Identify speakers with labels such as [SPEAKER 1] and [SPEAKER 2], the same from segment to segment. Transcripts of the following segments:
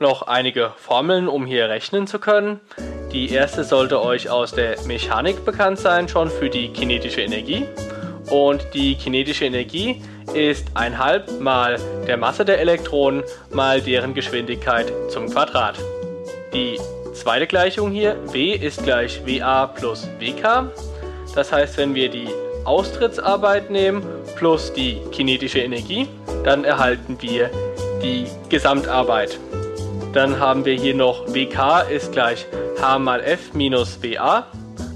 [SPEAKER 1] noch einige Formeln, um hier rechnen zu können. Die erste sollte euch aus der Mechanik bekannt sein, schon für die kinetische Energie. Und die kinetische Energie ist 1,5 mal der Masse der Elektronen mal deren Geschwindigkeit zum Quadrat. Die zweite Gleichung hier, W ist gleich WA plus WK. Das heißt, wenn wir die Austrittsarbeit nehmen plus die kinetische Energie, dann erhalten wir die Gesamtarbeit. Dann haben wir hier noch WK ist gleich H mal F minus WA.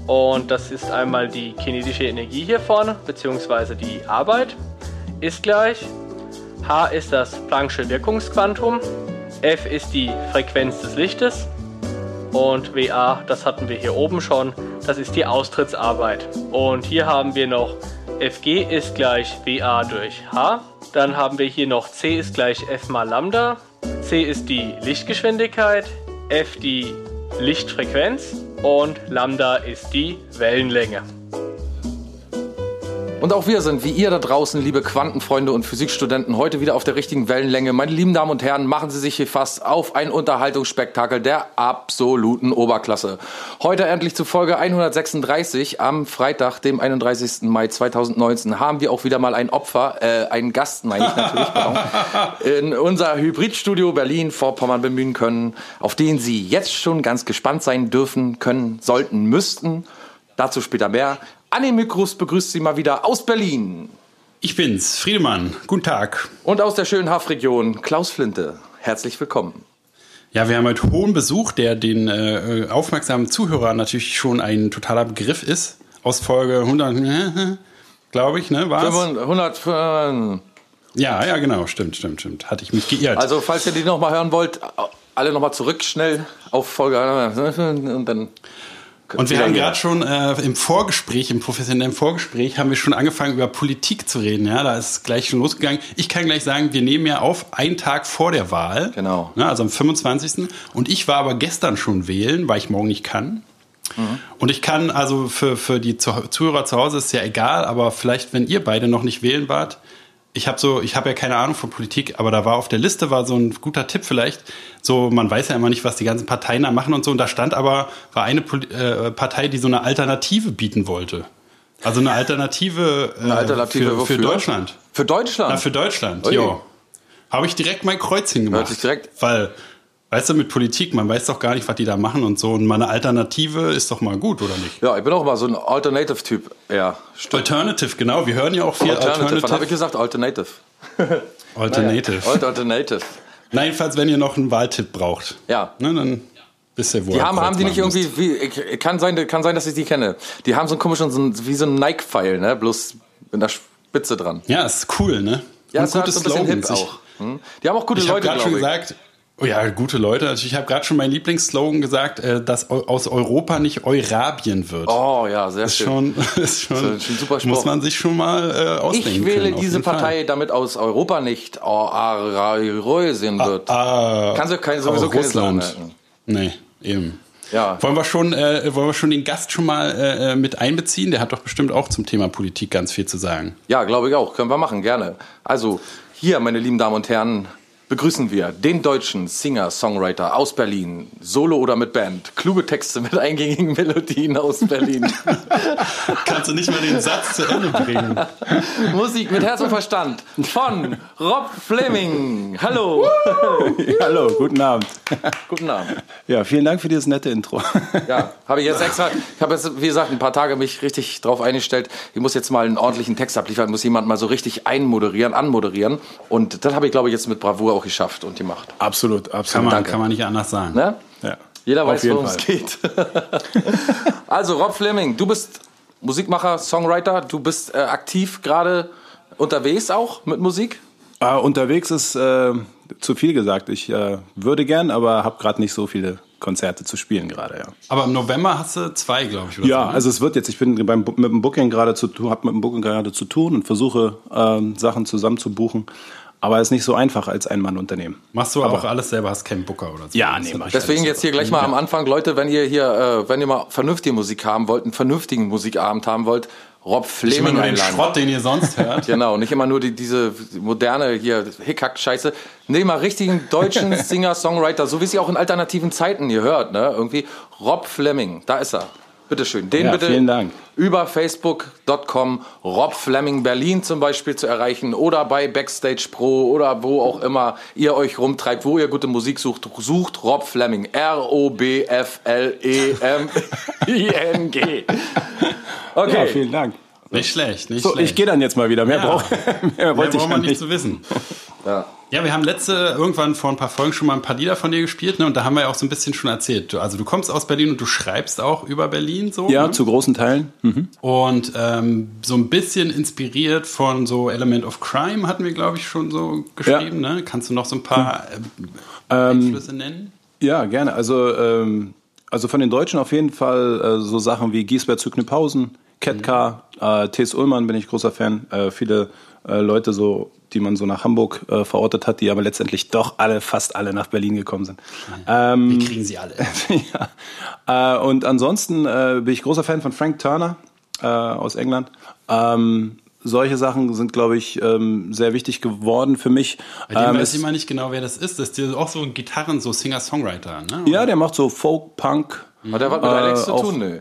[SPEAKER 1] Und das ist einmal die kinetische Energie hier vorne, beziehungsweise die Arbeit, ist gleich. H ist das Planck'sche Wirkungsquantum. F ist die Frequenz des Lichtes. Und WA, das hatten wir hier oben schon, das ist die Austrittsarbeit. Und hier haben wir noch Fg ist gleich WA durch H. Dann haben wir hier noch C ist gleich F mal Lambda. C ist die Lichtgeschwindigkeit, F die Lichtfrequenz und Lambda ist die Wellenlänge.
[SPEAKER 2] Und auch wir sind, wie ihr da draußen, liebe Quantenfreunde und Physikstudenten, heute wieder auf der richtigen Wellenlänge. Meine lieben Damen und Herren, machen Sie sich hier fast auf ein Unterhaltungsspektakel der absoluten Oberklasse. Heute endlich zu Folge 136 am Freitag, dem 31. Mai 2019, haben wir auch wieder mal ein Opfer, äh, einen Gast, meine ich natürlich, pardon, in unser Hybridstudio Berlin Vorpommern bemühen können, auf den Sie jetzt schon ganz gespannt sein dürfen, können, sollten, müssten. Dazu später mehr. An den Mikros begrüßt Sie mal wieder aus Berlin.
[SPEAKER 3] Ich bin's, Friedemann. Guten Tag.
[SPEAKER 2] Und aus der schönen Hafregion, Klaus Flinte. Herzlich willkommen.
[SPEAKER 3] Ja, wir haben heute hohen Besuch, der den äh, aufmerksamen Zuhörern natürlich schon ein totaler Begriff ist. Aus Folge 100, glaube ich, ne, war's?
[SPEAKER 2] 100, äh,
[SPEAKER 3] Ja, ja, genau, stimmt, stimmt, stimmt. Hatte ich mich geirrt.
[SPEAKER 2] also falls ihr die nochmal hören wollt, alle nochmal zurück schnell auf Folge und dann
[SPEAKER 3] Und wir haben gerade schon äh, im Vorgespräch, im professionellen Vorgespräch, haben wir schon angefangen, über Politik zu reden. Ja, da ist es gleich schon losgegangen. Ich kann gleich sagen, wir nehmen ja auf einen Tag vor der Wahl.
[SPEAKER 2] Genau.
[SPEAKER 3] Ne, also am 25. Und ich war aber gestern schon wählen, weil ich morgen nicht kann. Und ich kann also für, für die Zu- Zuhörer zu Hause ist ja egal, aber vielleicht, wenn ihr beide noch nicht wählen wart, ich habe so, ich habe ja keine Ahnung von Politik, aber da war auf der Liste war so ein guter Tipp vielleicht. So, man weiß ja immer nicht, was die ganzen Parteien da machen und so. Und da stand aber war eine Poli- äh, Partei, die so eine Alternative bieten wollte. Also eine Alternative, äh,
[SPEAKER 2] Eine Alternative
[SPEAKER 3] für, für Deutschland.
[SPEAKER 2] Für Deutschland.
[SPEAKER 3] Na, für Deutschland, ja. Habe ich direkt mein Kreuz hingemacht.
[SPEAKER 2] Hört sich direkt-
[SPEAKER 3] Weil, weißt du, mit Politik, man weiß doch gar nicht, was die da machen und so. Und meine Alternative ist doch mal gut, oder nicht?
[SPEAKER 2] ja, ich bin auch mal so ein Alternative-Typ. Ja, stimmt.
[SPEAKER 3] Alternative, genau. Wir hören ja auch viel
[SPEAKER 2] Alternative.
[SPEAKER 3] Alternative.
[SPEAKER 2] Was habe ich gesagt? Alternative.
[SPEAKER 3] Alternative.
[SPEAKER 2] Naja, Alternative.
[SPEAKER 3] Na, jedenfalls, wenn ihr noch einen Wahltipp braucht.
[SPEAKER 2] Ja.
[SPEAKER 3] Ne, dann wisst ihr, wo
[SPEAKER 2] Die haben, haben die nicht irgendwie, wie, ich- kann sein, kann sein, dass ich die kenne. Die haben so einen komischen, so ein, wie so ein Nike-Pfeil, ne? Bloß mit einer Spitze dran.
[SPEAKER 3] Ja, ist cool, ne?
[SPEAKER 2] Ja,
[SPEAKER 3] Und
[SPEAKER 2] es hat so ein bisschen hip
[SPEAKER 3] Ich-
[SPEAKER 2] auch. Hm? Die haben auch gute
[SPEAKER 3] Ich habe
[SPEAKER 2] Leute,
[SPEAKER 3] gerade schon
[SPEAKER 2] glaube ich.
[SPEAKER 3] gesagt, oh ja, gute Leute. Also ich habe gerade schon meinen Lieblingsslogan gesagt, äh, dass aus Europa nicht Eurabien wird.
[SPEAKER 2] Oh ja, sehr
[SPEAKER 3] ist
[SPEAKER 2] schön.
[SPEAKER 3] schon, ist schon,
[SPEAKER 2] ist ein super Spruch.
[SPEAKER 3] muss man sich schon mal äh, ausdenken
[SPEAKER 2] Ich wähle
[SPEAKER 3] können,
[SPEAKER 2] diese
[SPEAKER 3] jeden Fall.
[SPEAKER 2] Partei, damit aus Europa nicht oh, Arreusen wird.
[SPEAKER 3] Ah,
[SPEAKER 2] Kannst du keine, sowieso keine
[SPEAKER 3] Russland. Nee, eben.
[SPEAKER 2] Ja.
[SPEAKER 3] Wollen wir schon, äh, wollen wir schon den Gast schon mal äh, mit einbeziehen? Der hat doch bestimmt auch zum Thema Politik ganz viel zu sagen.
[SPEAKER 2] Ja, glaube ich auch. Können wir machen, gerne. Also, hier, meine lieben Damen und Herren, begrüßen wir den deutschen Singer-Songwriter aus Berlin. Solo oder mit Band. Kluge Texte mit eingängigen Melodien aus Berlin.
[SPEAKER 3] Kannst du nicht mal den Satz zu Ende bringen?
[SPEAKER 2] Musik mit Herz und Verstand von Rob Fleming. Hallo.
[SPEAKER 4] Hallo, guten Abend.
[SPEAKER 2] Guten Abend.
[SPEAKER 4] Ja, vielen Dank für dieses nette Intro.
[SPEAKER 2] Ja, habe ich jetzt extra, ich habe jetzt, wie gesagt, ein paar Tage mich richtig drauf eingestellt. Ich muss jetzt mal einen ordentlichen Text abliefern, muss jemand mal so richtig einmoderieren, anmoderieren. Und das habe ich, glaube ich, jetzt mit Bravour auch geschafft und gemacht.
[SPEAKER 4] Absolut,
[SPEAKER 3] Kann
[SPEAKER 4] absolut.
[SPEAKER 3] man,
[SPEAKER 2] Danke.
[SPEAKER 3] kann man nicht anders sagen.
[SPEAKER 2] Ne?
[SPEAKER 4] Ja.
[SPEAKER 2] Jeder
[SPEAKER 4] Auf
[SPEAKER 2] weiß, worum es geht. also, Rob Fleming, du bist Musikmacher, Songwriter, du bist äh, aktiv gerade unterwegs auch mit Musik.
[SPEAKER 4] Äh, unterwegs ist äh, zu viel gesagt. Ich äh, würde gern, aber habe gerade nicht so viele Konzerte zu spielen gerade. Ja.
[SPEAKER 3] Aber im November hast du zwei, glaube ich. Oder
[SPEAKER 4] Ja,
[SPEAKER 3] so, ne?
[SPEAKER 4] also es wird jetzt. Ich bin beim, mit dem Booking gerade zu tun, habe mit dem Booking gerade zu tun und versuche ähm, Sachen zusammen zu buchen. Aber es ist nicht so einfach als Ein-Mann-Unternehmen.
[SPEAKER 3] Machst du aber auch alles selber, hast keinen Booker oder so.
[SPEAKER 4] Ja, nee, mach ich
[SPEAKER 2] Deswegen
[SPEAKER 4] alles
[SPEAKER 2] jetzt hier gleich mal am Anfang, Leute, wenn ihr hier, äh, wenn ihr mal vernünftige Musik haben wollt, einen vernünftigen Musikabend haben wollt, Rob
[SPEAKER 3] Nicht
[SPEAKER 2] Fleming
[SPEAKER 3] immer nur den
[SPEAKER 2] einladen.
[SPEAKER 3] Schrott, den ihr sonst hört.
[SPEAKER 2] Genau, nicht immer nur die, diese moderne hier Hickhack-Scheiße. Nee, mal richtigen deutschen Singer-Songwriter, so wie sie auch in alternativen Zeiten ihr hört, ne? Irgendwie Rob Fleming, da ist er. Bitteschön. Den
[SPEAKER 4] Ja,
[SPEAKER 2] bitte
[SPEAKER 4] vielen Dank.
[SPEAKER 2] über facebook.com Rob Fleming Berlin zum Beispiel zu erreichen oder bei Backstage Pro oder wo auch immer ihr euch rumtreibt, wo ihr gute Musik sucht, sucht Rob Fleming. R-O-B-F-L-E-M-I-N-G. Okay.
[SPEAKER 4] Ja, vielen Dank.
[SPEAKER 3] Nicht schlecht, nicht
[SPEAKER 4] So,
[SPEAKER 3] schlecht.
[SPEAKER 4] ich gehe dann jetzt mal wieder. Mehr,
[SPEAKER 3] Ja.
[SPEAKER 4] brauch, mehr
[SPEAKER 3] Mehr
[SPEAKER 4] wollte ich
[SPEAKER 3] braucht
[SPEAKER 4] ja
[SPEAKER 3] man nicht zu wissen.
[SPEAKER 2] Ja.
[SPEAKER 3] Ja, wir haben letzte, irgendwann vor ein paar Folgen schon mal ein paar Lieder von dir gespielt, ne? Und da haben wir ja auch so ein bisschen schon erzählt. Du, also du kommst aus Berlin und du schreibst auch über Berlin so.
[SPEAKER 4] Ja,
[SPEAKER 3] ne?
[SPEAKER 4] zu großen Teilen. Mhm.
[SPEAKER 3] Und ähm, so ein bisschen inspiriert von so Element of Crime hatten wir, glaube ich, schon so geschrieben. Ne? Kannst du noch so ein paar äh, Einflüsse nennen?
[SPEAKER 4] Ja, gerne. Also, ähm, also von den Deutschen auf jeden Fall äh, so Sachen wie Giesbert zu Knüpphausen, Ketka, äh, T.S. Ullmann bin ich großer Fan. Äh, viele äh, Leute so, die man so nach Hamburg äh, verortet hat, die aber letztendlich doch alle, fast alle nach Berlin gekommen sind. Ähm,
[SPEAKER 3] Wir kriegen sie alle.
[SPEAKER 4] ja. Äh, und ansonsten äh, bin ich großer Fan von Frank Turner äh, aus England. Ähm, solche Sachen sind, glaube ich, ähm, sehr wichtig geworden für mich.
[SPEAKER 3] Bei dem
[SPEAKER 4] Ähm,
[SPEAKER 3] weiß ich mal nicht genau, wer das ist. Das ist auch so ein Gitarren, so Singer-Songwriter. Ne?
[SPEAKER 4] ja, der macht so Folk, Punk.
[SPEAKER 2] Hat der was mit Alex
[SPEAKER 4] Äh,
[SPEAKER 2] zu
[SPEAKER 4] auch-
[SPEAKER 2] tun? Nö.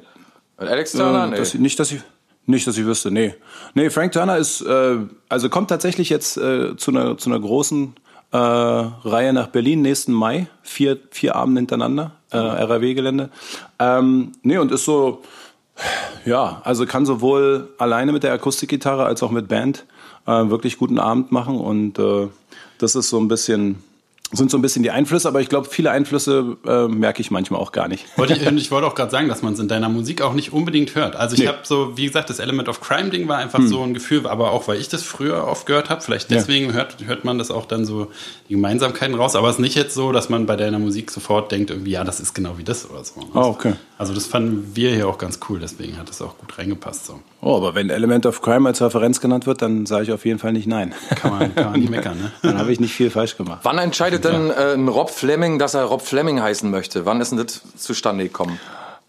[SPEAKER 2] Mit Alex Turner?
[SPEAKER 4] Äh,
[SPEAKER 2] Nee.
[SPEAKER 4] nicht, dass ich nicht, dass ich wüsste, nee. Nee, Frank Turner ist, äh, also kommt tatsächlich jetzt äh, zu einer zu einer großen äh, Reihe nach Berlin nächsten Mai, vier vier Abende hintereinander, äh, RAW-Gelände. Ähm, nee, und ist so, ja, also kann sowohl alleine mit der Akustikgitarre als auch mit Band äh, wirklich guten Abend machen und äh, das ist so ein bisschen sind so ein bisschen die Einflüsse, aber ich glaube, viele Einflüsse äh, merke ich manchmal auch gar nicht.
[SPEAKER 3] Wollte ich, und ich wollte auch gerade sagen, dass man es in deiner Musik auch nicht unbedingt hört. Also ich
[SPEAKER 4] Nee.
[SPEAKER 3] habe so, wie gesagt, das Element of Crime Ding war einfach so ein Gefühl, aber auch weil ich das früher oft gehört habe, vielleicht
[SPEAKER 4] Ja.
[SPEAKER 3] deswegen hört, hört man das auch dann so die Gemeinsamkeiten raus. Aber es ist nicht jetzt so, dass man bei deiner Musik sofort denkt, irgendwie, ja, das ist genau wie das oder so.
[SPEAKER 4] Ah, okay.
[SPEAKER 3] Also das fanden wir hier auch ganz cool, deswegen hat das auch gut reingepasst. So.
[SPEAKER 4] Oh, aber wenn Element of Crime als Referenz genannt wird, dann sage ich auf jeden Fall nicht nein.
[SPEAKER 3] Kann man, kann man nicht meckern, ne?
[SPEAKER 4] Dann habe ich nicht viel falsch gemacht.
[SPEAKER 2] Wann entscheidet denn äh, ein Rob Fleming, dass er Rob Fleming heißen möchte? Wann ist denn das zustande gekommen?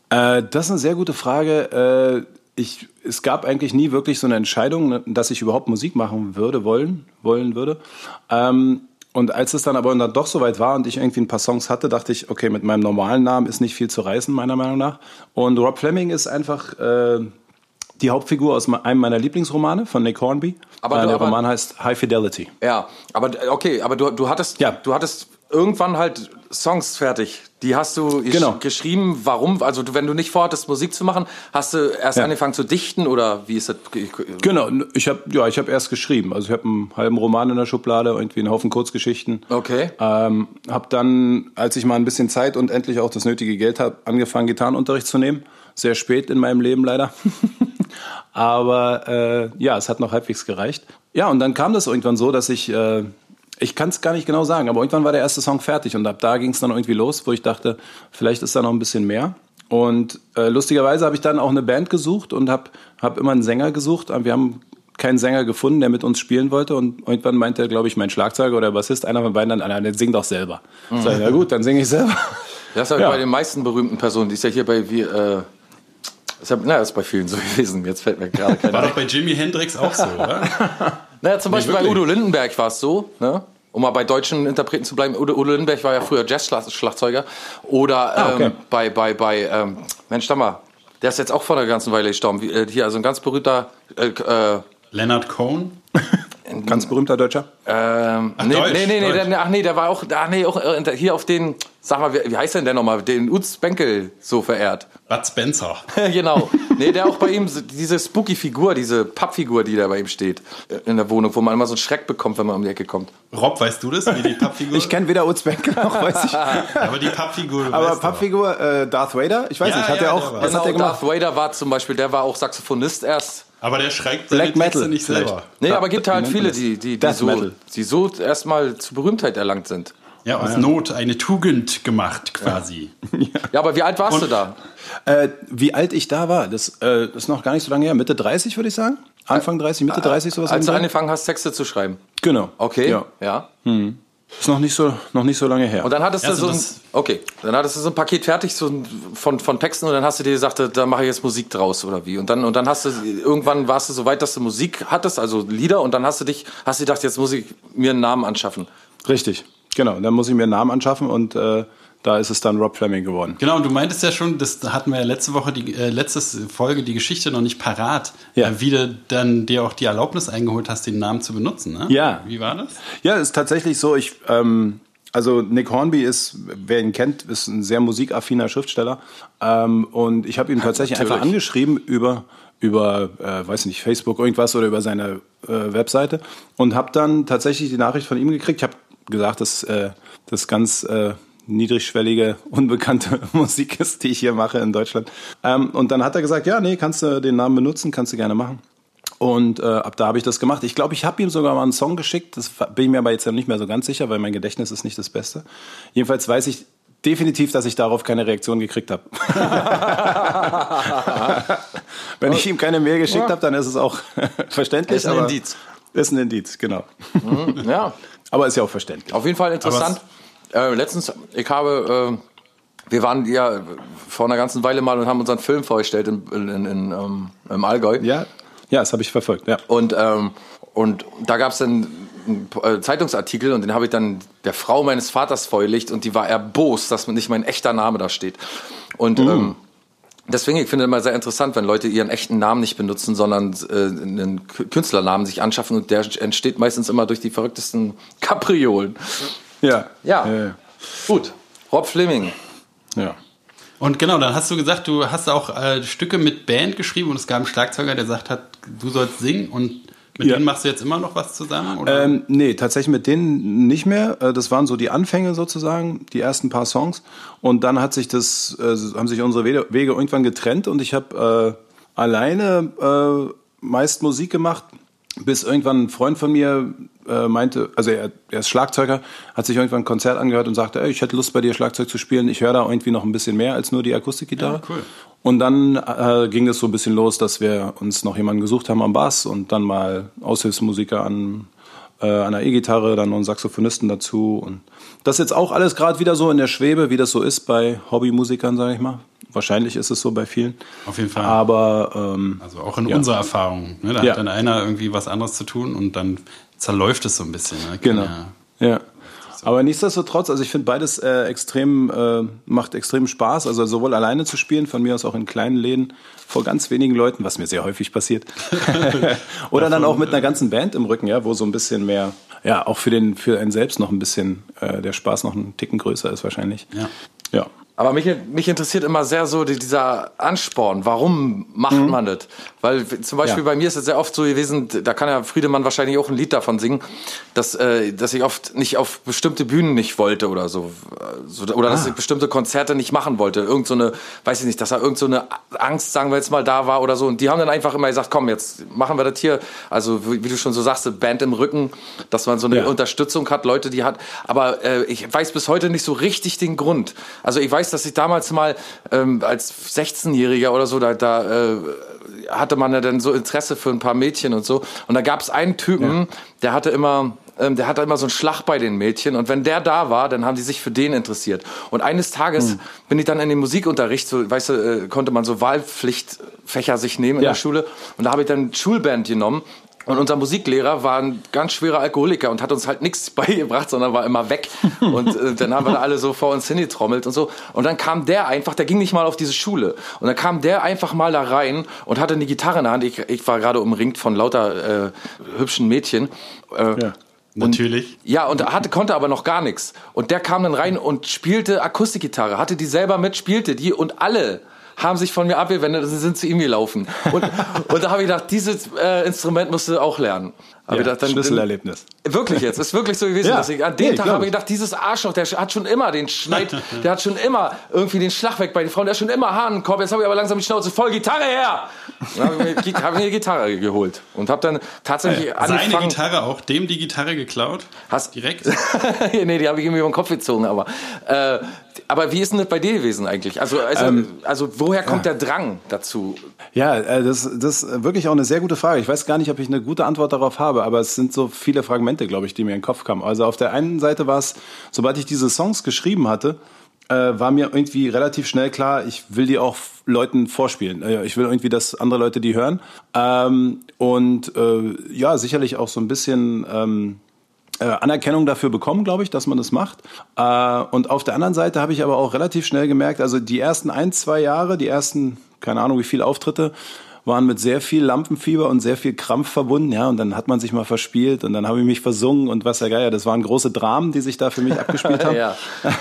[SPEAKER 4] Äh, das ist eine sehr gute Frage. Äh, ich, es gab eigentlich nie wirklich so eine Entscheidung, ne, dass ich überhaupt Musik machen würde, wollen, wollen würde. Ähm, und als es dann aber dann doch soweit war und ich irgendwie ein paar Songs hatte, dachte ich, okay, mit meinem normalen Namen ist nicht viel zu reißen, meiner Meinung nach. Und Rob Fleming ist einfach äh, die Hauptfigur aus einem meiner Lieblingsromane von Nick Hornby.
[SPEAKER 2] Aber
[SPEAKER 4] äh, der
[SPEAKER 2] aber-
[SPEAKER 4] Roman heißt High Fidelity.
[SPEAKER 2] Ja, aber äh, okay, aber du, du hattest
[SPEAKER 4] Ja.
[SPEAKER 2] du hattest irgendwann halt Songs fertig. Die hast du
[SPEAKER 4] Genau.
[SPEAKER 2] geschrieben. Warum? Also wenn du nicht vorhattest, Musik zu machen, hast du erst
[SPEAKER 4] Ja.
[SPEAKER 2] angefangen zu dichten oder wie ist das?
[SPEAKER 4] Genau, ich habe ja, ich habe erst geschrieben. Also ich habe einen halben Roman in der Schublade, irgendwie einen Haufen Kurzgeschichten.
[SPEAKER 2] Okay.
[SPEAKER 4] Ähm, habe dann, als ich mal ein bisschen Zeit und endlich auch das nötige Geld habe, angefangen Gitarrenunterricht zu nehmen. Sehr spät in meinem Leben leider. Aber äh, ja, es hat noch halbwegs gereicht. Ja, und dann kam das irgendwann so, dass ich, äh, ich kann es gar nicht genau sagen, aber irgendwann war der erste Song fertig und ab da ging es dann irgendwie los, wo ich dachte, vielleicht ist da noch ein bisschen mehr. Und äh, lustigerweise habe ich dann auch eine Band gesucht und habe hab immer einen Sänger gesucht. Wir haben keinen Sänger gefunden, der mit uns spielen wollte. Und irgendwann meinte, glaube ich, mein Schlagzeuger oder Bassist, einer von beiden, dann, "Ah, der singt doch selber. Sag ich, na gut, dann singe ich selber.
[SPEAKER 2] Das ist ja,
[SPEAKER 4] Ja.
[SPEAKER 2] bei den meisten berühmten Personen, die ist ja hier bei wie äh, ist ja, na, ist bei vielen so gewesen. Jetzt fällt mir gerade keiner
[SPEAKER 3] War doch bei Jimi Hendrix auch so, oder?
[SPEAKER 2] Naja, zum Beispiel bei
[SPEAKER 3] wirklich.
[SPEAKER 2] Udo Lindenberg war es so, ne? Um mal bei deutschen Interpreten zu bleiben. Udo, Udo Lindenberg war ja früher Jazz-Schlagzeuger. Oder
[SPEAKER 4] Ah, okay.
[SPEAKER 2] ähm, bei, bei, bei, ähm, Mensch, da mal, der ist jetzt auch vor einer ganzen Weile gestorben. Wie, äh, hier, also ein ganz berühmter, äh, äh,
[SPEAKER 3] Leonard Cohen.
[SPEAKER 4] Ganz berühmter Deutscher.
[SPEAKER 2] ähm,
[SPEAKER 3] Ach,
[SPEAKER 2] nee,
[SPEAKER 3] Deutsch,
[SPEAKER 2] nee, nee, nee,
[SPEAKER 3] Deutsch.
[SPEAKER 2] der, ach nee, der war auch, ach nee, auch äh, hier auf den, sag mal, wie, wie heißt denn der nochmal, den Utz Benkel so verehrt.
[SPEAKER 3] Bud Spencer.
[SPEAKER 2] genau. Nee, der auch bei ihm, diese spooky Figur, diese Pappfigur, die da bei ihm steht, äh, in der Wohnung, wo man immer so einen Schreck bekommt, wenn man um die Ecke kommt.
[SPEAKER 3] Rob, weißt du das, wie die Pappfigur?
[SPEAKER 4] Ich kenne weder Uzbek noch, weiß ich.
[SPEAKER 3] aber die Pappfigur.
[SPEAKER 4] Aber. Pappfigur äh, Darth Vader, ich weiß
[SPEAKER 3] Ja,
[SPEAKER 4] nicht, hat
[SPEAKER 3] ja,
[SPEAKER 4] er
[SPEAKER 3] der
[SPEAKER 4] auch,
[SPEAKER 3] war-
[SPEAKER 4] was
[SPEAKER 2] genau,
[SPEAKER 4] hat er gemacht?
[SPEAKER 2] Darth Vader war zum Beispiel, der war auch Saxophonist erst.
[SPEAKER 3] Aber der schreibt seine
[SPEAKER 4] Black Metal
[SPEAKER 3] Texte nicht
[SPEAKER 4] vielleicht.
[SPEAKER 3] selber.
[SPEAKER 2] Nee, aber gibt halt viele, die, die, die, so,
[SPEAKER 4] Metal.
[SPEAKER 2] die so erstmal zur Berühmtheit erlangt sind.
[SPEAKER 3] Ja, aus Not eine Tugend gemacht quasi.
[SPEAKER 2] Ja, aber wie alt warst du da?
[SPEAKER 4] Äh, wie alt ich da war, das äh, ist noch gar nicht so lange her. Mitte 30, würde ich sagen. Anfang 30, Mitte 30, sowas.
[SPEAKER 2] Als du angefangen hast, Texte zu schreiben.
[SPEAKER 4] Genau.
[SPEAKER 2] Okay,
[SPEAKER 4] Ja.
[SPEAKER 2] ja.
[SPEAKER 4] Ist noch nicht so, noch nicht so lange her.
[SPEAKER 2] Und dann hattest
[SPEAKER 3] Also
[SPEAKER 2] du so ein,
[SPEAKER 3] das-
[SPEAKER 2] okay, dann hattest du so ein Paket fertig so ein, von, von Texten und dann hast du dir gesagt, da mache ich jetzt Musik draus oder wie. Und dann, und dann hast du, irgendwann warst du so weit, dass du Musik hattest, also Lieder und dann hast du dich, hast du gedacht, jetzt muss ich mir einen Namen anschaffen.
[SPEAKER 4] Richtig, genau. Dann muss ich mir einen Namen anschaffen und äh, da ist es dann Rob Fleming geworden.
[SPEAKER 3] Genau, und du meintest ja schon, das hatten wir ja letzte Woche, die äh, letzte Folge, die Geschichte noch nicht parat,
[SPEAKER 4] Ja.
[SPEAKER 3] äh, wie du dann dir auch die Erlaubnis eingeholt hast, den Namen zu benutzen. Ne?
[SPEAKER 4] Ja.
[SPEAKER 3] Wie war das?
[SPEAKER 4] Ja, ist tatsächlich so. Ich, ähm, also Nick Hornby ist, wer ihn kennt, ist ein sehr musikaffiner Schriftsteller. Ähm, und ich habe ihn tatsächlich
[SPEAKER 2] natürlich.
[SPEAKER 4] einfach angeschrieben über über, äh, weiß nicht, Facebook irgendwas oder über seine äh, Webseite und habe dann tatsächlich die Nachricht von ihm gekriegt. Ich habe gesagt, dass äh, das ganz äh, niedrigschwellige, unbekannte Musik ist, die ich hier mache in Deutschland. Ähm, und dann hat er gesagt, ja, nee, kannst du den Namen benutzen, kannst du gerne machen. Und äh, ab da habe ich das gemacht. Ich glaube, ich habe ihm sogar mal einen Song geschickt. Das bin ich mir aber jetzt nicht mehr so ganz sicher, weil mein Gedächtnis ist nicht das Beste. Jedenfalls weiß ich definitiv, dass ich darauf keine Reaktion gekriegt habe. Wenn ich ihm keine Mail geschickt habe, dann ist es auch verständlich.
[SPEAKER 2] Ist ein Indiz.
[SPEAKER 4] Ist ein Indiz, genau.
[SPEAKER 2] Ja,
[SPEAKER 4] Aber ist ja auch verständlich.
[SPEAKER 2] auf jeden Fall interessant. Äh, letztens, ich habe, äh, wir waren ja vor einer ganzen Weile mal und haben unseren Film vorgestellt in, in, in, in, ähm, im Allgäu.
[SPEAKER 4] Ja, ja, das habe ich verfolgt. Ja.
[SPEAKER 2] Und, ähm, und da gab es dann einen äh, Zeitungsartikel und den habe ich dann der Frau meines Vaters vorgelegt und die war erbost, dass nicht mein echter Name da steht. Und ähm, deswegen, ich finde es immer sehr interessant, wenn Leute ihren echten Namen nicht benutzen, sondern äh, einen Kü- Künstlernamen sich anschaffen und der entsteht meistens immer durch die verrücktesten Kapriolen.
[SPEAKER 4] Ja.
[SPEAKER 2] Ja.
[SPEAKER 4] Ja.
[SPEAKER 2] Gut, Rob Fleming.
[SPEAKER 4] ja.
[SPEAKER 3] Und genau, dann hast du gesagt, du hast auch äh, Stücke mit Band geschrieben und es gab einen Schlagzeuger, der gesagt hat, du sollst singen und mit
[SPEAKER 4] Ja.
[SPEAKER 3] denen machst du jetzt immer noch was zusammen? Oder?
[SPEAKER 4] Ähm, nee, tatsächlich mit denen nicht mehr. Äh, Das waren so die Anfänge sozusagen, die ersten paar Songs. Und dann hat sich das, äh, haben sich unsere Wege, irgendwann getrennt und ich habe äh, alleine äh, meist Musik gemacht, bis irgendwann ein Freund von mir äh, meinte, also er, er ist Schlagzeuger, hat sich irgendwann ein Konzert angehört und sagte, ey, ich hätte Lust bei dir Schlagzeug zu spielen. Ich höre da irgendwie noch ein bisschen mehr als nur die Akustikgitarre.
[SPEAKER 3] Ja, cool.
[SPEAKER 4] Und dann äh, ging es so ein bisschen los, dass wir uns noch jemanden gesucht haben am Bass und dann mal Aushilfsmusiker an, äh, der E-Gitarre, dann noch einen Saxophonisten dazu. Und das ist jetzt auch alles gerade wieder so in der Schwebe, wie das so ist bei Hobbymusikern, sage ich mal. Wahrscheinlich ist es so bei vielen.
[SPEAKER 3] Auf jeden Fall.
[SPEAKER 4] Aber ähm,
[SPEAKER 3] also auch in
[SPEAKER 4] ja.
[SPEAKER 3] unserer Erfahrung. Ne? Da
[SPEAKER 4] Ja.
[SPEAKER 3] hat dann einer irgendwie was anderes zu tun und dann zerläuft es so ein bisschen. Ne?
[SPEAKER 4] Genau.
[SPEAKER 3] Ja.
[SPEAKER 4] Ja. Aber nichtsdestotrotz, also ich finde beides äh, extrem, äh, macht extrem Spaß. Also sowohl alleine zu spielen, von mir aus auch in kleinen Läden vor ganz wenigen Leuten, was mir sehr häufig passiert. Oder dann auch mit einer ganzen Band im Rücken, ja, wo so ein bisschen mehr, ja, auch für den, für einen selbst noch ein bisschen äh, der Spaß noch einen Ticken größer ist wahrscheinlich.
[SPEAKER 3] Ja.
[SPEAKER 4] Ja.
[SPEAKER 2] Aber mich, mich interessiert immer sehr so die, dieser Ansporn. Warum macht man das? Weil zum Beispiel
[SPEAKER 4] Ja.
[SPEAKER 2] bei mir ist es sehr oft so gewesen, da kann ja Friedemann wahrscheinlich auch ein Lied davon singen, dass, äh, dass ich oft nicht auf bestimmte Bühnen nicht wollte oder so. so oder dass ich bestimmte Konzerte nicht machen wollte. Irgend so eine, weiß ich nicht, dass da irgend so eine Angst, sagen wir jetzt mal, da war oder so. Und die haben dann einfach immer gesagt, komm, jetzt machen wir das hier. Also wie, wie du schon so sagst, Band im Rücken, dass man so eine
[SPEAKER 4] Ja.
[SPEAKER 2] Unterstützung hat, Leute, die hat. Aber äh, ich weiß bis heute nicht so richtig den Grund. Also ich weiß, dass ich damals mal ähm, als 16-Jähriger oder so, da, da äh, hatte man ja dann so Interesse für ein paar Mädchen und so. Und da gab es einen Typen, der hatte immer ähm, der hatte immer so einen Schlag bei den Mädchen und wenn der da war, dann haben die sich für den interessiert. Und eines Tages bin ich dann in den Musikunterricht, so, weißt du, äh, konnte man so Wahlpflichtfächer sich nehmen in
[SPEAKER 4] Ja.
[SPEAKER 2] der Schule und da habe ich dann Schulband genommen und unser Musiklehrer war ein ganz schwerer Alkoholiker und hat uns halt nichts beigebracht, sondern war immer weg. Und äh, dann haben wir da alle so vor uns hingetrommelt und so. Und dann kam der einfach, der ging nicht mal auf diese Schule. Und dann kam der einfach mal da rein und hatte eine Gitarre in der Hand. Ich, ich war gerade umringt von lauter äh, hübschen Mädchen. Äh,
[SPEAKER 4] Ja.
[SPEAKER 3] Natürlich.
[SPEAKER 2] ja, und hatte, konnte aber noch gar nichts. Und der kam dann rein und spielte Akustikgitarre, hatte die selber mit, spielte die und alle haben sich von mir abgewendet und sind zu ihm gelaufen. Und, und da habe ich gedacht, dieses äh, Instrument musst du auch lernen. Hab
[SPEAKER 4] Ja,
[SPEAKER 2] ich gedacht, dann,
[SPEAKER 4] Schlüsselerlebnis.
[SPEAKER 2] Wirklich jetzt, ist wirklich so gewesen.
[SPEAKER 4] Ja.
[SPEAKER 2] Dass ich, an dem
[SPEAKER 4] Nee,
[SPEAKER 2] Tag habe ich gedacht, dieses Arschloch, der hat schon immer den Schneid, der hat schon immer irgendwie den Schlag weg bei den Frauen, der hat schon immer Hahnenkorb, jetzt habe ich aber langsam die Schnauze voll, Gitarre her! Dann habe ich, mir- hab mir die Gitarre geholt und habe dann tatsächlich
[SPEAKER 3] Seine
[SPEAKER 2] angefangen...
[SPEAKER 3] Gitarre auch, dem die Gitarre geklaut?
[SPEAKER 2] Hast-
[SPEAKER 3] Direkt?
[SPEAKER 2] nee, die habe ich irgendwie über den Kopf gezogen, aber. Äh, aber wie ist denn das bei dir gewesen eigentlich? Also, also,
[SPEAKER 4] Ähm,
[SPEAKER 2] also woher kommt der Drang dazu?
[SPEAKER 4] Ja, äh, das, das ist wirklich auch eine sehr gute Frage. Ich weiß gar nicht, ob ich eine gute Antwort darauf habe. Habe, aber es sind so viele Fragmente, glaube ich, die mir in den Kopf kamen. Also auf der einen Seite war es, sobald ich diese Songs geschrieben hatte, äh, war mir irgendwie relativ schnell klar, ich will die auch Leuten vorspielen. Äh, ich will irgendwie, dass andere Leute die hören. Ähm, und äh, ja, sicherlich auch so ein bisschen ähm, äh, Anerkennung dafür bekommen, glaube ich, dass man das macht. Äh, und auf der anderen Seite habe ich aber auch relativ schnell gemerkt, also die ersten ein, zwei Jahre, die ersten, keine Ahnung, wie viele Auftritte, waren mit sehr viel Lampenfieber und sehr viel Krampf verbunden, ja, und dann hat man sich mal verspielt und dann habe ich mich versungen und was ja geil, das waren große Dramen, die sich da für mich abgespielt haben. ja.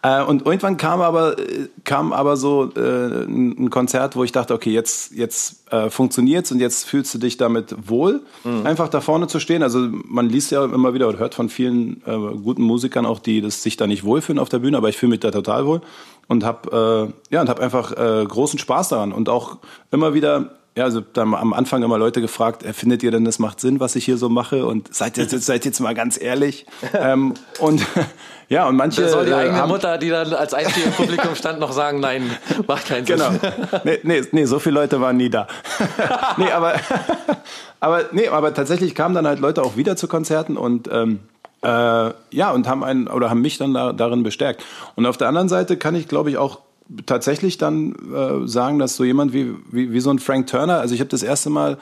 [SPEAKER 4] Äh, und irgendwann kam aber, kam aber so äh, ein Konzert, wo ich dachte, okay, jetzt, jetzt äh, funktioniert's und jetzt fühlst du dich damit wohl, mhm. einfach da vorne zu stehen. Also man liest ja immer wieder oder hört von vielen äh, guten Musikern auch, die das sich da nicht wohlfühlen auf der Bühne, aber ich fühle mich da total wohl und habe äh, ja und habe einfach äh, großen Spaß daran und auch immer wieder ja, also dann am Anfang immer Leute gefragt, äh, findet ihr denn, das macht Sinn, was ich hier so mache? Und seid jetzt, seid jetzt mal ganz ehrlich. ähm, und ja, und manche. Da
[SPEAKER 2] soll die eigene haben, Mutter, die dann als einzige im Publikum stand, noch sagen, nein, macht keinen Sinn. Genau.
[SPEAKER 4] Nee, nee, nee, so viele Leute waren nie da. nee, aber, aber, nee, aber tatsächlich kamen dann halt Leute auch wieder zu Konzerten und ähm, äh, ja, und haben einen oder haben mich dann da, darin bestärkt. Und auf der anderen Seite kann ich, glaube ich, auch tatsächlich dann äh, sagen, dass so jemand wie, wie, wie so ein Frank Turner, also ich habe das erste Mal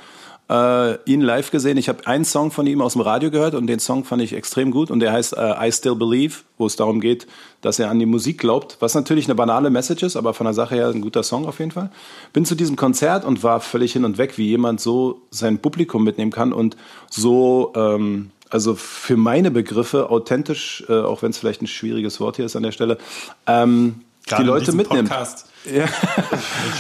[SPEAKER 4] äh, ihn live gesehen. Ich habe einen Song von ihm aus dem Radio gehört und den Song fand ich extrem gut und der heißt äh, I Still Believe, wo es darum geht, dass er an die Musik glaubt, was natürlich eine banale Message ist, aber von der Sache her ein guter Song auf jeden Fall. Bin zu diesem Konzert und war völlig hin und weg, wie jemand so sein Publikum mitnehmen kann und so ähm, also für meine Begriffe authentisch, äh, auch wenn es vielleicht ein schwieriges Wort hier ist an der Stelle, ähm, die Leute mitnimmt. Podcast. Ja.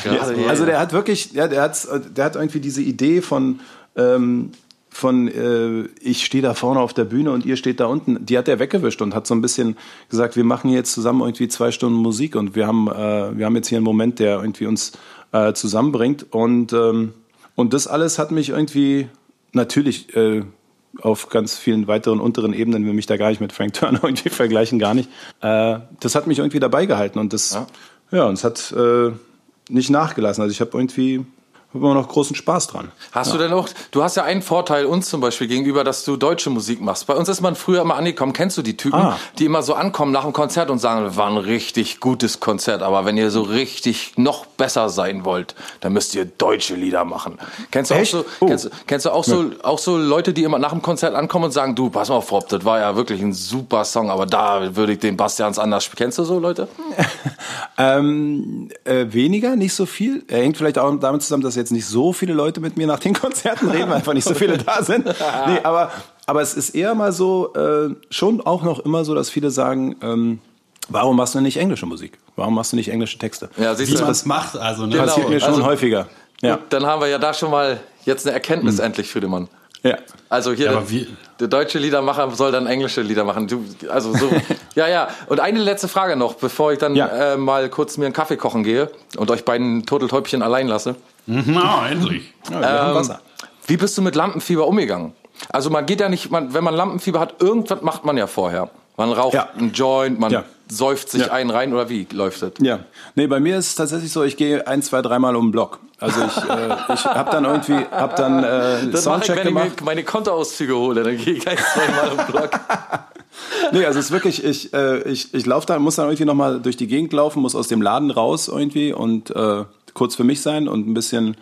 [SPEAKER 4] ja. Also der hat wirklich, ja, der hat, der hat irgendwie diese Idee von ähm, von äh, ich stehe da vorne auf der Bühne und ihr steht da unten, die hat er weggewischt und hat so ein bisschen gesagt, wir machen jetzt zusammen irgendwie zwei Stunden Musik und wir haben äh, wir haben jetzt hier einen Moment, der irgendwie uns äh, zusammenbringt und ähm, und das alles hat mich irgendwie natürlich äh, auf ganz vielen weiteren unteren Ebenen, will mich da gar nicht mit Frank Turner irgendwie vergleichen, gar nicht. Äh, das hat mich irgendwie dabei gehalten und das, ja, ja und es hat äh, nicht nachgelassen. Also ich habe irgendwie immer noch großen Spaß dran.
[SPEAKER 2] Hast ja. du denn auch, du hast ja einen Vorteil uns zum Beispiel gegenüber, dass du deutsche Musik machst. Bei uns ist man früher immer angekommen, kennst du die Typen, ah. die immer so ankommen nach dem Konzert und sagen, war ein richtig gutes Konzert, aber wenn ihr so richtig noch besser sein wollt, dann müsst ihr deutsche Lieder machen. Kennst du Echt? auch so, oh. kennst, kennst, du auch so, ja. auch so Leute, die immer nach dem Konzert ankommen und sagen, du, pass mal auf, Rob, das war ja wirklich ein super Song, aber da würde ich den Bastians anders spielen. Kennst du so Leute?
[SPEAKER 4] ähm, äh, weniger, nicht so viel. Er hängt vielleicht auch damit zusammen, dass jetzt nicht so viele Leute mit mir nach den Konzerten reden, weil einfach nicht so viele da sind. Nee, aber, aber es ist eher mal so, äh, schon auch noch immer so, dass viele sagen, ähm, warum machst du nicht englische Musik? Warum machst du nicht englische Texte?
[SPEAKER 3] Ja, siehst Wie man es macht, also.
[SPEAKER 4] Ne? Passiert mir schon also, häufiger.
[SPEAKER 2] Ja. Gut, dann haben wir ja da schon mal jetzt eine Erkenntnis mhm. endlich für den Mann. Ja. Also hier, ja, der, der, deutsche Liedermacher soll dann englische Lieder machen. Du, also so, ja, ja. Und eine letzte Frage noch, bevor ich dann ja. äh, mal kurz mir einen Kaffee kochen gehe und euch beiden Turteltäubchen allein lasse.
[SPEAKER 3] Na, endlich.
[SPEAKER 2] Ja, ähm, wie bist du mit Lampenfieber umgegangen? Also man geht ja nicht, man, wenn man Lampenfieber hat, irgendwas macht man ja vorher. Man raucht ja. einen Joint, man ja. säuft sich ja. einen rein oder wie läuft das?
[SPEAKER 4] Ja, nee, bei mir ist es tatsächlich so, ich gehe ein, zwei, dreimal um den Block. Also ich, äh, ich habe dann irgendwie, habe dann äh, das Soundcheck ich, wenn gemacht.
[SPEAKER 2] ich meine Kontoauszüge hole, dann gehe ich ein, zweimal um den Block.
[SPEAKER 4] nee, also es ist wirklich, ich, äh, ich, ich laufe da, muss dann irgendwie nochmal durch die Gegend laufen, muss aus dem Laden raus irgendwie und äh, kurz für mich sein und ein bisschen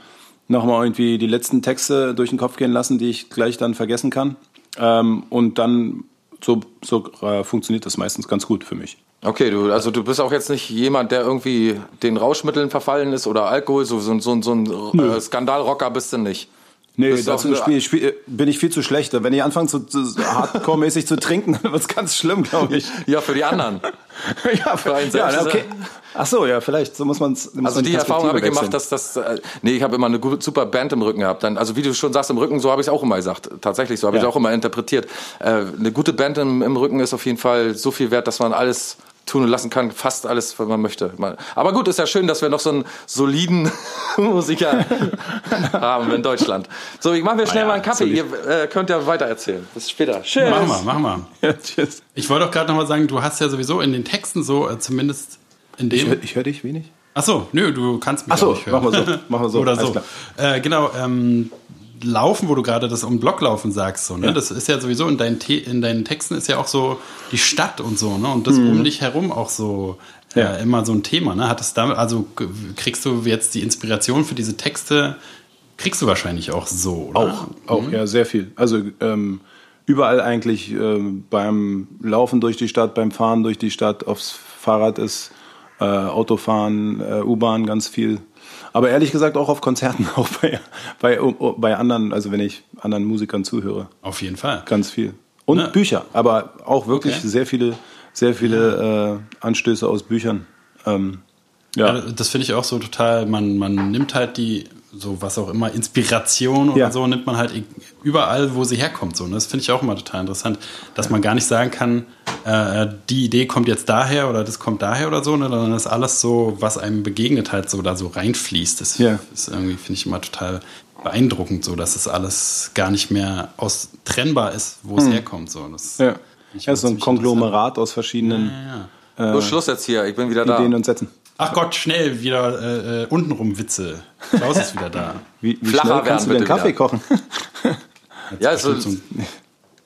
[SPEAKER 4] nochmal irgendwie die letzten Texte durch den Kopf gehen lassen, die ich gleich dann vergessen kann. Ähm, und dann so, so äh, funktioniert das meistens ganz gut für mich.
[SPEAKER 2] Okay, du, also du bist auch jetzt nicht jemand, der irgendwie den Rauschmitteln verfallen ist oder Alkohol, so, so, so, so ein äh, Skandalrocker bist du nicht.
[SPEAKER 4] Nee, dazu Spiel, Spiel, bin ich viel zu schlecht. Wenn ich anfange, zu, zu hardcore-mäßig zu trinken, dann wird es ganz schlimm, glaube ich.
[SPEAKER 2] Ja, für die anderen.
[SPEAKER 4] ja, für einen selbst. Ja, okay. Ach so, ja, vielleicht. So muss man es.
[SPEAKER 2] Also die, die Erfahrung habe ich gemacht, dass das. Äh, nee, ich habe immer eine gute, super Band im Rücken gehabt. Dann, also wie du schon sagst, im Rücken, so habe ich es auch immer gesagt. Tatsächlich, so habe ich es auch immer interpretiert. Äh, eine gute Band im, im Rücken ist auf jeden Fall so viel wert, dass man alles tun und lassen kann, fast alles, was man möchte. Aber gut, ist ja schön, dass wir noch so einen soliden Musiker haben in Deutschland. So, ich mache mir schnell ja, mal einen Kaffee. Ihr äh, könnt ja weiter erzählen. Bis später.
[SPEAKER 3] Tschüss. Mach mal, mach mal. Ja, tschüss. Ich wollte doch gerade noch mal sagen, du hast ja sowieso in den Texten so, äh, zumindest in dem...
[SPEAKER 4] Ich, höre hör dich wenig.
[SPEAKER 3] Ach so, nö, du kannst mich
[SPEAKER 4] Ach so, nicht hören. Mach mal so. Mach mal so.
[SPEAKER 3] Oder so. Äh, genau, ähm, Laufen, wo du gerade das um Block laufen sagst, so, ne? Das ist ja sowieso in deinen, in deinen Texten ist ja auch so die Stadt und so, ne? Und das
[SPEAKER 4] Mhm.
[SPEAKER 3] um dich herum auch so äh,
[SPEAKER 4] Ja.
[SPEAKER 3] immer so ein Thema, ne? Hat es damit, also kriegst du jetzt die Inspiration für diese Texte, kriegst du wahrscheinlich auch so, oder?
[SPEAKER 4] Auch, auch, ja, sehr viel. Also ähm, überall eigentlich ähm, beim Laufen durch die Stadt, beim Fahren durch die Stadt, aufs Fahrrad ist, äh, Autofahren, äh, U-Bahn ganz viel. Aber ehrlich gesagt auch auf Konzerten, auch bei, bei, bei anderen, also wenn ich anderen Musikern zuhöre,
[SPEAKER 3] Auf jeden Fall.
[SPEAKER 4] ganz viel. Und
[SPEAKER 3] Ne?
[SPEAKER 4] Bücher, aber auch wirklich
[SPEAKER 3] Okay.
[SPEAKER 4] sehr viele, sehr viele äh, Anstöße aus Büchern. Ähm, ja.
[SPEAKER 3] Ja, das finde ich auch so total, man, man nimmt halt die, so was auch immer, Inspiration oder
[SPEAKER 4] Ja.
[SPEAKER 3] so, nimmt man halt überall, wo sie herkommt. So. Und das finde ich auch immer total interessant, dass man gar nicht sagen kann, äh, die Idee kommt jetzt daher oder das kommt daher oder so, ne, sondern das alles so, was einem begegnet halt so da so reinfließt. Das
[SPEAKER 4] Ja.
[SPEAKER 3] ist irgendwie, finde ich immer total beeindruckend, so dass es alles gar nicht mehr aus trennbar ist, wo es herkommt. So. Das
[SPEAKER 4] Ja. ja, so ein Konglomerat aus verschiedenen
[SPEAKER 3] interessant. Ja, ja.
[SPEAKER 2] So, Schluss jetzt hier, ich bin wieder da.
[SPEAKER 4] Ideen und Sätzen.
[SPEAKER 3] Ach Gott, schnell wieder äh, äh, untenrum Witze. Klaus ist wieder da.
[SPEAKER 4] Wie, wie
[SPEAKER 2] Flacher
[SPEAKER 4] schnell kannst du den Kaffee
[SPEAKER 2] wieder.
[SPEAKER 4] kochen?
[SPEAKER 2] Ja, also,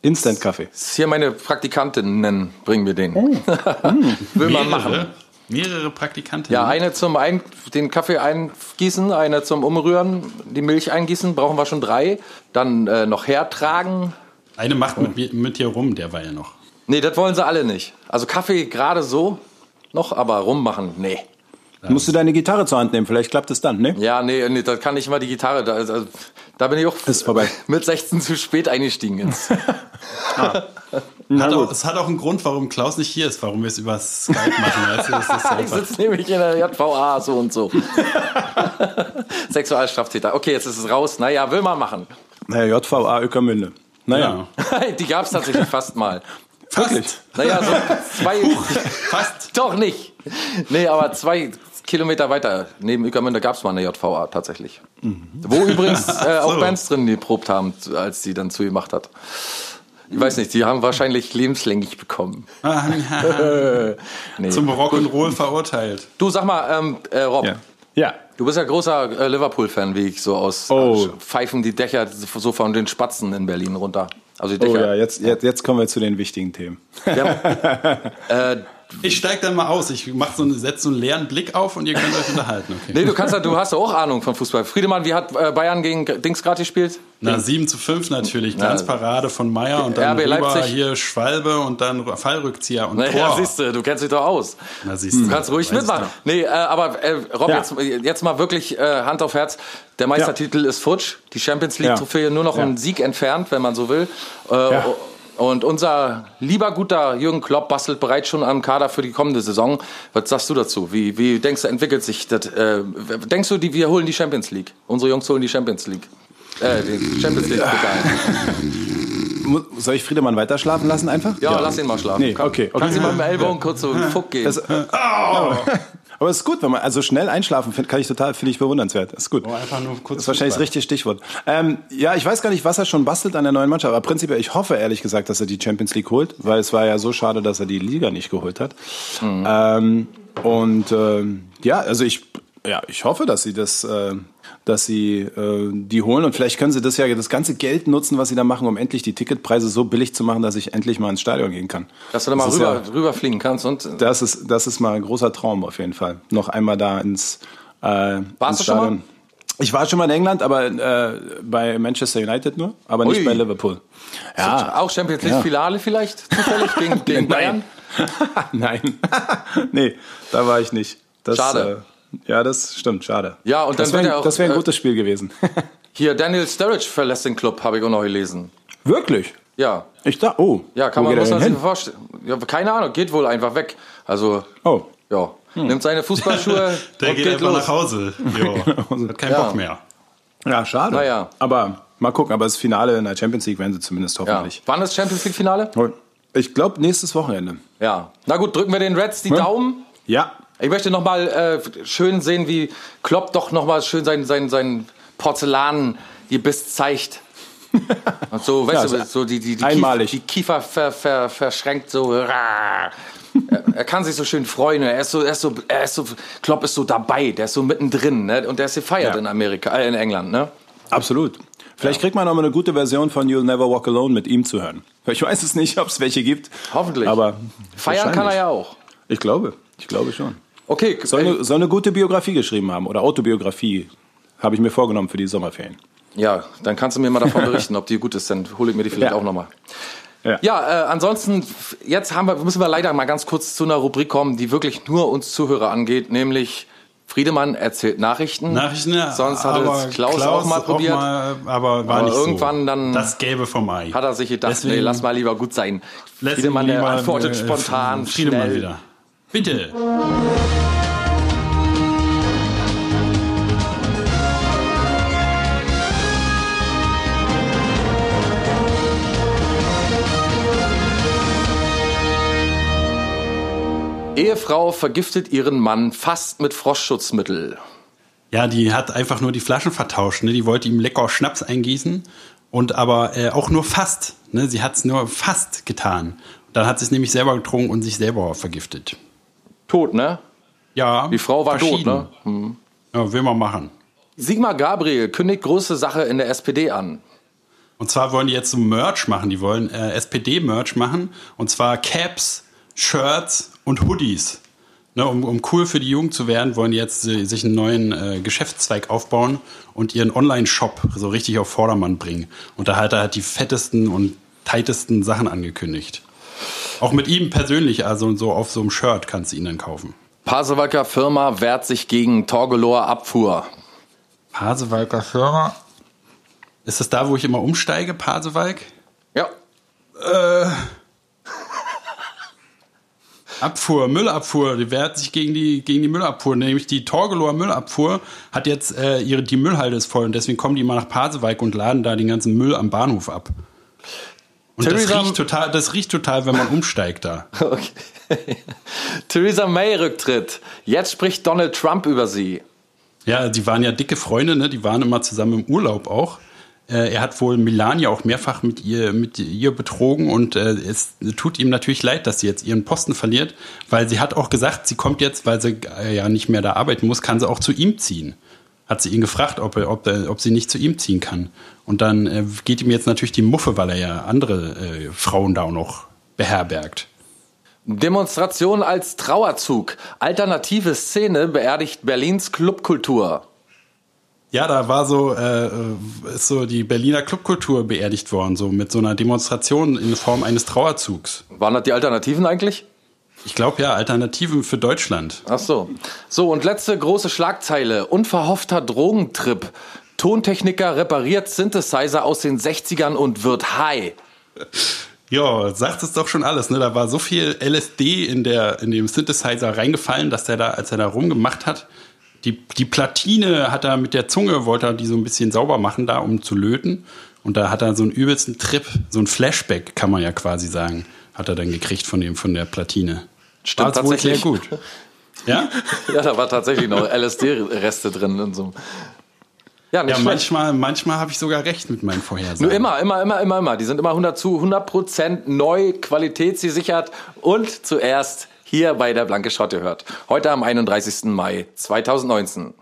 [SPEAKER 4] Instant-Kaffee.
[SPEAKER 2] hier meine Praktikantinnen bringen mir den.
[SPEAKER 4] Oh.
[SPEAKER 2] Will man machen.
[SPEAKER 3] mehrere, mehrere Praktikanten.
[SPEAKER 2] Ja, eine zum ein, den Kaffee eingießen, eine zum Umrühren, die Milch eingießen, brauchen wir schon drei. Dann äh, noch hertragen.
[SPEAKER 3] Eine macht mit, mir- mit dir rum, der war ja noch.
[SPEAKER 2] Nee, das wollen sie alle nicht. Also Kaffee gerade so noch, aber rummachen, nee.
[SPEAKER 4] Musst du deine Gitarre zur Hand nehmen, vielleicht klappt es dann, ne?
[SPEAKER 2] Ja, nee, nee, da kann ich mal die Gitarre. Da, also, da bin ich auch
[SPEAKER 4] Ist vorbei.
[SPEAKER 2] mit 16 zu spät eingestiegen. Ins.
[SPEAKER 3] Hat auch, es hat auch einen Grund, warum Klaus nicht hier ist, warum wir es über Skype machen. Weißt du? das ist
[SPEAKER 2] Ich sitze nämlich in der JVA so und so. Sexualstraftäter. Okay, jetzt ist es raus. Naja, will man machen.
[SPEAKER 4] Naja, JVA Öckermünde. Naja,
[SPEAKER 3] ja.
[SPEAKER 2] Die gab es tatsächlich fast mal.
[SPEAKER 3] Fast.
[SPEAKER 2] Naja, so zwei.
[SPEAKER 3] Fast.
[SPEAKER 2] Doch nicht. Nee, aber zwei Kilometer weiter neben Ueckermünde gab es mal eine JVA tatsächlich. Wo übrigens äh, auch
[SPEAKER 3] So.
[SPEAKER 2] Bands drin geprobt haben, als sie dann zu ihr gemacht hat. Ich weiß nicht, die haben wahrscheinlich lebenslänglich bekommen. Nee.
[SPEAKER 3] Zum Rock'n'Roll verurteilt.
[SPEAKER 2] Du sag mal, ähm, äh, Rob,
[SPEAKER 4] ja. Ja,
[SPEAKER 2] du bist ja großer äh, Liverpool-Fan, wie ich so aus
[SPEAKER 4] Oh.
[SPEAKER 2] pfeifen die Dächer so von den Spatzen in Berlin runter. Also die
[SPEAKER 4] oh
[SPEAKER 2] Dächer.
[SPEAKER 4] ja, jetzt, jetzt, jetzt kommen wir zu den wichtigen Themen.
[SPEAKER 2] äh,
[SPEAKER 3] Ich steig dann mal aus. Ich mach so, einen- setz so einen leeren Blick auf und ihr könnt euch unterhalten. Okay.
[SPEAKER 2] nee, du kannst ja, du hast ja auch Ahnung von Fußball. Friedemann, wie hat äh, Bayern gegen Dings gerade gespielt?
[SPEAKER 3] Na, 7 zu 5 natürlich. Glanzparade von Meier und dann
[SPEAKER 2] RB
[SPEAKER 3] rüber
[SPEAKER 2] Leipzig.
[SPEAKER 3] hier Schwalbe und dann Fallrückzieher und
[SPEAKER 2] Naja,
[SPEAKER 3] Tor.
[SPEAKER 2] siehst du, du kennst dich doch aus.
[SPEAKER 3] Na, siehst du.
[SPEAKER 2] Du kannst ruhig mitmachen. Nee, äh, aber äh, Rob,
[SPEAKER 4] Ja.
[SPEAKER 2] jetzt, jetzt mal wirklich äh, Hand auf Herz. Der Meistertitel ist futsch. Die Champions League-Trophäe nur noch
[SPEAKER 4] Ja.
[SPEAKER 2] einen Sieg entfernt, wenn man so will. Äh,
[SPEAKER 4] Ja.
[SPEAKER 2] Und unser lieber guter Jürgen Klopp bastelt bereits schon am Kader für die kommende Saison. Was sagst du dazu? Wie, wie denkst du, entwickelt sich das? Äh, denkst du, die, wir holen die Champions League? Unsere Jungs holen die Champions League. Äh, die Champions League. Pokal.
[SPEAKER 4] Soll ich Friedemann weiter schlafen lassen einfach?
[SPEAKER 2] Ja, lass ihn mal schlafen.
[SPEAKER 4] Nee, okay, okay.
[SPEAKER 2] Kannst du mal mit dem Ellbogen kurz so einen Fuck geben?
[SPEAKER 4] Das, aber es ist gut, wenn man also schnell einschlafen find, kann ich total finde ich bewundernswert. Ist gut.
[SPEAKER 3] Oh, einfach nur kurz
[SPEAKER 4] das ist wahrscheinlich das richtige Stichwort. Ähm, ja, ich weiß gar nicht, was er schon bastelt an der neuen Mannschaft, aber prinzipiell, ich hoffe ehrlich gesagt, dass er die Champions League holt, weil es war ja so schade, dass er die Liga nicht geholt hat. Ähm, und ähm, ja, also ich, ja, ich hoffe, dass sie das, äh, dass sie äh, die holen und vielleicht können sie das ja das ganze Geld nutzen, was sie da machen, um endlich die Ticketpreise so billig zu machen, dass ich endlich mal ins Stadion gehen kann.
[SPEAKER 2] Dass du da mal
[SPEAKER 4] Das
[SPEAKER 2] rüber,
[SPEAKER 4] ja-
[SPEAKER 2] rüberfliegen kannst und
[SPEAKER 4] Das ist, das ist mal ein großer Traum auf jeden Fall. Noch einmal da ins, äh, ins
[SPEAKER 2] du schon mal?
[SPEAKER 4] Ich war schon mal in England, aber äh, bei Manchester United nur, aber nicht
[SPEAKER 2] Ui.
[SPEAKER 4] bei Liverpool. Ja,
[SPEAKER 2] auch Champions League
[SPEAKER 4] Ja.
[SPEAKER 2] Finale vielleicht zufällig gegen, gegen Bayern.
[SPEAKER 4] nein. nee, da war ich nicht. Das,
[SPEAKER 2] Schade.
[SPEAKER 4] Äh, ja, das stimmt, schade.
[SPEAKER 2] Ja, und
[SPEAKER 4] das
[SPEAKER 2] dann wird
[SPEAKER 4] wäre
[SPEAKER 2] auch,
[SPEAKER 4] das wär ein
[SPEAKER 2] äh,
[SPEAKER 4] gutes Spiel gewesen.
[SPEAKER 2] Hier, Daniel Sturridge verlässt den Club, habe ich auch noch gelesen.
[SPEAKER 4] Wirklich?
[SPEAKER 2] Ja,
[SPEAKER 4] Ich da, oh.
[SPEAKER 2] ja, kann
[SPEAKER 4] wo
[SPEAKER 2] man,
[SPEAKER 4] geht
[SPEAKER 2] muss man sich vorstellen. Ja, keine Ahnung, geht wohl einfach weg. Also,
[SPEAKER 4] Oh.
[SPEAKER 2] ja, nimmt seine Fußballschuhe
[SPEAKER 3] Der
[SPEAKER 2] und
[SPEAKER 3] geht,
[SPEAKER 2] geht,
[SPEAKER 3] einfach
[SPEAKER 2] los.
[SPEAKER 3] nach Hause. Jo. Hat keinen
[SPEAKER 2] Ja.
[SPEAKER 3] Bock mehr.
[SPEAKER 4] Ja, schade.
[SPEAKER 2] Naja.
[SPEAKER 4] Aber mal gucken, aber das Finale in der Champions League werden sie zumindest
[SPEAKER 2] Ja.
[SPEAKER 4] hoffentlich.
[SPEAKER 2] Wann ist Champions League Finale?
[SPEAKER 4] Ich glaube, nächstes Wochenende.
[SPEAKER 2] Ja. Na gut, drücken wir den Reds die Daumen.
[SPEAKER 4] Ja,
[SPEAKER 2] Ich möchte noch mal äh, schön sehen, wie Klopp doch noch mal schön sein, sein, sein Porzellan-Gebiss zeigt. Und so, weißt
[SPEAKER 4] Ja,
[SPEAKER 2] du,
[SPEAKER 4] also
[SPEAKER 2] so die, die, die,
[SPEAKER 4] einmalig.
[SPEAKER 2] Kiefer, die Kiefer ver, ver, verschränkt so. Er, er kann sich so schön freuen. Er ist so, er ist so, er ist so, Klopp ist so dabei. Der ist so mittendrin, ne? Und der ist gefeiert
[SPEAKER 4] Ja.
[SPEAKER 2] in Amerika, äh, in England, ne?
[SPEAKER 4] Absolut. Vielleicht kriegt man noch mal eine gute Version von You'll Never Walk Alone mit ihm zu hören. Ich weiß es nicht, ob es welche gibt.
[SPEAKER 2] Hoffentlich.
[SPEAKER 4] Aber
[SPEAKER 2] Feiern kann er ja auch.
[SPEAKER 4] Ich glaube. Ich glaube schon.
[SPEAKER 2] Okay,
[SPEAKER 4] Soll eine, soll eine gute Biografie geschrieben haben oder Autobiografie. Habe ich mir vorgenommen für die Sommerferien.
[SPEAKER 2] Ja, dann kannst du mir mal davon berichten, ob die gut ist. Dann hole ich mir die vielleicht
[SPEAKER 4] Ja.
[SPEAKER 2] auch nochmal.
[SPEAKER 4] Ja.
[SPEAKER 2] Ja, äh, ansonsten, jetzt haben wir, müssen wir leider mal ganz kurz zu einer Rubrik kommen, die wirklich nur uns Zuhörer angeht, nämlich Friedemann erzählt Nachrichten.
[SPEAKER 3] Nachrichten, ja,
[SPEAKER 2] Sonst hat es Klaus, auch mal probiert.
[SPEAKER 3] mal, aber war
[SPEAKER 2] Aber
[SPEAKER 3] nicht
[SPEAKER 2] irgendwann
[SPEAKER 3] so.
[SPEAKER 2] dann
[SPEAKER 3] das Gelbe vom Ei.
[SPEAKER 2] Hat er sich gedacht,
[SPEAKER 3] Deswegen
[SPEAKER 2] nee, lass mal lieber gut sein. Friedemann, der antwortet
[SPEAKER 3] äh,
[SPEAKER 2] spontan,
[SPEAKER 3] Friedemann
[SPEAKER 2] schnell.
[SPEAKER 3] wieder. Bitte.
[SPEAKER 2] Ehefrau vergiftet ihren Mann fast mit Frostschutzmittel.
[SPEAKER 3] Ja, die hat einfach nur die Flaschen vertauscht. Ne? Die wollte ihm lecker Schnaps eingießen und aber äh, auch nur fast. Ne? Sie hat es nur fast getan. Dann hat sie es nämlich selber getrunken und sich selber vergiftet.
[SPEAKER 2] Tot, ne?
[SPEAKER 3] Ja.
[SPEAKER 2] Die Frau war tot, ne?
[SPEAKER 3] Ja, will man machen.
[SPEAKER 2] Sigmar Gabriel kündigt große Sache in der SPD an.
[SPEAKER 3] Und zwar wollen die jetzt so Merch machen. Die wollen äh, SPD-Merch machen. Und zwar Caps, Shirts und Hoodies. Ne, um, um cool für die Jugend zu werden, wollen die jetzt äh, sich einen neuen äh, Geschäftszweig aufbauen und ihren Online-Shop so richtig auf Vordermann bringen. Und da hat er halt die fettesten und tightesten Sachen angekündigt. Auch mit ihm persönlich, also so auf so einem Shirt kannst du ihn dann kaufen.
[SPEAKER 2] Pasewalker Firma wehrt sich gegen Torgelower Abfuhr.
[SPEAKER 3] Pasewalker Firma. Ist das da, wo ich immer umsteige, Pasewalk?
[SPEAKER 2] Ja.
[SPEAKER 3] Abfuhr, Müllabfuhr, die wehrt sich gegen die, gegen die Müllabfuhr. Nämlich die Torgelower Müllabfuhr hat jetzt äh, ihre, die Müllhalde ist voll und deswegen kommen die mal nach Pasewalk und laden da den ganzen Müll am Bahnhof ab. Und das
[SPEAKER 2] Theresa-
[SPEAKER 3] riecht total, das riecht total, wenn man umsteigt da.
[SPEAKER 2] Okay. Theresa May Rücktritt. Jetzt spricht Donald Trump über sie.
[SPEAKER 3] Ja, die waren ja dicke Freunde, ne? Die waren immer zusammen im Urlaub auch. Äh, er hat wohl Melania auch mehrfach mit ihr, mit ihr betrogen und äh, es tut ihm natürlich leid, dass sie jetzt ihren Posten verliert, weil sie hat auch gesagt, sie kommt jetzt, weil sie äh, ja nicht mehr da arbeiten muss, kann sie auch zu ihm ziehen. Hat sie ihn gefragt, ob, er, ob, er, ob sie nicht zu ihm ziehen kann. Und dann äh, geht ihm jetzt natürlich die Muffe, weil er ja andere äh, Frauen da auch noch beherbergt.
[SPEAKER 2] Demonstration als Trauerzug. Alternative Szene beerdigt Berlins Clubkultur.
[SPEAKER 3] Ja, da war so, äh, ist so die Berliner Clubkultur beerdigt worden, so mit so einer Demonstration in Form eines Trauerzugs.
[SPEAKER 2] Waren das die Alternativen eigentlich?
[SPEAKER 3] Ich glaube ja, Alternativen für Deutschland.
[SPEAKER 2] Ach so. So, und letzte große Schlagzeile. Unverhoffter Drogentrip. Tontechniker repariert Synthesizer aus den 60ern und wird high.
[SPEAKER 3] Ja, sagt es doch schon alles, ne? Da war so viel LSD in der in dem Synthesizer reingefallen, dass der da, als er da rumgemacht hat, die, die Platine hat er mit der Zunge, wollte er die so ein bisschen sauber machen da, um zu löten. Und da hat er so einen übelsten Trip, so ein Flashback, kann man ja quasi sagen, hat er dann gekriegt von dem, von der Platine.
[SPEAKER 2] Stimmt tatsächlich.
[SPEAKER 3] sehr gut. Ja?
[SPEAKER 2] Ja, da war tatsächlich noch LSD-Reste drin in so einem. Ja,
[SPEAKER 3] Ja, manchmal, manchmal habe ich sogar recht mit meinen Vorhersagen.
[SPEAKER 2] Nur immer, immer, immer, immer, immer. Die sind immer 100 zu 100 Prozent neu, qualitätsgesichert und zuerst hier bei der Blanke Schotte hört. Heute am 31. Mai 2019.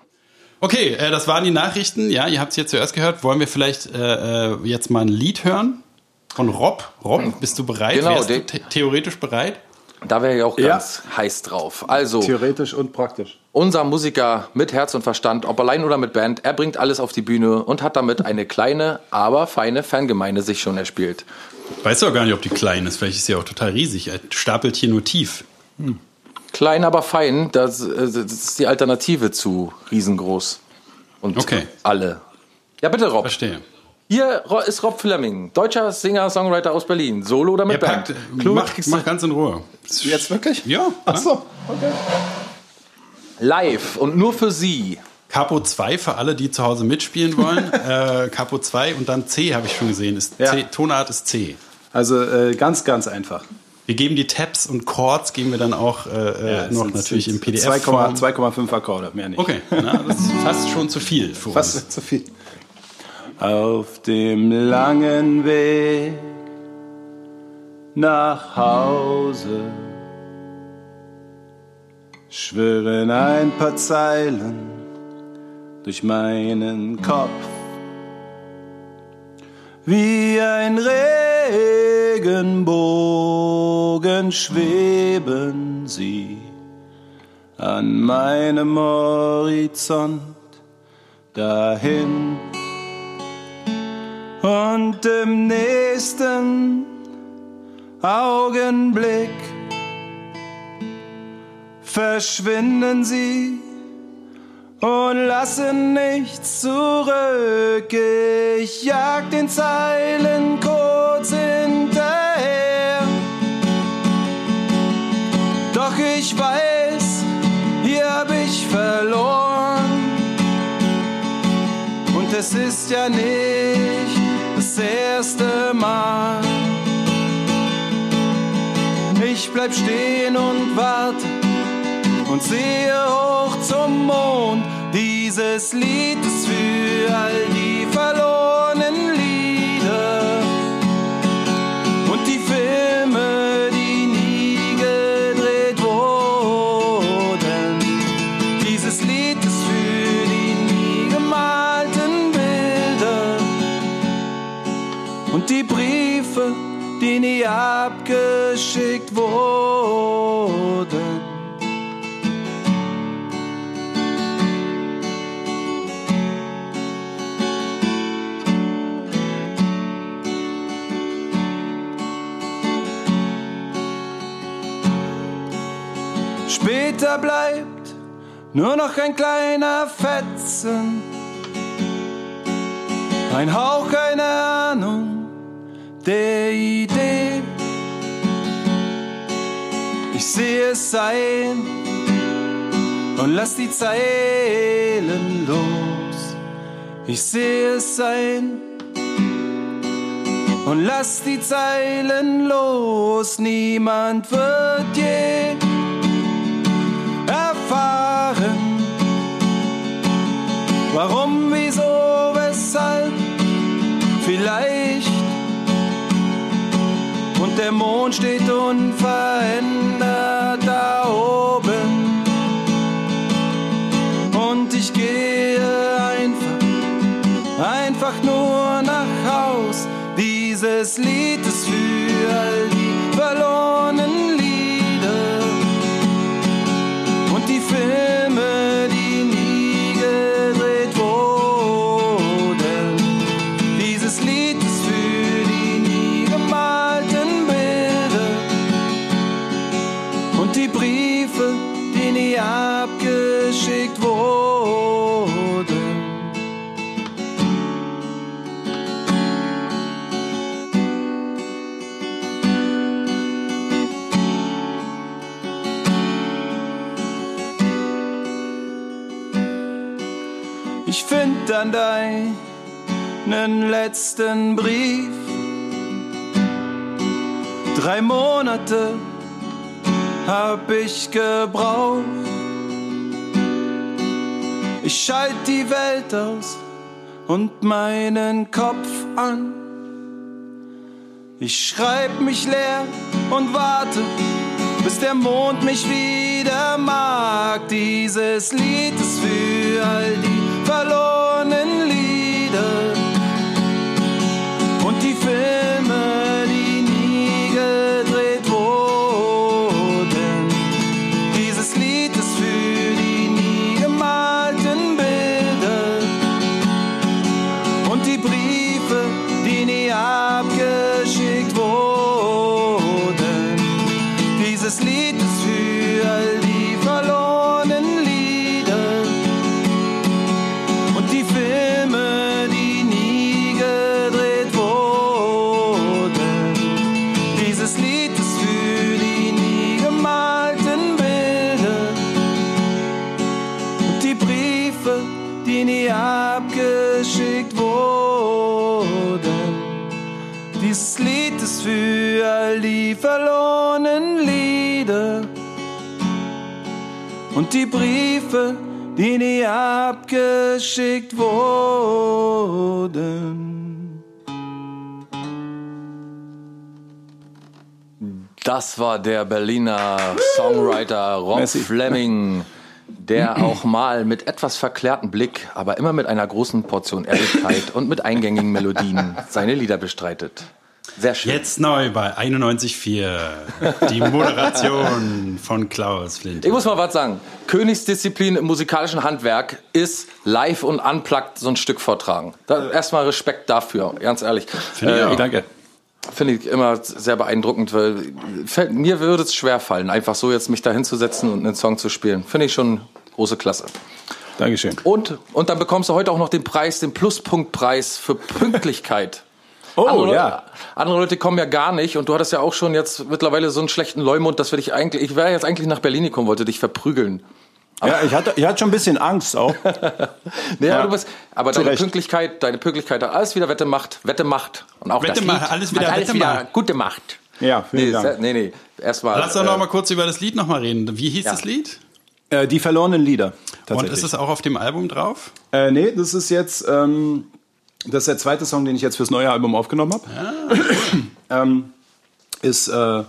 [SPEAKER 3] Okay, äh, das waren die Nachrichten. Ja, ihr habt es hier zuerst gehört. Wollen wir vielleicht äh, äh, jetzt mal ein Lied hören? Von Rob. Rob, bist du bereit?
[SPEAKER 2] Genau,
[SPEAKER 3] Wärst du the theoretisch bereit?
[SPEAKER 2] Da wäre ich auch
[SPEAKER 4] Ja.
[SPEAKER 2] ganz heiß drauf. Also,
[SPEAKER 4] Theoretisch und praktisch.
[SPEAKER 2] unser Musiker mit Herz und Verstand, ob allein oder mit Band, er bringt alles auf die Bühne und hat damit eine kleine, aber feine Fangemeinde sich schon erspielt.
[SPEAKER 3] Weißt du auch gar nicht, ob die klein ist. Vielleicht ist sie auch total riesig. Er stapelt hier nur tief.
[SPEAKER 2] Klein, aber fein, das, äh, das ist die Alternative zu riesengroß. Und
[SPEAKER 3] Okay.
[SPEAKER 2] alle. Ja, bitte, Rob.
[SPEAKER 3] Verstehe.
[SPEAKER 2] Hier ist Rob Fleming, deutscher Singer, Songwriter aus Berlin. Solo oder
[SPEAKER 3] Er
[SPEAKER 2] mit Band?
[SPEAKER 3] mach,
[SPEAKER 2] Klug, kriegst du
[SPEAKER 3] mach ganz in Ruhe.
[SPEAKER 4] Jetzt wirklich?
[SPEAKER 3] Ja.
[SPEAKER 4] Ach so, okay.
[SPEAKER 2] live und nur für Sie.
[SPEAKER 3] Capo 2 für alle, die zu Hause mitspielen wollen. äh, Capo 2 und dann C habe ich schon gesehen. Ist
[SPEAKER 4] Ja.
[SPEAKER 3] C, Tonart ist C.
[SPEAKER 4] Also äh, ganz, ganz einfach.
[SPEAKER 3] Wir geben die Tabs und Chords geben wir dann auch äh, äh, noch
[SPEAKER 4] sind-
[SPEAKER 3] natürlich
[SPEAKER 4] sind
[SPEAKER 3] im PDF.
[SPEAKER 4] 2,5
[SPEAKER 3] -Form.
[SPEAKER 4] 2,5 Akkorde, mehr nicht.
[SPEAKER 3] Okay, na, das ist fast schon zu viel für uns.
[SPEAKER 4] Fast zu viel. Auf dem langen Weg nach Hause schwirren ein paar Zeilen durch meinen Kopf. wie ein Regenbogen schweben sie an meinem Horizont dahin. Und im nächsten Augenblick verschwinden sie und lassen nichts zurück. Ich jag den Zeilen kurz hinterher. Doch ich weiß, hier hab ich verloren. Und es ist ja nicht erste Mal. Ich bleib stehen und warte und sehe hoch zum Mond. Dieses Lied ist für all die die abgeschickt wurden. Später bleibt nur noch ein kleiner Fetzen, ein Hauch, keine Ahnung Idee. Ich sehe es sein und lass die Zeilen los. Ich sehe es sein und lass die Zeilen los. Niemand wird je erfahren, warum, wieso, weshalb, vielleicht. Und der Mond steht unverändert da oben. Und ich gehe einfach, einfach nur nach Haus. Dieses Lied ist für all die verlorenen deinen letzten Brief. Drei Monate hab ich gebraucht. Ich schalt die Welt aus und meinen Kopf an. Ich schreib mich leer und warte, bis der Mond mich wieder mag. Dieses Lied ist für all die und die Briefe, die nie abgeschickt wurden.
[SPEAKER 2] Das war der Berliner Songwriter Rob
[SPEAKER 4] Merci.
[SPEAKER 2] Fleming der auch mal mit etwas verklärtem Blick, aber immer mit einer großen Portion Ehrlichkeit und mit eingängigen Melodien seine Lieder bestreitet. Sehr schön.
[SPEAKER 3] Jetzt neu bei 91.4. Die Moderation von Klaus Flint.
[SPEAKER 2] Ich muss mal was sagen. Königsdisziplin im musikalischen Handwerk ist live und unplugged so ein Stück vortragen. Erstmal Respekt dafür, ganz ehrlich.
[SPEAKER 3] Finde ich auch.
[SPEAKER 4] Danke.
[SPEAKER 2] Finde ich immer sehr beeindruckend, weil mir würde es schwer fallen, einfach so jetzt mich da hinzusetzen und einen Song zu spielen. Finde ich schon große Klasse.
[SPEAKER 4] Dankeschön.
[SPEAKER 2] Und, und dann bekommst du heute auch noch den Preis, den Pluspunktpreis für Pünktlichkeit.
[SPEAKER 4] Oh,
[SPEAKER 2] andere,
[SPEAKER 4] ja.
[SPEAKER 2] Leute, andere Leute kommen ja gar nicht und du hattest ja auch schon jetzt mittlerweile so einen schlechten Leumund, dass wir dich eigentlich, ich wäre jetzt eigentlich nach Berlin gekommen, wollte dich verprügeln.
[SPEAKER 4] Ja, ich hatte, ich hatte schon ein bisschen Angst auch.
[SPEAKER 2] Nee,
[SPEAKER 4] Ja.
[SPEAKER 2] aber du bist, aber deine
[SPEAKER 4] Recht.
[SPEAKER 2] Pünktlichkeit, deine Pünktlichkeit hat alles wieder Wette macht, Wette macht. Und auch
[SPEAKER 3] Wette
[SPEAKER 2] das
[SPEAKER 3] macht,
[SPEAKER 2] Lied
[SPEAKER 3] alles wieder
[SPEAKER 2] alles
[SPEAKER 3] Wette
[SPEAKER 2] wieder
[SPEAKER 3] macht.
[SPEAKER 2] gute Macht.
[SPEAKER 4] Ja, vielen
[SPEAKER 2] Nee,
[SPEAKER 4] Dank.
[SPEAKER 2] nee, nee, erstmal.
[SPEAKER 3] Lass doch
[SPEAKER 2] äh,
[SPEAKER 3] noch mal kurz über das Lied noch mal reden. Wie hieß das Lied?
[SPEAKER 4] Äh, die verlorenen Lieder.
[SPEAKER 3] Und ist es auch auf dem Album drauf?
[SPEAKER 4] Äh, nee, das ist jetzt ähm, das ist der zweite Song, den ich jetzt fürs neue Album aufgenommen habe. ähm, ist äh,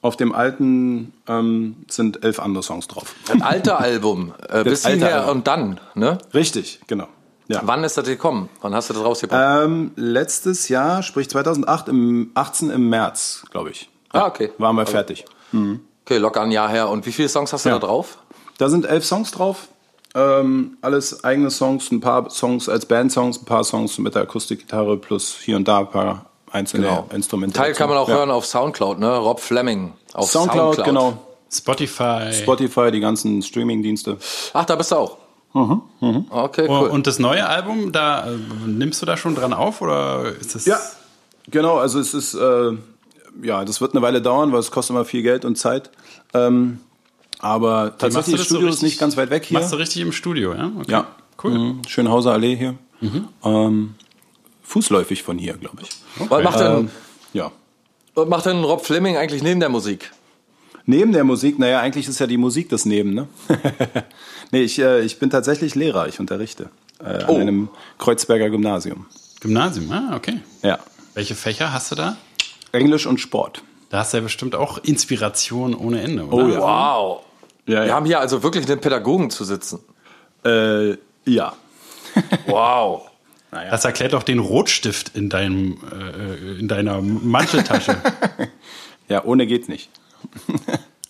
[SPEAKER 4] auf dem alten ähm, sind elf andere Songs drauf.
[SPEAKER 2] Ein alter Album. Äh, bis
[SPEAKER 4] alte
[SPEAKER 2] hierher
[SPEAKER 4] Album.
[SPEAKER 2] und dann, ne?
[SPEAKER 4] Richtig, genau. Ja.
[SPEAKER 2] Wann ist das gekommen? Wann hast du das rausgebracht?
[SPEAKER 4] Ähm, letztes Jahr, sprich 2008, im 18 im März, glaube ich.
[SPEAKER 2] ah, okay.
[SPEAKER 4] Waren wir fertig.
[SPEAKER 2] Okay, locker ein Jahr her. Und wie viele Songs hast du
[SPEAKER 4] Ja.
[SPEAKER 2] da drauf?
[SPEAKER 4] Da sind elf Songs drauf. Ähm, alles eigene Songs, ein paar Songs als Bandsongs, ein paar Songs mit der Akustikgitarre plus hier und da ein paar einzelne Instrumente.
[SPEAKER 2] Teil kann man auch
[SPEAKER 4] ja.
[SPEAKER 2] hören auf Soundcloud, ne? Rob Fleming. Auf
[SPEAKER 4] Soundcloud, genau.
[SPEAKER 3] Spotify.
[SPEAKER 4] Spotify, die ganzen Streaming-Dienste.
[SPEAKER 2] Ach, da bist du auch. Okay,
[SPEAKER 3] Oh,
[SPEAKER 2] cool.
[SPEAKER 3] Und das neue Album, da äh, nimmst du da schon dran auf oder ist das?
[SPEAKER 4] Ja, genau. Also es ist, äh, ja, das wird eine Weile dauern, weil es kostet immer viel Geld und Zeit. Ähm, aber tatsächlich, das
[SPEAKER 3] das so
[SPEAKER 4] Studio ist
[SPEAKER 3] richtig-
[SPEAKER 4] nicht ganz weit weg hier.
[SPEAKER 3] Machst du richtig im Studio, ja? Okay.
[SPEAKER 4] Ja,
[SPEAKER 3] Cool.
[SPEAKER 4] Mhm. Schönhauser Allee hier. Ähm, fußläufig von hier, glaube ich.
[SPEAKER 2] Was macht denn,
[SPEAKER 4] Ähm, ja.
[SPEAKER 2] was macht denn Rob Fleming eigentlich neben der Musik?
[SPEAKER 4] Neben der Musik, naja, eigentlich ist ja die Musik das Neben, ne? nee, ich, äh, ich bin tatsächlich Lehrer, ich unterrichte äh, an
[SPEAKER 2] Oh.
[SPEAKER 4] einem Kreuzberger Gymnasium.
[SPEAKER 3] Gymnasium, ah, okay.
[SPEAKER 4] Ja.
[SPEAKER 3] Welche Fächer hast du da?
[SPEAKER 4] Englisch und Sport.
[SPEAKER 3] Da hast du ja bestimmt auch Inspiration ohne Ende, oder?
[SPEAKER 4] Oh ja.
[SPEAKER 2] Wow.
[SPEAKER 4] Ja,
[SPEAKER 2] Wir haben hier also wirklich einen Pädagogen zu sitzen.
[SPEAKER 4] Äh, ja.
[SPEAKER 2] Wow.
[SPEAKER 3] Das erklärt doch den Rotstift in, deinem, äh, in deiner Manteltasche.
[SPEAKER 4] Ja, ohne geht's nicht.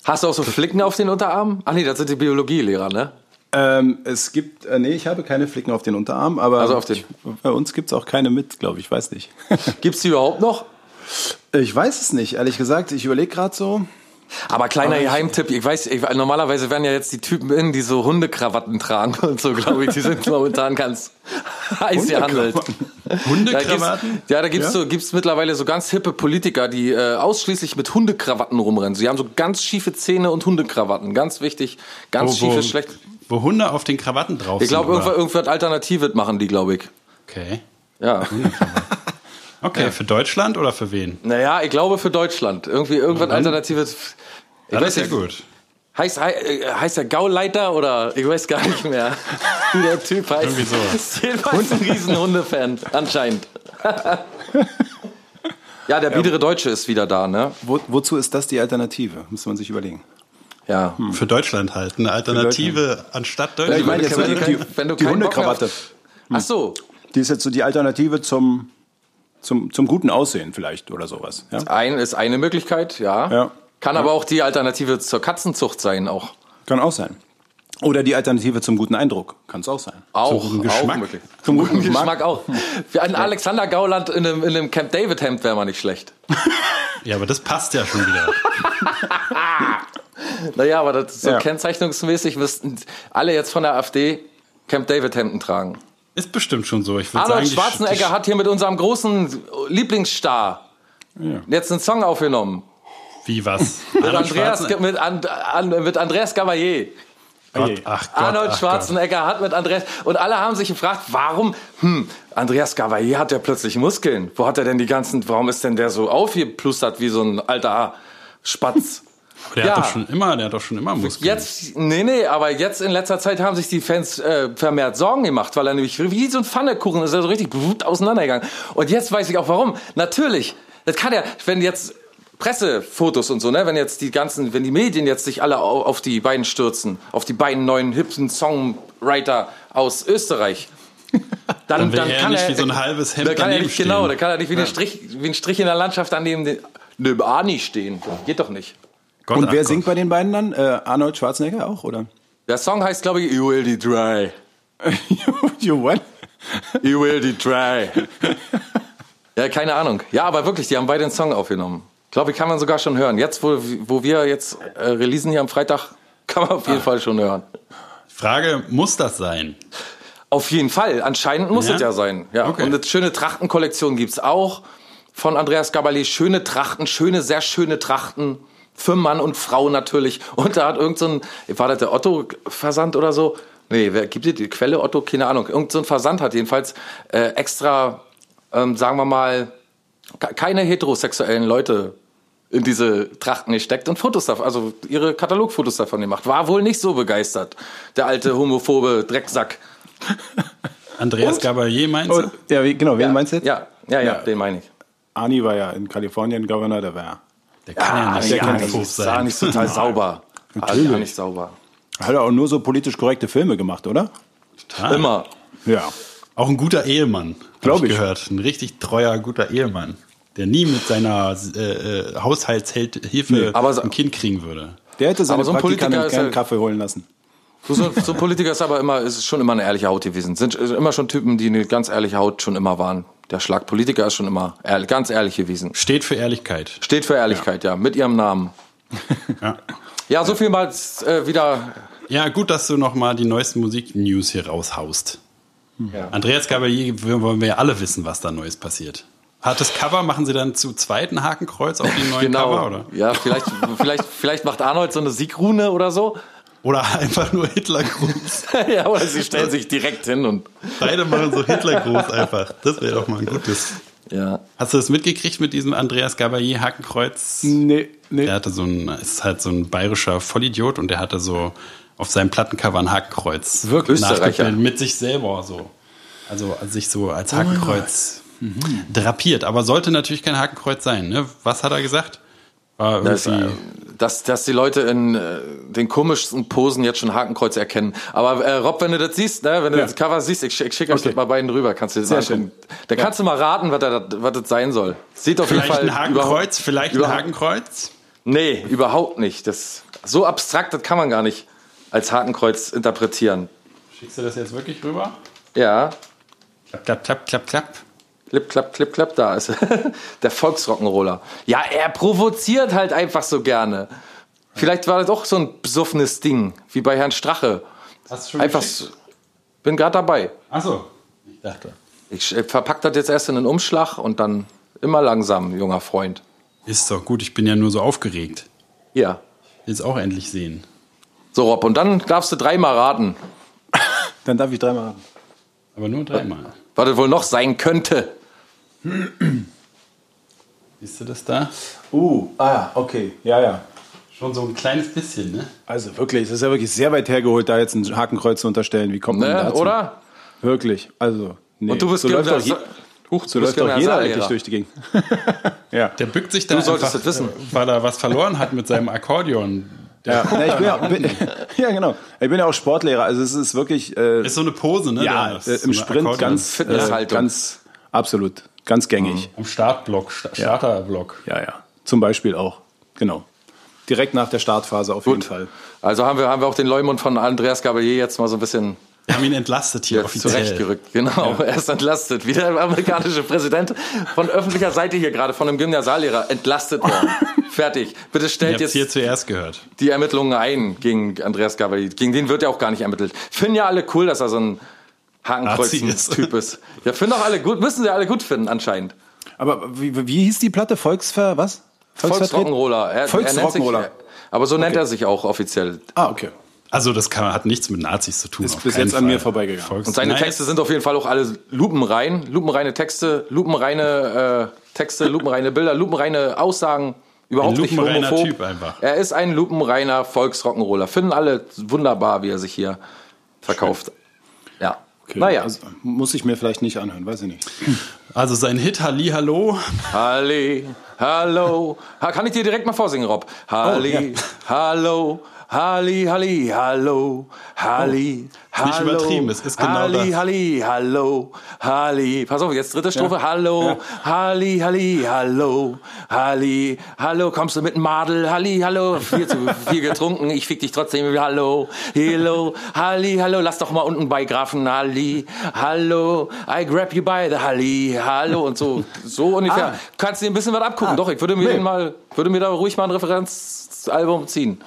[SPEAKER 2] Hast du auch so Flicken auf den Unterarmen? Ach nee, das sind die Biologielehrer, ne?
[SPEAKER 4] Ähm, es gibt, äh, nee, ich habe keine Flicken auf den Unterarm, aber
[SPEAKER 2] Also auf den-
[SPEAKER 4] ich, bei uns gibt's auch keine mit, glaube ich, weiß nicht.
[SPEAKER 2] Gibt's die überhaupt noch?
[SPEAKER 4] ich weiß es nicht, ehrlich gesagt. Ich überlege gerade so.
[SPEAKER 2] Aber kleiner
[SPEAKER 4] Aber ich-
[SPEAKER 2] Geheimtipp, ich weiß, ich, normalerweise werden ja jetzt die Typen in, die so Hundekrawatten tragen und so, glaube ich, die sind momentan ganz heiß gehandelt.
[SPEAKER 3] Hundekrawatten?
[SPEAKER 2] ja, da gibt's
[SPEAKER 4] Ja?
[SPEAKER 2] so gibt's mittlerweile so ganz hippe Politiker, die äh, ausschließlich mit Hundekrawatten rumrennen. Sie haben so ganz schiefe Zähne und Hundekrawatten. Ganz wichtig, ganz schiefes,
[SPEAKER 3] wo-
[SPEAKER 2] schlecht.
[SPEAKER 3] Wo Hunde auf den Krawatten drauf
[SPEAKER 2] Ich glaube,
[SPEAKER 3] sind.
[SPEAKER 2] irgendwas,
[SPEAKER 3] oder?
[SPEAKER 2] irgendwas Alternatives machen die, glaube ich.
[SPEAKER 3] Okay.
[SPEAKER 2] Ja.
[SPEAKER 3] Okay, für Deutschland oder für wen?
[SPEAKER 2] Naja, ich glaube für Deutschland. Irgendwie irgendwas Alternatives. Ich
[SPEAKER 3] Das
[SPEAKER 2] weiß
[SPEAKER 3] ist ja gut.
[SPEAKER 2] Heißt, hei- äh, heißt der Gauleiter oder ich weiß gar nicht mehr, wie der Typ heißt.
[SPEAKER 3] Irgendwie sowas.
[SPEAKER 2] Ist jedenfalls ein riesen Hundefan, anscheinend. ja, der biedere Deutsche ist wieder da, ne?
[SPEAKER 4] Wo, wozu ist das die Alternative? Muss man sich überlegen.
[SPEAKER 2] Ja.
[SPEAKER 3] Für Deutschland halt. Eine Alternative anstatt Deutschland.
[SPEAKER 4] ich meine jetzt
[SPEAKER 2] Wenn du
[SPEAKER 4] die,
[SPEAKER 2] kein- wenn du
[SPEAKER 4] die Hundekrawatte.
[SPEAKER 2] Ach so,
[SPEAKER 4] Die ist jetzt so die Alternative zum, zum, zum guten Aussehen vielleicht oder sowas. Ja?
[SPEAKER 2] ein ist eine Möglichkeit, ja.
[SPEAKER 4] Ja.
[SPEAKER 2] Kann aber auch die Alternative zur Katzenzucht sein, auch.
[SPEAKER 4] Kann auch sein. Oder die Alternative zum guten Eindruck. Kann es auch sein.
[SPEAKER 2] Auch,
[SPEAKER 3] guten Geschmack.
[SPEAKER 2] auch möglich.
[SPEAKER 4] Zum guten
[SPEAKER 2] Geschmack,
[SPEAKER 4] Geschmack.
[SPEAKER 2] auch. Für einen Alexander Gauland in einem, in einem Camp David Hemd wäre mal nicht schlecht.
[SPEAKER 3] Ja, aber das passt ja schon wieder.
[SPEAKER 2] Naja, aber das ist so
[SPEAKER 4] Ja.
[SPEAKER 2] kennzeichnungsmäßig müssten alle jetzt von der AfD Camp David Hemden tragen.
[SPEAKER 3] Ist bestimmt schon so. Ich
[SPEAKER 2] Arnold
[SPEAKER 3] sagen,
[SPEAKER 2] Schwarzenegger
[SPEAKER 3] die,
[SPEAKER 2] hat hier mit unserem großen Lieblingsstar jetzt einen Song aufgenommen.
[SPEAKER 3] Wie was?
[SPEAKER 2] Mit Andreas, mit, an, an, mit Andreas Gavalier.
[SPEAKER 3] Gott, ach Gott,
[SPEAKER 2] Arnold
[SPEAKER 3] ach
[SPEAKER 2] Schwarzenegger hat mit Andreas und alle haben sich gefragt, warum? Hm, Andreas Gavalier hat ja plötzlich Muskeln. Wo hat er denn die ganzen? Warum ist denn der so aufgeplustert wie so ein alter Spatz?
[SPEAKER 3] Aber der
[SPEAKER 2] Ja.
[SPEAKER 3] hat doch schon immer, der hat doch schon immer Muskeln.
[SPEAKER 2] Jetzt, nee, nee, aber jetzt in letzter Zeit haben sich die Fans äh, vermehrt Sorgen gemacht, weil er nämlich wie so ein Pfannekuchen ist, er so richtig auseinandergegangen. Und jetzt weiß ich auch warum. Natürlich, das kann ja, wenn jetzt Pressefotos und so, ne? Wenn jetzt die ganzen, wenn die Medien jetzt sich alle au- auf die beiden stürzen, auf die beiden neuen hipsten Songwriter aus Österreich, dann,
[SPEAKER 3] Dann will er nicht wie so ein halbes Hemd
[SPEAKER 2] dann kann er nicht, genau,
[SPEAKER 3] stehen.
[SPEAKER 2] dann kann er nicht wie, ein Strich, wie ein Strich in der Landschaft den, neben Arnie stehen. Geht doch nicht.
[SPEAKER 3] Gott,
[SPEAKER 4] Und
[SPEAKER 3] ach
[SPEAKER 4] wer
[SPEAKER 3] Gott.
[SPEAKER 4] singt bei den beiden dann? Äh, Arnold Schwarzenegger auch, oder?
[SPEAKER 2] Der Song heißt, glaube ich, You Will Die Try.
[SPEAKER 4] you what?
[SPEAKER 2] You Will Die Try. ja, keine Ahnung. Ja, aber wirklich, die haben beide einen Song aufgenommen. Glaube ich, kann man sogar schon hören. Jetzt, wo, wo wir jetzt äh, releasen hier am Freitag, kann man auf jeden Fall schon hören.
[SPEAKER 3] Frage, muss das sein?
[SPEAKER 2] Auf jeden Fall. Anscheinend muss
[SPEAKER 3] Ja?
[SPEAKER 2] es ja sein. Ja.
[SPEAKER 3] Okay.
[SPEAKER 2] Und eine schöne Trachtenkollektion gibt's auch von Andreas Gabalier. Schöne Trachten, schöne, sehr schöne Trachten. Für Mann und Frau natürlich. Und da hat irgend so ein, war das der Otto-Versand oder so? Nee, wer gibt dir die Quelle Otto? Keine Ahnung. Irgend so ein Versand hat jedenfalls äh, extra, ähm, sagen wir mal, ke- keine heterosexuellen Leute in diese Trachten gesteckt und Fotos davon, also ihre Katalogfotos davon gemacht. War wohl nicht so begeistert, der alte homophobe Drecksack.
[SPEAKER 3] Andreas Gabalier meinst du?
[SPEAKER 4] Oh, ja, wie, genau, wen
[SPEAKER 2] ja,
[SPEAKER 4] meinst du jetzt?
[SPEAKER 2] Ja, ja, ja,
[SPEAKER 4] Ja.
[SPEAKER 2] den meine ich.
[SPEAKER 4] Arnie war ja in Kalifornien Governor, der war
[SPEAKER 3] Der kann ja nicht
[SPEAKER 2] ja,
[SPEAKER 3] ganz
[SPEAKER 2] nicht,
[SPEAKER 3] hoch
[SPEAKER 2] sah
[SPEAKER 3] sein.
[SPEAKER 2] nicht total sauber.
[SPEAKER 4] Natürlich.
[SPEAKER 2] gar nicht sauber.
[SPEAKER 4] Hat er auch nur so politisch korrekte Filme gemacht, oder?
[SPEAKER 3] Total.
[SPEAKER 2] Immer.
[SPEAKER 4] Ja.
[SPEAKER 3] Auch ein guter Ehemann,
[SPEAKER 4] Glaub
[SPEAKER 3] habe ich
[SPEAKER 4] ich.
[SPEAKER 3] gehört. Ein richtig treuer, guter Ehemann, der nie mit seiner äh, äh, Haushaltshilfe
[SPEAKER 4] Nee,
[SPEAKER 2] aber so-
[SPEAKER 3] ein Kind kriegen würde.
[SPEAKER 4] Der hätte seine
[SPEAKER 2] Aber so ein Politiker
[SPEAKER 4] keinen
[SPEAKER 2] halt-
[SPEAKER 4] Kaffee holen lassen.
[SPEAKER 2] So, so, so ein Politiker ist aber immer, ist schon immer eine ehrliche Haut gewesen. Sind immer schon Typen, die eine ganz ehrliche Haut schon immer waren. Der Schlagpolitiker ist schon immer ehrlich, ganz ehrlich gewesen.
[SPEAKER 3] Steht für Ehrlichkeit.
[SPEAKER 2] Steht für Ehrlichkeit, ja, mit ihrem Namen.
[SPEAKER 3] Ja.
[SPEAKER 2] Ja, so viel mal äh, wieder.
[SPEAKER 3] Ja, gut, dass du noch mal die neuesten Musik-News hier raushaust. Andreas Gabalier, wir wollen wir ja alle wissen, was da Neues passiert. Hat das Cover, machen sie dann zu zweiten Hakenkreuz auf den neuen
[SPEAKER 2] Genau.
[SPEAKER 3] Cover, oder?
[SPEAKER 2] Ja, vielleicht, vielleicht, vielleicht macht Arnold so eine Siegrune oder so.
[SPEAKER 3] Oder einfach nur Hitlergruß.
[SPEAKER 2] ja, oder sie stellen sich direkt hin und.
[SPEAKER 3] Beide machen so Hitlergruß einfach. Das wäre doch mal ein gutes.
[SPEAKER 2] Ja.
[SPEAKER 3] Hast du das mitgekriegt mit diesem Andreas Gabalier Hakenkreuz?
[SPEAKER 4] Nee, nee.
[SPEAKER 3] Der hatte so ein, ist halt so ein bayerischer Vollidiot und der hatte so auf seinem Plattencover ein Hakenkreuz.
[SPEAKER 2] Wirklich? Österreicher.
[SPEAKER 3] Mit sich selber so. Also sich so als Hakenkreuz drapiert. Aber sollte natürlich kein Hakenkreuz sein. Ne? Was hat er gesagt? War
[SPEAKER 2] Das,
[SPEAKER 3] irgendwie,
[SPEAKER 2] äh, dass, dass die Leute in äh, den komischsten Posen jetzt schon Hakenkreuz erkennen. Aber äh, Rob, wenn du das siehst, ne, wenn du
[SPEAKER 4] Ja.
[SPEAKER 2] das Cover siehst, ich, ich schicke euch
[SPEAKER 4] Okay.
[SPEAKER 2] das mal beiden rüber, kannst du das
[SPEAKER 4] Sehr
[SPEAKER 2] angucken. Da kannst du mal raten, was, da, was das sein soll. Sieht auf
[SPEAKER 3] vielleicht
[SPEAKER 2] jeden Fall
[SPEAKER 3] ein Hakenkreuz, vielleicht ein Hakenkreuz.
[SPEAKER 2] Nee, überhaupt nicht. Das so abstrakt, das kann man gar nicht als Hakenkreuz interpretieren.
[SPEAKER 3] Schickst du das jetzt wirklich rüber?
[SPEAKER 2] Ja,
[SPEAKER 3] Klapp, klapp, klapp, klapp, klapp.
[SPEAKER 2] Klipp, klapp, klipp, klapp, da ist der Volksrockenroller. Ja, er provoziert halt einfach so gerne. Vielleicht war das auch so ein besoffenes Ding, wie bei Herrn Strache.
[SPEAKER 3] Hast du schon
[SPEAKER 2] Einfach,
[SPEAKER 3] geschickt?
[SPEAKER 2] so- bin gerade dabei.
[SPEAKER 3] Achso, ich dachte.
[SPEAKER 2] Ich äh, verpack das jetzt erst in einen Umschlag und dann immer langsam, junger Freund.
[SPEAKER 3] Ist doch gut, ich bin ja nur so aufgeregt.
[SPEAKER 2] Ja.
[SPEAKER 3] Will es auch endlich sehen.
[SPEAKER 2] So, Rob, und dann darfst du dreimal raten,
[SPEAKER 4] Dann darf ich dreimal raten.
[SPEAKER 3] Aber nur dreimal.
[SPEAKER 2] was das wohl noch sein könnte.
[SPEAKER 3] Siehst du das da?
[SPEAKER 4] Uh, ah, okay. Ja, ja.
[SPEAKER 3] Schon so ein kleines bisschen, ne?
[SPEAKER 4] Also wirklich, es ist ja wirklich sehr weit hergeholt, da jetzt ein Hakenkreuz zu unterstellen. Wie kommt man
[SPEAKER 2] Ne,
[SPEAKER 4] dazu?
[SPEAKER 2] oder?
[SPEAKER 4] Wirklich, also. Nee.
[SPEAKER 2] Und du bist
[SPEAKER 4] so läuft doch, je
[SPEAKER 2] Huch,
[SPEAKER 4] so läuft doch jeder eigentlich durch die Gegend. ja.
[SPEAKER 3] Der bückt sich da
[SPEAKER 2] Du solltest
[SPEAKER 3] einfach,
[SPEAKER 2] das wissen.
[SPEAKER 3] äh, weil er was verloren hat mit seinem Akkordeon.
[SPEAKER 4] Ja, Na, ich bin ja, bin, ja, genau. Ich bin ja auch Sportlehrer, also es ist wirklich äh,
[SPEAKER 3] Ist so eine Pose, ne?
[SPEAKER 4] ja, äh,
[SPEAKER 3] so
[SPEAKER 4] im
[SPEAKER 3] eine
[SPEAKER 4] Sprint
[SPEAKER 3] Akkordeon.
[SPEAKER 4] ganz, äh,
[SPEAKER 2] Fitnesshaltung.
[SPEAKER 4] ganz absolut, ganz gängig.
[SPEAKER 3] Am Startblock, Sta Starterblock.
[SPEAKER 4] Ja, ja. Zum Beispiel auch. Genau. Direkt nach der Startphase auf jeden Fall.
[SPEAKER 2] Also haben wir, haben wir auch den Leumund von Andreas Gabalier jetzt mal so ein bisschen
[SPEAKER 3] Wir haben ihn entlastet hier
[SPEAKER 2] jetzt
[SPEAKER 3] offiziell.
[SPEAKER 2] zurechtgerückt. Genau, er ist entlastet. Wie der amerikanische Präsident von öffentlicher Seite hier gerade, von einem Gymnasiallehrer, entlastet worden. Fertig. Bitte stellt jetzt
[SPEAKER 3] hier zuerst gehört.
[SPEAKER 2] die Ermittlungen ein gegen Andreas Gabalier. Gegen den wird ja auch gar nicht ermittelt. Finden ja alle cool, dass er so ein. Hakenkreuz-Typ ist. Ja, finden auch alle gut, müssen sie alle gut finden anscheinend.
[SPEAKER 4] Aber wie, wie hieß die Platte? Volksver, was?
[SPEAKER 2] Volksrock'n'Roller. Er,
[SPEAKER 4] Volksrock'n'Roller.
[SPEAKER 2] Er aber so nennt er sich auch offiziell.
[SPEAKER 4] Ah, okay.
[SPEAKER 3] Also das kann, hat nichts mit Nazis zu tun.
[SPEAKER 4] Ist bis jetzt an
[SPEAKER 3] Fall.
[SPEAKER 4] mir vorbeigegangen.
[SPEAKER 3] Volks
[SPEAKER 2] Und seine
[SPEAKER 3] Nein,
[SPEAKER 2] Texte sind auf jeden Fall auch alle lupenrein, lupenreine Texte, lupenreine äh, Texte, lupenreine Bilder, lupenreine Aussagen. Überhaupt
[SPEAKER 3] Ein
[SPEAKER 2] nicht
[SPEAKER 3] lupenreiner
[SPEAKER 2] homophob.
[SPEAKER 3] Typ einfach.
[SPEAKER 2] Er ist ein lupenreiner Volksrock'n'Roller. Finden alle wunderbar, wie er sich hier verkauft. Ja.
[SPEAKER 4] okay.
[SPEAKER 2] Naja.
[SPEAKER 4] Also, muss ich mir vielleicht nicht anhören, weiß ich nicht.
[SPEAKER 3] Also sein Hit Halli Hallo.
[SPEAKER 2] Halli, hallo. Ha, kann ich dir direkt mal vorsingen, Rob? Halli, hallo. Halli, Halli, hallo. Halli,
[SPEAKER 3] Oh. nicht
[SPEAKER 2] hallo.
[SPEAKER 3] übertrieben, es ist genau
[SPEAKER 2] Halli,
[SPEAKER 3] das.
[SPEAKER 2] Halli, hallo. Halli. Pass auf, jetzt dritte Strophe. Hallo. Halli, Halli, hallo. Halli, hallo. Kommst du mit dem Madel? Halli, hallo. Viel zu viel getrunken. Ich fick dich trotzdem. Hallo. Hello. Halli, hallo. Lass doch mal unten bei Grafen. Halli, hallo. I grab you by the Halli, hallo. Und so, so ungefähr.
[SPEAKER 4] Ah.
[SPEAKER 2] Kannst du dir ein bisschen was abgucken? Doch, ich würde mir
[SPEAKER 4] Nee.
[SPEAKER 2] mal, würde mir da ruhig mal ein Referenzalbum ziehen.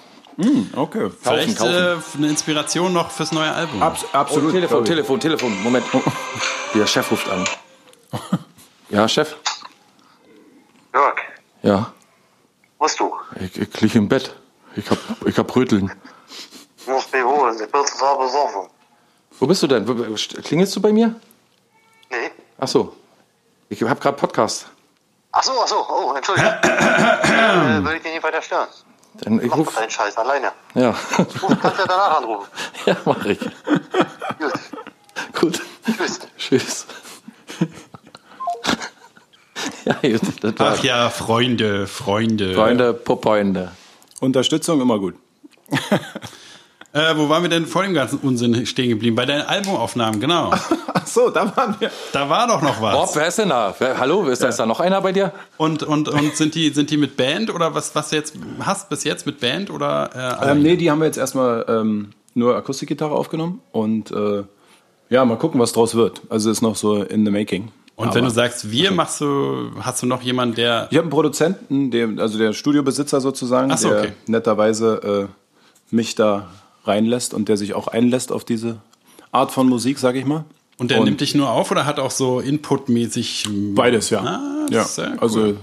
[SPEAKER 4] Okay.
[SPEAKER 3] Vielleicht
[SPEAKER 2] kaufen.
[SPEAKER 3] Äh, eine Inspiration noch fürs neue Album.
[SPEAKER 4] Abs
[SPEAKER 2] Oh,
[SPEAKER 4] absolut.
[SPEAKER 2] Telefon,
[SPEAKER 4] glaub ich.
[SPEAKER 2] Telefon, Telefon. Moment. Der Chef ruft an. Ja, Chef?
[SPEAKER 5] Jörg,
[SPEAKER 2] Ja.
[SPEAKER 5] wo bist du?
[SPEAKER 2] Ich, ich liege im Bett. Ich hab, ich hab Röteln.
[SPEAKER 5] Du musst mich holen, ich bin total besoffen.
[SPEAKER 2] Wo bist du denn? Klingelst du bei mir?
[SPEAKER 5] Nee?
[SPEAKER 2] Ach so. Ich hab gerade Podcast.
[SPEAKER 5] Ach so, ach so, oh, entschuldige. äh, will ich dich nicht weiter stören?
[SPEAKER 2] Dann ich
[SPEAKER 5] Mach
[SPEAKER 2] ruf.
[SPEAKER 5] deinen Scheiß alleine.
[SPEAKER 2] Ja.
[SPEAKER 5] Du kannst ja danach anrufen.
[SPEAKER 2] ja, mach ich.
[SPEAKER 5] Gut,
[SPEAKER 2] Gut.
[SPEAKER 5] tschüss.
[SPEAKER 2] Tschüss. ja, gut, das war
[SPEAKER 3] Ach ja, Freunde, Freunde.
[SPEAKER 2] Freunde, Poppoinde.
[SPEAKER 4] Unterstützung immer gut.
[SPEAKER 3] Äh, wo waren wir denn vor dem ganzen Unsinn stehen geblieben? Bei deinen Albumaufnahmen, genau.
[SPEAKER 4] Ach so, da waren wir.
[SPEAKER 3] Da war doch noch was.
[SPEAKER 2] Rob, wer ist denn da? Wer, hallo, ist da, ist da noch einer bei dir?
[SPEAKER 3] Und, und, und sind die, sind die mit Band oder was, was du jetzt hast bis jetzt mit Band oder? Äh?
[SPEAKER 4] Ähm, nee, die haben wir jetzt erstmal ähm, nur Akustikgitarre aufgenommen und äh, ja, mal gucken, was draus wird. Also ist noch so in the making.
[SPEAKER 3] und wenn
[SPEAKER 4] Aber
[SPEAKER 3] du sagst, wir machst du, hast du noch jemanden, der.
[SPEAKER 4] ich habe einen Produzenten, der, also der Studiobesitzer sozusagen,
[SPEAKER 3] Ach so,
[SPEAKER 4] der
[SPEAKER 3] okay.
[SPEAKER 4] netterweise äh, mich da reinlässt und der sich auch einlässt auf diese Art von Musik, sag ich mal.
[SPEAKER 3] Und der nimmt dich nur auf oder hat auch so inputmäßig.
[SPEAKER 4] Beides, ja.
[SPEAKER 3] Ah,
[SPEAKER 4] ja.
[SPEAKER 3] sehr cool.
[SPEAKER 4] Also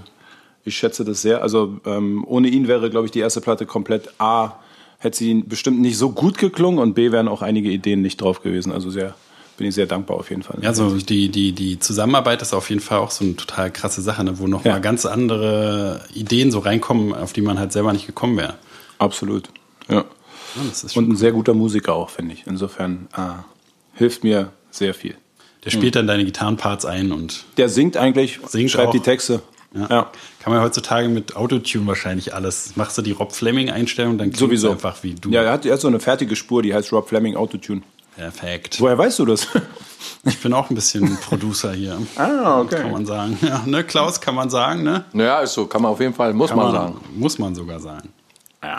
[SPEAKER 4] ich schätze das sehr. Also ähm, ohne ihn wäre, glaube ich, die erste Platte komplett A, hätte sie bestimmt nicht so gut geklungen und B wären auch einige Ideen nicht drauf gewesen. Also sehr, bin ich sehr dankbar auf jeden Fall.
[SPEAKER 3] Ja, so die, die, die Zusammenarbeit ist auf jeden Fall auch so eine total krasse Sache, ne, wo noch
[SPEAKER 4] Ja.
[SPEAKER 3] mal ganz andere Ideen so reinkommen, auf die man halt selber nicht gekommen wäre.
[SPEAKER 4] Absolut. Ja.
[SPEAKER 3] Ja, das ist schon
[SPEAKER 4] Und ein sehr guter Musiker auch, finde ich. Insofern äh, hilft mir sehr viel.
[SPEAKER 3] Der spielt dann deine Gitarrenparts ein und
[SPEAKER 4] Der singt eigentlich,
[SPEAKER 3] Singt
[SPEAKER 4] schreibt
[SPEAKER 3] auch.
[SPEAKER 4] die Texte.
[SPEAKER 3] ja,
[SPEAKER 4] Ja.
[SPEAKER 3] kann man heutzutage mit Autotune wahrscheinlich alles. Machst du die Rob Fleming Einstellung, dann klingt
[SPEAKER 4] Sowieso.
[SPEAKER 3] einfach wie du.
[SPEAKER 4] Ja, er hat, er hat so eine fertige Spur, die heißt Rob Fleming Autotune.
[SPEAKER 3] Perfekt.
[SPEAKER 4] Woher weißt du das?
[SPEAKER 3] Ich bin auch ein bisschen Producer hier.
[SPEAKER 4] ah, okay.
[SPEAKER 3] Kann man sagen. Ja, ne, Klaus, kann man sagen, ne?
[SPEAKER 2] Naja, ist so, kann man auf jeden Fall, muss
[SPEAKER 3] Kann
[SPEAKER 2] man sagen.
[SPEAKER 3] Muss man sogar sagen.
[SPEAKER 4] Ja.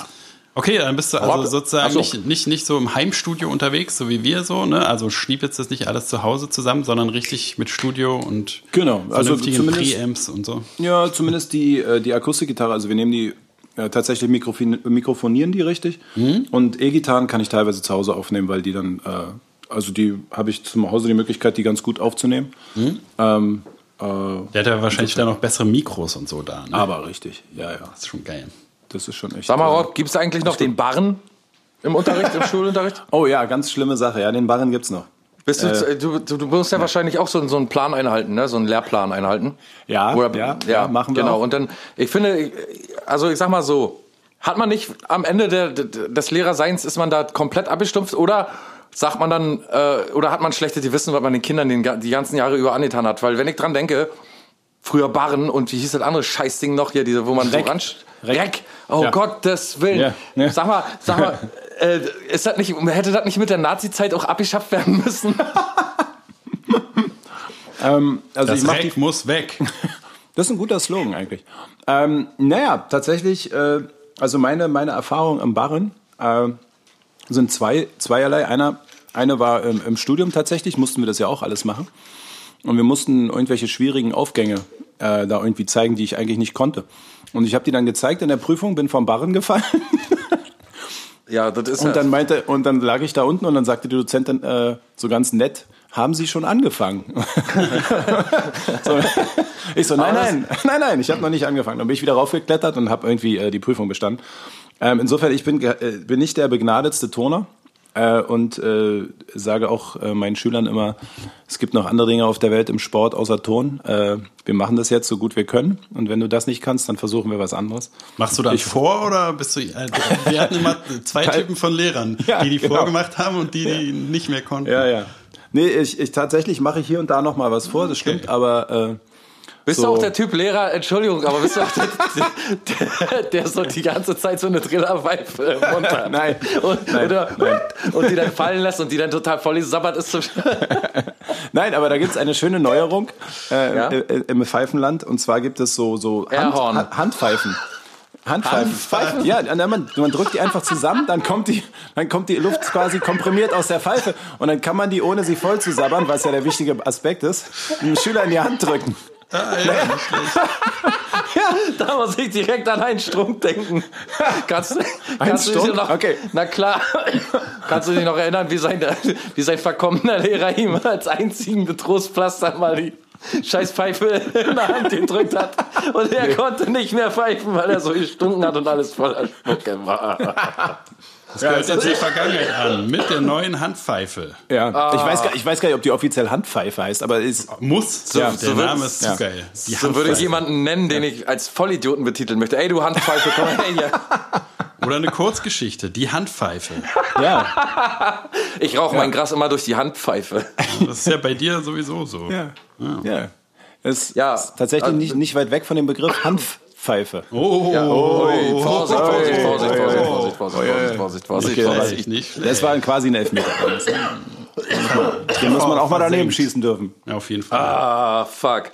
[SPEAKER 3] Okay, dann bist du also sozusagen
[SPEAKER 2] so.
[SPEAKER 3] nicht, nicht, nicht so im Heimstudio unterwegs, so wie wir so, ne? Also jetzt das nicht alles zu Hause zusammen, sondern richtig mit Studio und
[SPEAKER 4] Genau, also
[SPEAKER 3] Preamps und so.
[SPEAKER 4] Ja, zumindest die, äh, die Akustikgitarre, also wir nehmen die äh, tatsächlich mikrofon mikrofonieren die richtig. Und E-Gitarren kann ich teilweise zu Hause aufnehmen, weil die dann, äh, also die habe ich zu Hause die Möglichkeit, die ganz gut aufzunehmen. Ähm, äh,
[SPEAKER 3] Der hat ja wahrscheinlich dann noch bessere Mikros und so da. Ne?
[SPEAKER 4] aber richtig, ja, ja.
[SPEAKER 3] das ist schon geil.
[SPEAKER 4] Das ist schon echt.
[SPEAKER 2] Sag mal,
[SPEAKER 4] äh,
[SPEAKER 2] Rob, gibt es eigentlich noch den Barren im Unterricht, im Schulunterricht?
[SPEAKER 4] Oh ja, ganz schlimme Sache. Ja, den Barren gibt's noch.
[SPEAKER 2] Bist du, du, du, du musst ja, wahrscheinlich auch so, so einen Plan einhalten, ne? so einen Lehrplan einhalten.
[SPEAKER 4] Ja,
[SPEAKER 2] Oder,
[SPEAKER 4] ja, ja, machen wir
[SPEAKER 2] Genau,
[SPEAKER 4] auch.
[SPEAKER 2] und dann, ich finde, also ich sag mal so, hat man nicht am Ende der, des Lehrerseins, ist man da komplett abgestumpft oder sagt man dann, äh, oder hat man schlechtes Gewissen, was man den Kindern den, die ganzen Jahre über angetan hat? Weil wenn ich dran denke, früher Barren und wie hieß das andere Scheißding noch hier, diese, wo man
[SPEAKER 4] Reck.
[SPEAKER 2] so ran...
[SPEAKER 4] Reck.
[SPEAKER 2] Oh
[SPEAKER 4] Ja.
[SPEAKER 2] Gottes Willen.
[SPEAKER 4] Ja, ne?
[SPEAKER 2] Sag mal, sag mal, äh, ist das nicht, hätte das nicht mit der Nazi-Zeit auch abgeschafft werden müssen?
[SPEAKER 4] Ähm, also
[SPEAKER 3] Das Reck
[SPEAKER 4] die,
[SPEAKER 3] muss weg.
[SPEAKER 4] Das ist ein guter Slogan eigentlich. Ähm, naja, tatsächlich, äh, also meine, meine Erfahrung am Barren äh, sind zwei, zweierlei. Einer, eine war ähm, im Studium tatsächlich, mussten wir das ja auch alles machen. Und wir mussten irgendwelche schwierigen Aufgänge äh, da irgendwie zeigen, die ich eigentlich nicht konnte. Und ich habe die dann gezeigt in der Prüfung, bin vom Barren gefallen.
[SPEAKER 2] Ja, das ist
[SPEAKER 4] Und dann meinte, und dann lag ich da unten und dann sagte die Dozentin äh, so ganz nett, haben Sie schon angefangen? so, ich so, nein, nein, nein, nein, ich habe noch nicht angefangen. Dann bin ich wieder raufgeklettert und habe irgendwie äh, die Prüfung bestanden. Ähm, insofern, ich bin, äh, bin nicht der begnadetste Turner äh, und äh, sage auch äh, meinen Schülern immer, es gibt noch andere Dinge auf der Welt im Sport außer Ton. Äh, wir machen das jetzt so gut wir können und wenn du das nicht kannst, dann versuchen wir was anderes.
[SPEAKER 3] Machst du dann vor oder bist du. Äh, wir hatten immer zwei Typen von Lehrern,
[SPEAKER 4] Ja,
[SPEAKER 3] die die
[SPEAKER 4] genau.
[SPEAKER 3] vorgemacht haben und die, die nicht mehr konnten.
[SPEAKER 4] Ja, ja. Nee, ich, ich tatsächlich mache ich hier und da noch mal was vor, das stimmt, aber äh,
[SPEAKER 2] Bist
[SPEAKER 4] So.
[SPEAKER 2] du auch der Typ Lehrer, Entschuldigung, aber bist du auch der, der, der so die ganze Zeit so eine Trillerpfeife im Mund hat?
[SPEAKER 4] Nein.
[SPEAKER 2] Und,
[SPEAKER 4] Nein.
[SPEAKER 2] Oder, und, und die dann fallen lässt und die dann total voll sabbert ist. Zum
[SPEAKER 4] Nein, aber da gibt es eine schöne Neuerung äh,
[SPEAKER 2] Ja?
[SPEAKER 4] äh, im Pfeifenland. Und zwar gibt es so, so Hand,
[SPEAKER 2] Airhorn.
[SPEAKER 4] Ha- Handpfeifen. Handpfeifen. Pfeifen? Ja, man, man drückt die einfach zusammen, dann kommt, die, dann kommt die Luft quasi komprimiert aus der Pfeife. Und dann kann man die, ohne sie voll zu sabbern, was ja der wichtige Aspekt ist, einem Schüler in die Hand drücken.
[SPEAKER 2] Da muss ich direkt an einen Strunk denken. Kannst, du- kannst du dich noch,
[SPEAKER 4] Okay.
[SPEAKER 2] Na klar. Kannst du dich noch erinnern, wie sein, wie sein verkommener Lehrer ihm als einzigen Betrostpflaster mal die Scheißpfeife in der Hand gedrückt hat und er konnte nicht mehr pfeifen, weil er so gestunken hat und alles voller Spucke war.
[SPEAKER 3] Das gehört jetzt die Vergangenheit an. Mit der neuen Handpfeife.
[SPEAKER 4] Ja,
[SPEAKER 2] Ah.
[SPEAKER 4] ich, weiß gar, ich weiß gar nicht, ob die offiziell Handpfeife heißt, aber ist,
[SPEAKER 3] Muss.
[SPEAKER 4] Ja,
[SPEAKER 3] der
[SPEAKER 2] so
[SPEAKER 3] Name
[SPEAKER 2] wird's-
[SPEAKER 3] ist zu
[SPEAKER 4] ja.
[SPEAKER 3] geil. Die
[SPEAKER 2] So würde ich jemanden nennen, den ich als Vollidioten betiteln möchte. Ey, du Handpfeife, komm her hier.
[SPEAKER 3] Oder eine Kurzgeschichte. Die Handpfeife.
[SPEAKER 4] ja,
[SPEAKER 2] Ich rauche mein Gras immer durch die Handpfeife.
[SPEAKER 3] Das ist ja bei dir sowieso so.
[SPEAKER 4] ja, ja. Ist,
[SPEAKER 2] Ja.
[SPEAKER 4] ist tatsächlich nicht, nicht weit weg von dem Begriff Hanfpfeife.
[SPEAKER 3] Oh,
[SPEAKER 2] Ui, Vorsicht, Vorsicht, Vorsicht, Vorsicht, Vorsicht, Vorsicht, Vorsicht, Vorsicht, Vorsicht,
[SPEAKER 4] Okay,
[SPEAKER 2] Vorsicht.
[SPEAKER 3] echt nicht.
[SPEAKER 4] Das war quasi ein Elfmeter. Den muss man auch mal daneben schießen dürfen.
[SPEAKER 3] Ja, auf jeden Fall.
[SPEAKER 2] Ah, fuck.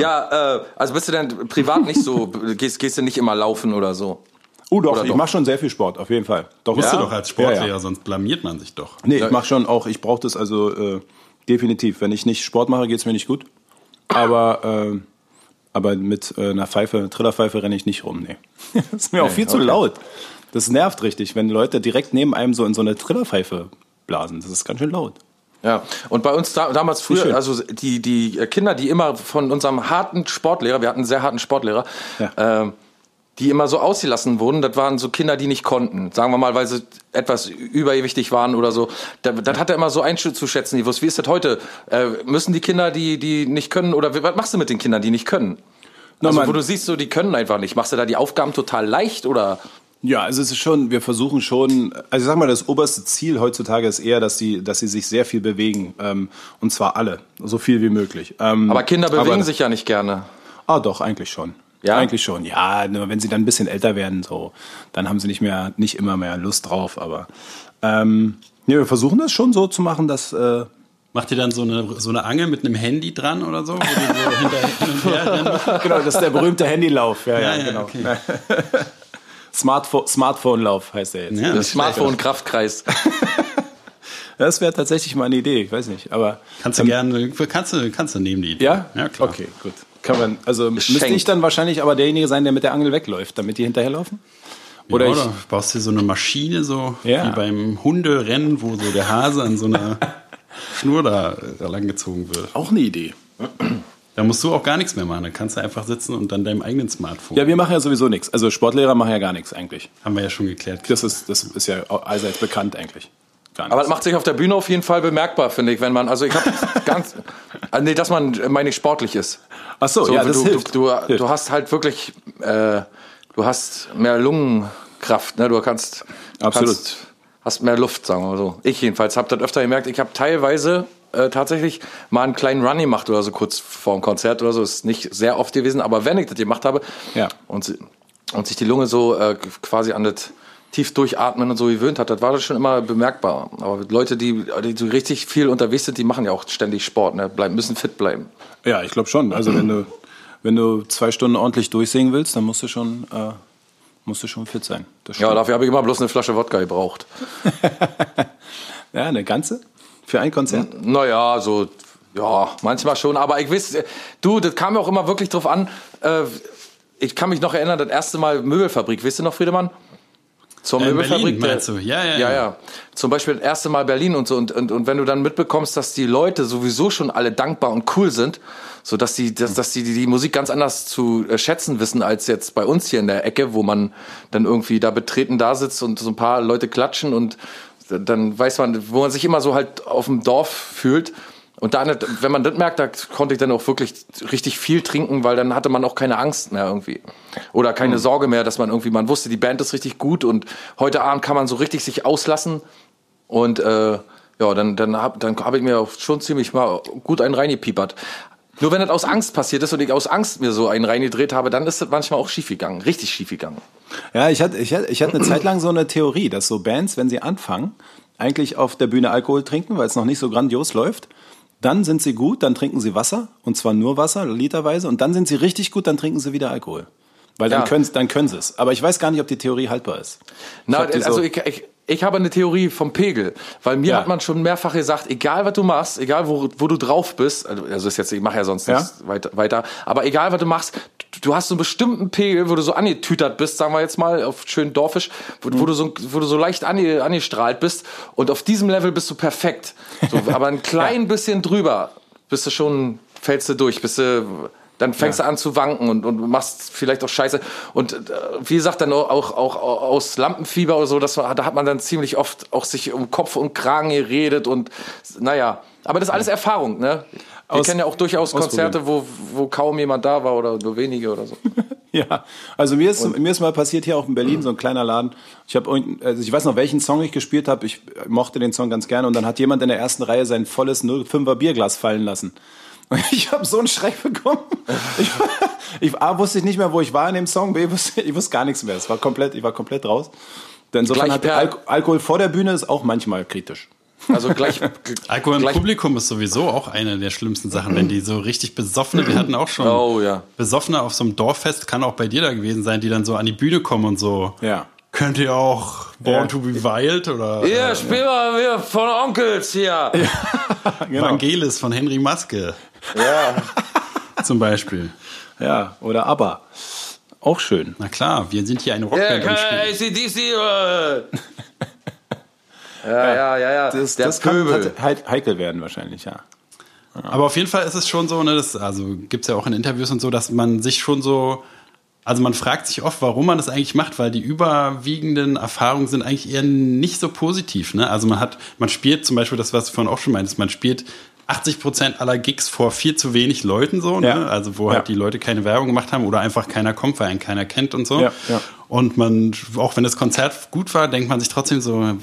[SPEAKER 2] Ja, äh, also bist du denn privat nicht so, gehst, gehst du nicht immer laufen oder so?
[SPEAKER 4] Oh doch,
[SPEAKER 2] Oder
[SPEAKER 4] ich mache schon sehr viel Sport, auf jeden Fall. Doch,
[SPEAKER 3] Musst
[SPEAKER 4] ja?
[SPEAKER 3] du doch als Sportlehrer,
[SPEAKER 4] Ja, ja.
[SPEAKER 3] sonst blamiert man sich doch.
[SPEAKER 4] Nee, ich mache schon auch, ich brauche das also äh, definitiv. Wenn ich nicht Sport mache, geht's mir nicht gut. Aber, äh, aber mit äh, einer Pfeife, einer Trillerpfeife renne ich nicht rum, nee. das ist mir auch viel zu laut. Das nervt richtig, wenn Leute direkt neben einem so in so eine Trillerpfeife blasen. Das ist ganz schön laut.
[SPEAKER 2] Ja, und bei uns da, damals früher, also die, die Kinder, die immer von unserem harten Sportlehrer, wir hatten einen sehr harten Sportlehrer,
[SPEAKER 4] Ja.
[SPEAKER 2] ähm, die immer so ausgelassen wurden, das waren so Kinder, die nicht konnten. Sagen wir mal, weil sie etwas übergewichtig waren oder so. Das, das hat er immer so einzuschätzen. gewusst. Wie ist das heute? Äh, müssen die Kinder, die, die nicht können, oder was machst du mit den Kindern, die nicht können?
[SPEAKER 4] Na,
[SPEAKER 2] Also, wo du siehst, so, die können einfach nicht. Machst du da die Aufgaben total leicht oder?
[SPEAKER 4] Ja, also es ist schon, wir versuchen schon, also ich sag mal, das oberste Ziel heutzutage ist eher, dass sie, dass sie sich sehr viel bewegen. Ähm, und zwar alle, so viel wie möglich. Ähm,
[SPEAKER 2] Aber Kinder bewegen
[SPEAKER 4] aber-
[SPEAKER 2] sich ja nicht gerne.
[SPEAKER 4] Ah, doch, eigentlich schon.
[SPEAKER 2] Ja?
[SPEAKER 4] Eigentlich schon. Ja, nur wenn sie dann ein bisschen älter werden, so, dann haben sie nicht mehr, nicht immer mehr Lust drauf. Aber ähm, ja, wir versuchen das schon so zu machen, dass äh,
[SPEAKER 3] Macht ihr dann so eine, so eine Angel mit einem Handy dran oder so? Wo die hinter,
[SPEAKER 4] genau, das ist der berühmte Handylauf. Ja, ja,
[SPEAKER 3] Ja, ja,
[SPEAKER 4] genau.
[SPEAKER 3] okay.
[SPEAKER 4] Smartphone, Smartphone-Lauf heißt der jetzt.
[SPEAKER 3] Ja,
[SPEAKER 2] Das Smartphone-Kraftkreis.
[SPEAKER 4] Das wäre tatsächlich mal eine Idee, ich weiß nicht. Aber
[SPEAKER 3] Kannst du gerne, kannst du, kannst du nehmen die Idee.
[SPEAKER 4] ja?
[SPEAKER 3] Ja, klar.
[SPEAKER 4] Okay, gut. Kann man, also müsste ich dann wahrscheinlich aber derjenige sein, der mit der Angel wegläuft, damit die hinterherlaufen?
[SPEAKER 3] Oder,
[SPEAKER 4] Oder
[SPEAKER 3] oder
[SPEAKER 4] ich-
[SPEAKER 3] baust dir so eine Maschine, so
[SPEAKER 4] Ja.
[SPEAKER 3] wie beim Hunderennen, wo so der Hase an so einer Schnur da, da langgezogen wird.
[SPEAKER 4] Auch eine Idee.
[SPEAKER 3] Da musst du auch gar nichts mehr machen. Da kannst du einfach sitzen und dann deinem eigenen Smartphone.
[SPEAKER 4] Ja, wir machen ja sowieso nichts. Also Sportlehrer machen ja gar nichts eigentlich.
[SPEAKER 3] Haben wir ja schon geklärt.
[SPEAKER 4] Das ist, das ist ja allseits bekannt eigentlich.
[SPEAKER 2] Aber das macht sich auf der Bühne auf jeden Fall bemerkbar, finde ich, wenn man, also ich habe ganz, also nee, dass man, äh, meine ich, sportlich ist.
[SPEAKER 4] Ach so,
[SPEAKER 2] So,
[SPEAKER 4] ja, das
[SPEAKER 2] du,
[SPEAKER 4] hilft.
[SPEAKER 2] Du, du,
[SPEAKER 4] Hilft.
[SPEAKER 2] du hast halt wirklich, äh, du hast mehr Lungenkraft, ne? Du kannst,
[SPEAKER 4] Absolut.
[SPEAKER 2] Kannst, hast mehr Luft, sagen wir mal so. Ich jedenfalls habe das öfter gemerkt. Ich habe teilweise äh, tatsächlich mal einen kleinen Run gemacht oder so kurz vor dem Konzert oder so. Ist nicht sehr oft gewesen, aber wenn ich das gemacht habe
[SPEAKER 4] Ja.
[SPEAKER 2] und, und sich die Lunge so äh, quasi an das tief durchatmen und so gewöhnt hat, das war das schon immer bemerkbar. Aber Leute, die, die so richtig viel unterwegs sind, die machen ja auch ständig Sport, ne? Bleiben, müssen fit bleiben.
[SPEAKER 4] Ja, ich glaube schon. Also wenn du, wenn du zwei Stunden ordentlich durchsingen willst, dann musst du schon, äh, musst du schon fit sein.
[SPEAKER 2] Ja, dafür habe ich immer bloß eine Flasche Wodka gebraucht.
[SPEAKER 4] ja, eine ganze? Für ein Konzert?
[SPEAKER 2] Naja, so, ja, manchmal schon. Aber ich weiß, äh, du, das kam mir auch immer wirklich drauf an. Äh, ich kann mich noch erinnern, das erste Mal Möbelfabrik. Weißt du noch, Friedemann? Zur
[SPEAKER 3] Äh, in
[SPEAKER 2] Möbelfabrik.
[SPEAKER 3] Berlin, meinst du? Ja, ja,
[SPEAKER 2] ja,
[SPEAKER 3] ja.
[SPEAKER 2] ja. Zum Beispiel das erste Mal Berlin und so. Und, und, und wenn du dann mitbekommst, dass die Leute sowieso schon alle dankbar und cool sind, so dass die, dass, dass die, die Musik ganz anders zu äh, schätzen wissen als jetzt bei uns hier in der Ecke, wo man dann irgendwie da betreten da sitzt und so ein paar Leute klatschen und dann weiß man, wo man sich immer so halt auf dem Dorf fühlt. Und da, wenn man das merkt, da konnte ich dann auch wirklich richtig viel trinken, weil dann hatte man auch keine Angst mehr irgendwie. Oder keine Sorge mehr, dass man irgendwie, man wusste, die Band ist richtig gut und heute Abend kann man so richtig sich auslassen. Und äh, ja, dann, dann habe dann hab ich mir auch schon ziemlich mal gut einen reingepiepert. Nur wenn das aus Angst passiert ist und ich aus Angst mir so einen reingedreht habe, dann ist das manchmal auch schief gegangen, richtig schief gegangen.
[SPEAKER 4] Ja, ich hatte, ich hatte, ich hatte eine Zeit lang so eine Theorie, dass so Bands, wenn sie anfangen, eigentlich auf der Bühne Alkohol trinken, weil es noch nicht so grandios läuft. Dann sind sie gut, dann trinken sie Wasser, und zwar nur Wasser, literweise, und dann sind sie richtig gut, dann trinken sie wieder Alkohol. Weil dann
[SPEAKER 2] Ja.
[SPEAKER 4] können, dann können sie es. Aber ich weiß gar nicht, ob die Theorie haltbar ist.
[SPEAKER 2] Na,
[SPEAKER 4] hab die so-
[SPEAKER 2] also ich, ich, ich habe eine Theorie vom Pegel, weil mir
[SPEAKER 4] Ja.
[SPEAKER 2] hat man schon mehrfach gesagt, egal was du machst, egal wo, wo du drauf bist, also also ist jetzt, ich mache ja sonst
[SPEAKER 4] Ja.
[SPEAKER 2] nichts weiter, weiter, aber egal was du machst, du, hast so einen bestimmten Pegel, wo du so angetütert bist, sagen wir jetzt mal, auf schön dorfisch, wo,
[SPEAKER 4] Mhm.
[SPEAKER 2] wo, du, so, wo du so leicht ange, angestrahlt bist und auf diesem Level bist du perfekt. So, aber ein klein bisschen drüber bist du schon, fällst du durch, bist du dann fängst
[SPEAKER 4] Ja.
[SPEAKER 2] du an zu wanken und, und machst vielleicht auch Scheiße. Und äh, wie gesagt, dann auch, auch, auch aus Lampenfieber oder so, das da hat man dann ziemlich oft auch sich um Kopf und Kragen geredet und naja. Aber das ist alles Erfahrung, ne? Wir
[SPEAKER 4] Aus-
[SPEAKER 2] kennen ja auch durchaus. Konzerte, wo, wo kaum jemand da war oder nur wenige oder so.
[SPEAKER 4] Ja, also mir ist, mir ist mal passiert hier auch in Berlin so ein kleiner Laden. Ich habe also ich weiß noch, welchen Song ich gespielt habe. Ich mochte den Song ganz gerne und dann hat jemand in der ersten Reihe sein volles 05er Bierglas fallen lassen. Ich habe so einen Schreck bekommen. Ich, ich A wusste ich nicht mehr, wo ich war in dem Song. B wusste ich wusste gar nichts mehr. Es war komplett, ich war komplett raus. Denn insofern hat
[SPEAKER 2] per-
[SPEAKER 4] Al Alkohol vor der Bühne ist auch manchmal kritisch.
[SPEAKER 2] Also gleich.
[SPEAKER 3] Alkohol im
[SPEAKER 2] gleich
[SPEAKER 3] Publikum ist sowieso auch eine der schlimmsten Sachen, wenn die so richtig besoffene, wir hatten auch schon
[SPEAKER 2] Oh, ja.
[SPEAKER 3] besoffene auf so einem Dorffest, kann auch bei dir da gewesen sein, die dann so an die Bühne kommen und so.
[SPEAKER 4] Ja.
[SPEAKER 3] Könnt ihr auch Born
[SPEAKER 4] Ja.
[SPEAKER 3] to be Wild oder
[SPEAKER 2] Hier,
[SPEAKER 3] äh,
[SPEAKER 2] spiel mal wir von Onkels hier.
[SPEAKER 4] Genau.
[SPEAKER 3] Vangelis von Henry Maske
[SPEAKER 2] Ja.
[SPEAKER 3] zum Beispiel.
[SPEAKER 4] Ja, oder aber. Auch schön.
[SPEAKER 3] Na klar, wir sind hier eine Rockband und spielen.
[SPEAKER 2] ACDC. Ja, ja, ja, ja.
[SPEAKER 4] Das,
[SPEAKER 2] Der
[SPEAKER 4] das kann heikel werden wahrscheinlich, ja.
[SPEAKER 3] Aber auf jeden Fall ist es schon so, ne, das, also gibt's ja auch in Interviews und so, dass man sich schon so, also man fragt sich oft, warum man das eigentlich macht, weil die überwiegenden Erfahrungen sind eigentlich eher nicht so positiv. Ne? Also man hat, man spielt zum Beispiel das, was du vorhin auch schon meintest, man spielt 80 Prozent aller Gigs vor viel zu wenig Leuten so,
[SPEAKER 4] Ja.
[SPEAKER 3] ne? also wo
[SPEAKER 4] Ja.
[SPEAKER 3] halt die Leute keine Werbung gemacht haben oder einfach keiner kommt, weil einen keiner kennt und so.
[SPEAKER 4] Ja, ja.
[SPEAKER 3] Und man, auch wenn das Konzert gut war, denkt man sich trotzdem so,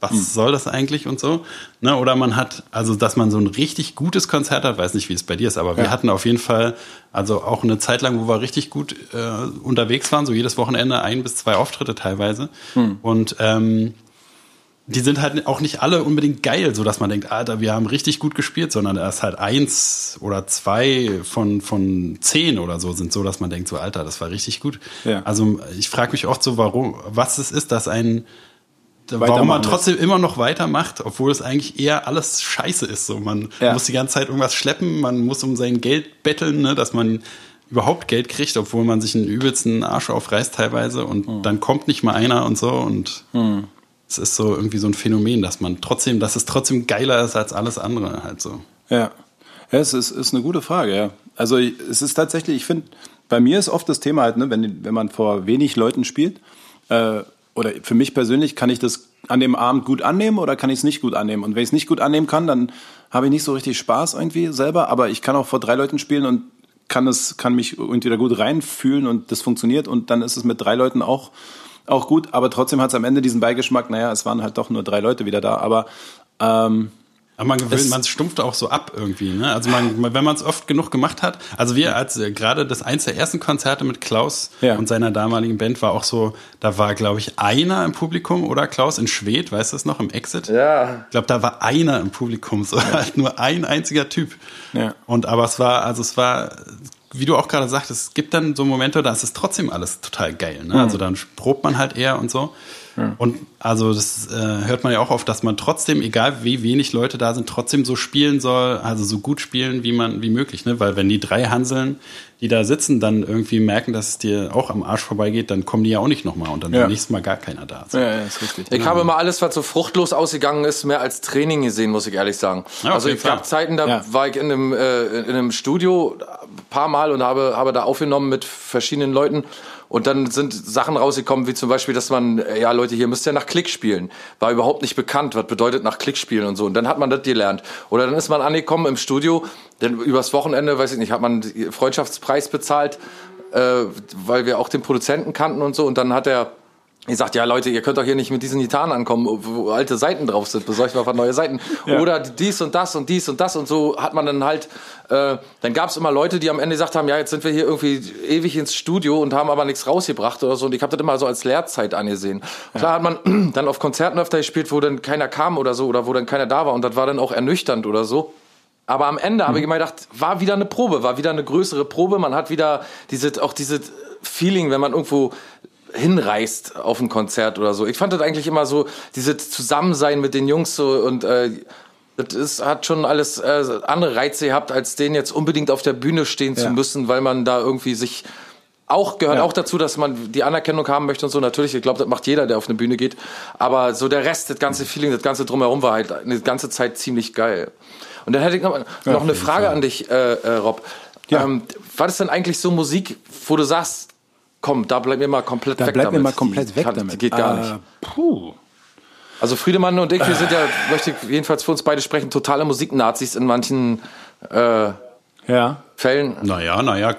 [SPEAKER 3] was
[SPEAKER 4] Hm.
[SPEAKER 3] soll das eigentlich und so. Ne? Oder man hat, also dass man so ein richtig gutes Konzert hat, weiß nicht, wie es bei dir ist, aber wir
[SPEAKER 4] Ja.
[SPEAKER 3] hatten auf jeden Fall, also auch eine Zeit lang, wo wir richtig gut äh, unterwegs waren, so jedes Wochenende ein bis zwei Auftritte teilweise.
[SPEAKER 4] Hm.
[SPEAKER 3] Und ähm, die sind halt auch nicht alle unbedingt geil, so dass man denkt, Alter, wir haben richtig gut gespielt, sondern da ist halt eins oder zwei von, von zehn oder so sind so, dass man denkt, so Alter, das war richtig gut.
[SPEAKER 4] Ja.
[SPEAKER 3] Also ich frage mich oft so, warum, was es ist, dass ein warum man trotzdem immer noch weitermacht, obwohl es eigentlich eher alles scheiße ist. So, man
[SPEAKER 4] Ja.
[SPEAKER 3] muss die ganze Zeit irgendwas schleppen, man muss um sein Geld betteln, ne, dass man überhaupt Geld kriegt, obwohl man sich einen übelsten Arsch aufreißt teilweise und
[SPEAKER 4] Hm.
[SPEAKER 3] dann kommt nicht mal einer und so und es ist so irgendwie so ein Phänomen, dass man trotzdem, dass es trotzdem geiler ist als alles andere halt so.
[SPEAKER 4] Ja, ja es ist, ist eine gute Frage, ja. Also es ist tatsächlich, ich finde, bei mir ist oft das Thema halt, ne, wenn, wenn man vor wenig Leuten spielt, äh, oder für mich persönlich, kann ich das an dem Abend gut annehmen oder kann ich es nicht gut annehmen? Und wenn ich es nicht gut annehmen kann, dann habe ich nicht so richtig Spaß irgendwie selber, aber ich kann auch vor drei Leuten spielen und kann es, kann mich da gut reinfühlen und das funktioniert und dann ist es mit drei Leuten auch, auch gut, aber trotzdem hat es am Ende diesen Beigeschmack, naja, es waren halt doch nur drei Leute wieder da, aber ähm,
[SPEAKER 3] Aber man gewöhnt,
[SPEAKER 4] Es-
[SPEAKER 3] man stumpft auch so ab irgendwie. Ne? Also man, wenn man es oft genug gemacht hat. Also wir als äh, gerade das eins der ersten Konzerte mit Klaus
[SPEAKER 4] Ja.
[SPEAKER 3] und seiner damaligen Band war auch so, da war glaube ich einer im Publikum oder Klaus in Schwedt, weißt du das noch im Exit?
[SPEAKER 2] Ja.
[SPEAKER 3] Ich glaube, da war einer im Publikum, so halt nur ein einziger Typ.
[SPEAKER 4] Ja.
[SPEAKER 3] Und aber es war, also es war, wie du auch gerade sagtest, es gibt dann so Momente, da ist es trotzdem alles total geil. Ne? Also dann probt man halt eher und so. Und also das äh, hört man ja auch oft, dass man trotzdem, egal wie wenig Leute da sind, trotzdem so spielen soll, also so gut spielen, wie man, wie möglich, ne? Weil wenn die drei Hanseln, die da sitzen, dann irgendwie merken, dass es dir auch am Arsch vorbeigeht, dann kommen die ja auch nicht nochmal und dann
[SPEAKER 4] Ja.
[SPEAKER 3] beim nächsten Mal gar keiner da. So.
[SPEAKER 4] ja, ja, ist richtig.
[SPEAKER 2] Ich habe immer alles, was so fruchtlos ausgegangen ist, mehr als Training gesehen, muss ich ehrlich sagen.
[SPEAKER 3] Ja,
[SPEAKER 2] also es gab. Zeiten, da
[SPEAKER 4] Ja.
[SPEAKER 2] war ich in einem, äh, in einem Studio ein paar Mal und habe, habe da aufgenommen mit verschiedenen Leuten. Und dann sind Sachen rausgekommen, wie zum Beispiel, dass man, äh, ja Leute, hier müsst ihr nach Klick spielen. War überhaupt nicht bekannt, was bedeutet nach Klick spielen und so. Und dann hat man das gelernt. Oder dann ist man angekommen im Studio, dann übers Wochenende, weiß ich nicht, hat man Freundschaftspreis bezahlt, äh, weil wir auch den Produzenten kannten und so. Und dann hat er Ihr sagt, ja Leute, ihr könnt doch hier nicht mit diesen Gitarren ankommen, wo alte Seiten drauf sind, besorgt mal neue Seiten.
[SPEAKER 4] Ja.
[SPEAKER 2] Oder dies und das und dies und das und so hat man dann halt, äh, dann gab es immer Leute, die am Ende gesagt haben, ja, jetzt sind wir hier irgendwie ewig ins Studio und haben aber nichts rausgebracht oder so. Und ich habe das immer so als Lehrzeit angesehen. Klar hat man dann auf Konzerten öfter gespielt, wo dann keiner kam oder so, oder wo dann keiner da war und das war dann auch ernüchternd oder so. Aber am Ende habe ich immer gedacht, war wieder eine Probe, war wieder eine größere Probe. Man hat wieder diese, auch dieses Feeling, wenn man irgendwo hinreist auf ein Konzert oder so. Ich fand das eigentlich immer so, dieses Zusammensein mit den Jungs so und äh, das ist, hat schon alles äh, andere Reize gehabt, als den jetzt unbedingt auf der Bühne stehen zu
[SPEAKER 4] Ja.
[SPEAKER 2] müssen, weil man da irgendwie sich auch gehört
[SPEAKER 4] Ja.
[SPEAKER 2] auch dazu, dass man die Anerkennung haben möchte und so. Natürlich, ich glaube, das macht jeder, der auf eine Bühne geht. Aber so der Rest, das ganze Feeling, das ganze drumherum war halt eine ganze Zeit ziemlich geil. Und dann hätte ich noch, noch eine Frage an dich, äh, äh, Rob.
[SPEAKER 4] Ja.
[SPEAKER 2] Ähm, war das denn eigentlich so Musik, wo du sagst, komm, da bleib mir mal komplett
[SPEAKER 4] Da
[SPEAKER 2] weg
[SPEAKER 4] bleibt
[SPEAKER 2] damit.
[SPEAKER 4] mir mal komplett
[SPEAKER 2] die
[SPEAKER 4] weg
[SPEAKER 2] kann,
[SPEAKER 4] damit.
[SPEAKER 2] Geht gar
[SPEAKER 4] Äh,
[SPEAKER 2] nicht.
[SPEAKER 4] Puh.
[SPEAKER 2] Also Friedemann und ich, wir sind ja, möchte ich jedenfalls für uns beide sprechen, totale Musiknazis in manchen äh,
[SPEAKER 4] Ja.
[SPEAKER 2] Fällen.
[SPEAKER 3] Naja, naja,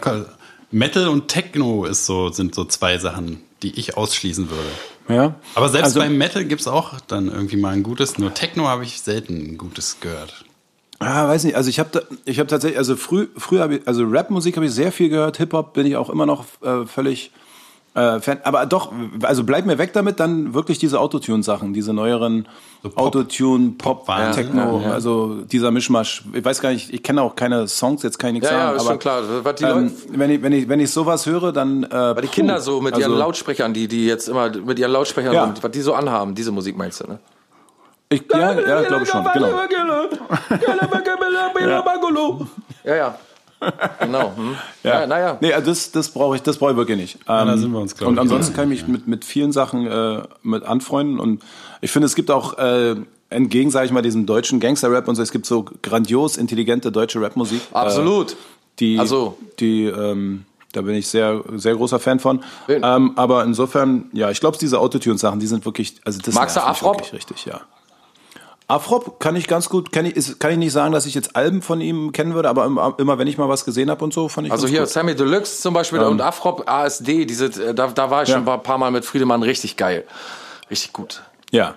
[SPEAKER 3] Metal und Techno ist so, sind so zwei Sachen, die ich ausschließen würde.
[SPEAKER 4] Ja.
[SPEAKER 3] Aber selbst
[SPEAKER 4] Also-
[SPEAKER 3] beim Metal gibt's auch dann irgendwie mal ein gutes, nur Techno habe ich selten ein gutes gehört.
[SPEAKER 4] Ah, weiß nicht. Also ich habe ich habe tatsächlich, also früh, früher habe ich, also Rapmusik habe ich sehr viel gehört. Hip Hop bin ich auch immer noch äh, völlig äh, Fan. Aber doch, also bleib mir weg damit. Dann wirklich diese Autotune-Sachen, diese neueren
[SPEAKER 3] Pop-
[SPEAKER 4] Autotune, Pop,
[SPEAKER 3] Wahnsinn.
[SPEAKER 4] Techno,
[SPEAKER 2] Ja, ja.
[SPEAKER 4] also dieser Mischmasch. Ich weiß gar nicht, ich kenne auch keine Songs, jetzt kann ich nichts
[SPEAKER 2] Ja, ja,
[SPEAKER 4] sagen.
[SPEAKER 2] ist
[SPEAKER 4] aber
[SPEAKER 2] schon klar. Was die
[SPEAKER 4] ähm, wenn ich wenn ich wenn ich sowas höre, dann äh,
[SPEAKER 2] weil die Kinder so mit ihren Lautsprechern, die die jetzt immer mit ihren Lautsprechern,
[SPEAKER 4] Ja.
[SPEAKER 2] was die so anhaben, diese Musik meinst du, ne?
[SPEAKER 4] Ich, ja, ja, glaube ich schon. Genau.
[SPEAKER 2] Ja, ja. Genau. Hm. Ja, naja.
[SPEAKER 4] Nee, also das, das brauche ich, das brauche ich wirklich nicht. Ähm,
[SPEAKER 3] da sind wir uns, glaub
[SPEAKER 4] Und
[SPEAKER 3] ich,
[SPEAKER 4] ansonsten
[SPEAKER 3] einig,
[SPEAKER 4] kann ich mich mit, mit vielen Sachen äh, mit anfreunden. Und ich finde, es gibt auch, äh, entgegen, sage ich mal, diesem deutschen Gangster-Rap und so, es gibt so grandios intelligente deutsche Rapmusik.
[SPEAKER 2] Absolut.
[SPEAKER 4] Äh, die,
[SPEAKER 2] Also-
[SPEAKER 4] die, ähm, da bin ich sehr, sehr großer Fan von. Ähm, aber insofern, ja, ich glaube, diese Autotune-Sachen, die sind wirklich, also das
[SPEAKER 2] Magst du Afrop?
[SPEAKER 4] wirklich richtig, ja. Afrop kann ich ganz gut, kann ich, ist, kann ich nicht sagen, dass ich jetzt Alben von ihm kennen würde, aber immer, immer wenn ich mal was gesehen habe und so, fand ich
[SPEAKER 2] Also hier
[SPEAKER 4] gut.
[SPEAKER 2] Sammy Deluxe zum Beispiel und Afrop ASD, diese, äh, da, da war ich
[SPEAKER 4] Ja.
[SPEAKER 2] schon ein paar Mal mit Friedemann richtig geil. Richtig gut.
[SPEAKER 4] Ja,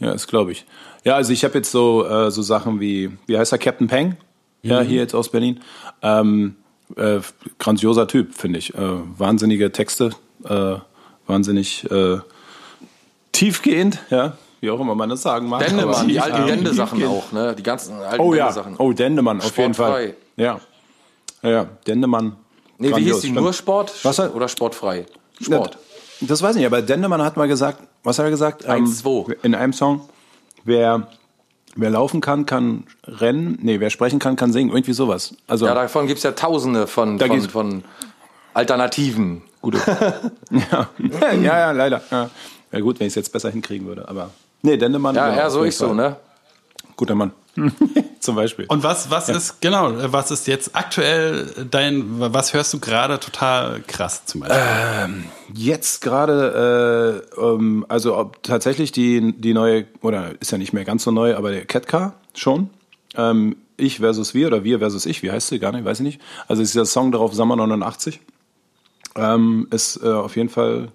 [SPEAKER 4] ja, das glaube ich. Ja, also ich habe jetzt so äh, so Sachen wie, wie heißt er, Captain Peng, ja, hier jetzt aus Berlin. Ähm, äh, grandioser Typ, finde ich. Äh, wahnsinnige Texte, äh, wahnsinnig äh, tiefgehend, ja, wie auch immer man das sagen mag.
[SPEAKER 2] Dendemann, die alten. Dende-Sachen auch, ne? Die ganzen alten
[SPEAKER 4] Oh ja,
[SPEAKER 2] Dende-Sachen.
[SPEAKER 4] oh Dendemann, auf jeden Fall.
[SPEAKER 2] Sportfrei.
[SPEAKER 4] Ja, ja, ja Dendemann.
[SPEAKER 2] Nee, wie
[SPEAKER 4] grandios,
[SPEAKER 2] hieß die?
[SPEAKER 4] stimmt.
[SPEAKER 2] Nur Sport
[SPEAKER 4] Was hat-
[SPEAKER 2] oder sportfrei? Sport.
[SPEAKER 4] Das weiß ich nicht, aber Dendemann hat mal gesagt, was hat er gesagt? Ähm,
[SPEAKER 2] Eins, zwei.
[SPEAKER 4] In einem Song, wer, wer laufen kann, kann rennen, nee, wer sprechen kann, kann singen, irgendwie sowas. Also,
[SPEAKER 2] Ja, davon gibt's ja tausende von, von, von Alternativen.
[SPEAKER 4] ja. ja, ja, leider. Ja. ja gut, wenn ich es jetzt besser hinkriegen würde, aber nee, Dendemann.
[SPEAKER 2] Ja,
[SPEAKER 4] auf
[SPEAKER 2] so, ich so,
[SPEAKER 4] Fall.
[SPEAKER 2] ne?
[SPEAKER 4] Guter Mann. Zum Beispiel.
[SPEAKER 3] Und was, was ist, genau, was ist jetzt aktuell dein, was hörst du gerade total krass zum Beispiel?
[SPEAKER 4] Jetzt gerade, äh, ähm, also ob tatsächlich die, die neue, oder ist ja nicht mehr ganz so neu, aber der Catcar schon. Ähm, ich versus wir oder wir versus ich, wie heißt sie? Gar nicht, weiß ich nicht. Also ist dieser Song darauf Sommer 89. Ähm, ist äh, auf jeden Fall,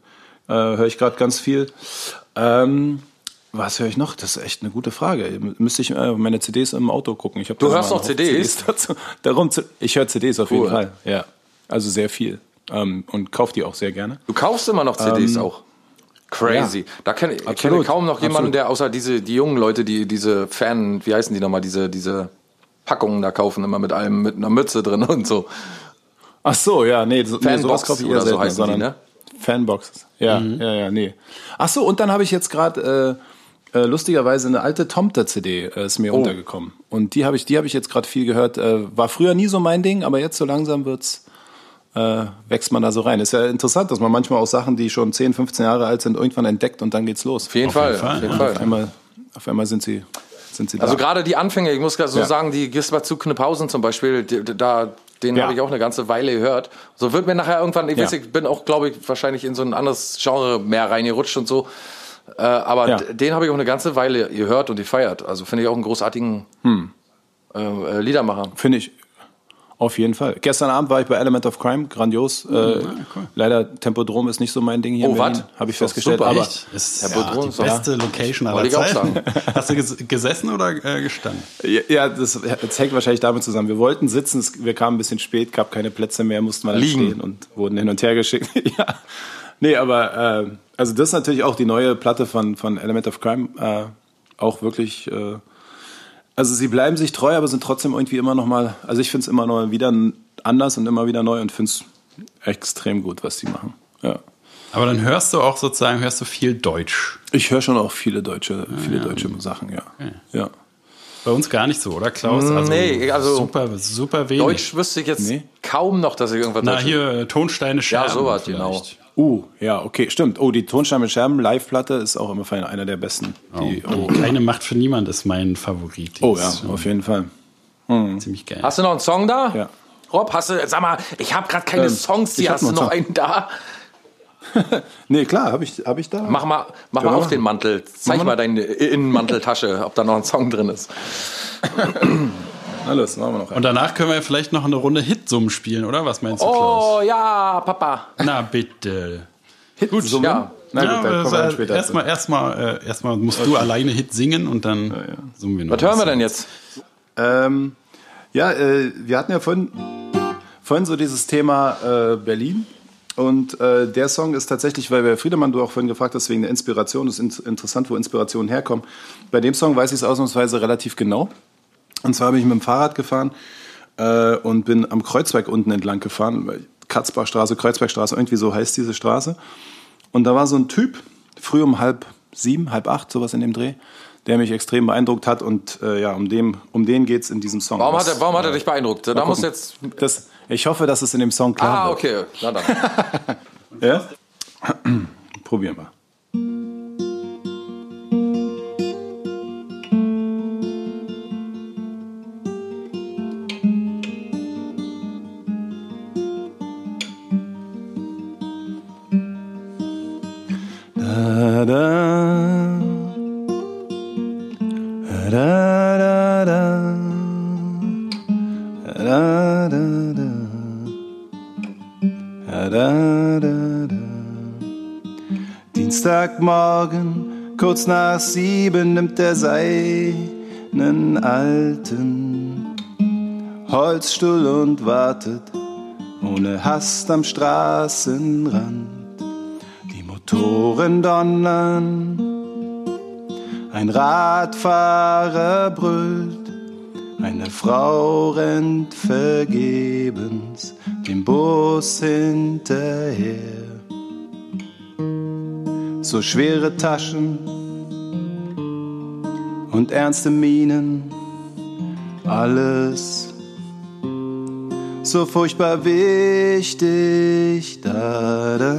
[SPEAKER 4] äh, höre ich gerade ganz viel. Ähm, was höre ich noch? Das ist echt eine gute Frage. Müsste ich äh, meine CDs im Auto gucken. Ich
[SPEAKER 2] Du hörst noch CDs?
[SPEAKER 4] dazu. Darum, zu- ich höre CDs auf
[SPEAKER 2] Cool.
[SPEAKER 4] jeden Fall. Ja, also sehr viel ähm, und kaufe die auch sehr gerne.
[SPEAKER 2] Du kaufst immer noch CDs auch. Crazy.
[SPEAKER 4] ja.
[SPEAKER 2] Da kenn, ich kenne kaum noch jemanden,
[SPEAKER 4] Absolut.
[SPEAKER 2] der außer diese die jungen Leute, die diese Fan, wie heißen die nochmal, diese diese Packungen da kaufen immer mit allem mit einer Mütze drin und so.
[SPEAKER 4] Ach so, ja, nee, so, nee
[SPEAKER 2] Fanbox
[SPEAKER 4] sowas kaufe ich eher
[SPEAKER 2] oder so
[SPEAKER 4] selten,
[SPEAKER 2] heißen die, ne?
[SPEAKER 4] Fanboxes. Ja, ja, ja, nee. Ach so, und dann habe ich jetzt gerade äh, äh, lustigerweise eine alte Tomte-CD äh, ist mir
[SPEAKER 2] Oh.
[SPEAKER 4] untergekommen. Und die habe ich, die habe ich jetzt gerade viel gehört. Äh, war früher nie so mein Ding, aber jetzt so langsam wird's äh, wächst man da so rein. Ist ja interessant, dass man manchmal auch Sachen, die schon 10, 15 Jahre alt sind, irgendwann entdeckt und dann geht's los.
[SPEAKER 2] Auf jeden
[SPEAKER 3] Auf
[SPEAKER 2] Fall,
[SPEAKER 3] jeden Fall,
[SPEAKER 2] auf jeden. Fall.
[SPEAKER 4] Auf einmal, auf einmal sind sie, sind sie da.
[SPEAKER 2] Also gerade die Anfänge, ich muss gerade so
[SPEAKER 4] Ja.
[SPEAKER 2] sagen, die Gisbert zu Knipphausen zum Beispiel, die, die- da, den
[SPEAKER 4] Ja.
[SPEAKER 2] habe ich auch eine ganze Weile gehört. So wird mir nachher irgendwann, ich
[SPEAKER 4] Ja.
[SPEAKER 2] weiß, ich bin auch, glaube ich, wahrscheinlich in so ein anderes Genre mehr reingerutscht und so. Äh, aber
[SPEAKER 4] Ja.
[SPEAKER 2] den habe ich auch eine ganze Weile gehört und gefeiert. Also finde ich auch einen großartigen
[SPEAKER 4] Hm.
[SPEAKER 2] äh, äh, Liedermacher.
[SPEAKER 4] Finde ich. Auf jeden Fall. Gestern Abend war ich bei Element of Crime, grandios. äh, Leider Tempodrom ist nicht so mein Ding hier
[SPEAKER 2] Oh, wat?
[SPEAKER 4] habe ich festgestellt.
[SPEAKER 2] super.
[SPEAKER 4] Aber
[SPEAKER 3] Echt? Ist
[SPEAKER 2] Herr
[SPEAKER 3] ja, die beste Location aller
[SPEAKER 2] Wollte ich auch
[SPEAKER 3] Zeiten.
[SPEAKER 2] sagen.
[SPEAKER 3] Hast du ges- gesessen oder äh, gestanden?
[SPEAKER 4] Ja, ja, das, das hängt wahrscheinlich damit zusammen. Wir wollten sitzen, es, wir kamen ein bisschen spät, gab keine Plätze mehr, mussten wir dann
[SPEAKER 2] Liegen.
[SPEAKER 4] stehen und wurden hin und her geschickt. ja. Nee, aber äh, also das ist natürlich auch die neue Platte von, von Element of Crime. Äh, auch wirklich, äh, also sie bleiben sich treu, aber sind trotzdem irgendwie immer noch mal, also ich finde es immer noch wieder anders und immer wieder neu und finde es extrem gut, was sie machen. Ja.
[SPEAKER 3] Aber dann hörst du auch sozusagen, hörst du viel Deutsch.
[SPEAKER 4] Ich höre schon auch viele deutsche, viele deutsche Sachen, ja. ja.
[SPEAKER 3] Bei uns gar nicht so, oder Klaus? Also
[SPEAKER 2] Nee, also
[SPEAKER 3] super, super wenig.
[SPEAKER 2] Deutsch wüsste ich jetzt
[SPEAKER 4] Nee.
[SPEAKER 2] kaum noch, dass ich irgendwas
[SPEAKER 3] Na
[SPEAKER 2] Deutsch
[SPEAKER 3] hier Tonsteine Scherben.
[SPEAKER 2] sowas,
[SPEAKER 3] vielleicht.
[SPEAKER 2] genau.
[SPEAKER 4] Uh, ja, okay, stimmt. Oh, die Tonstein mit Scherben Live-Platte ist auch immer fein, einer der besten. Die,
[SPEAKER 3] Oh, Keine Macht für niemand ist mein Favorit. Die
[SPEAKER 4] oh ja,
[SPEAKER 3] ist,
[SPEAKER 4] auf jeden Fall.
[SPEAKER 3] äh, ziemlich geil.
[SPEAKER 2] Hast du noch einen Song da?
[SPEAKER 4] Ja.
[SPEAKER 2] Rob, hast du, sag mal, ich habe gerade keine
[SPEAKER 4] Ähm,
[SPEAKER 2] Songs,
[SPEAKER 4] hab
[SPEAKER 2] hast du
[SPEAKER 4] noch
[SPEAKER 2] noch
[SPEAKER 4] einen
[SPEAKER 2] einen da?
[SPEAKER 4] Nee, klar, habe ich, hab ich da.
[SPEAKER 2] Mach mal, mach
[SPEAKER 4] Ja,
[SPEAKER 2] mal auf den Mantel. Zeig mal. deine Innenmanteltasche, ob da noch ein Song drin ist.
[SPEAKER 4] Alles, machen wir noch.
[SPEAKER 3] Und danach können wir vielleicht noch eine Runde Hitsummen spielen, oder? Was meinst du,
[SPEAKER 2] Oh ja, Papa.
[SPEAKER 3] Klaus? Na bitte.
[SPEAKER 4] Gut, so
[SPEAKER 2] ja.
[SPEAKER 4] Na gut,
[SPEAKER 3] ja,
[SPEAKER 4] dann kommen wir dann später. zu.
[SPEAKER 3] erstmal, erstmal, äh, erstmal musst du alleine Hit singen und dann summen wir noch.
[SPEAKER 2] Was hören wir denn jetzt?
[SPEAKER 4] Ähm, ja, äh, wir hatten ja vorhin, vorhin so dieses Thema äh, Berlin. Und äh, der Song ist tatsächlich, weil wir Friedemann, du auch vorhin gefragt hast, wegen der Inspiration, ist in, interessant, wo Inspirationen herkommen. Bei dem Song weiß ich es ausnahmsweise relativ genau. Und zwar bin ich mit dem Fahrrad gefahren äh, und bin am Kreuzberg unten entlang gefahren. Katzbachstraße, Kreuzbergstraße, irgendwie so heißt diese Straße. Und da war so ein Typ, früh um halb sieben, halb acht, sowas in dem Dreh, der mich extrem beeindruckt hat. Und äh, ja, um, dem, um den geht's in diesem Song.
[SPEAKER 2] Warum hat er, warum hat er dich beeindruckt? Da muss jetzt.
[SPEAKER 4] das, ich hoffe, dass es in dem Song klar
[SPEAKER 2] Ah,
[SPEAKER 4] wird.
[SPEAKER 2] okay. Na dann.
[SPEAKER 4] Ja? Probieren wir. Kurz nach sieben, nimmt er seinen alten Holzstuhl und wartet ohne Hast am Straßenrand. Die Motoren donnern, ein Radfahrer brüllt, eine Frau rennt vergebens dem Bus hinterher. So schwere Taschen und ernste Mienen, alles so furchtbar wichtig. Da, da.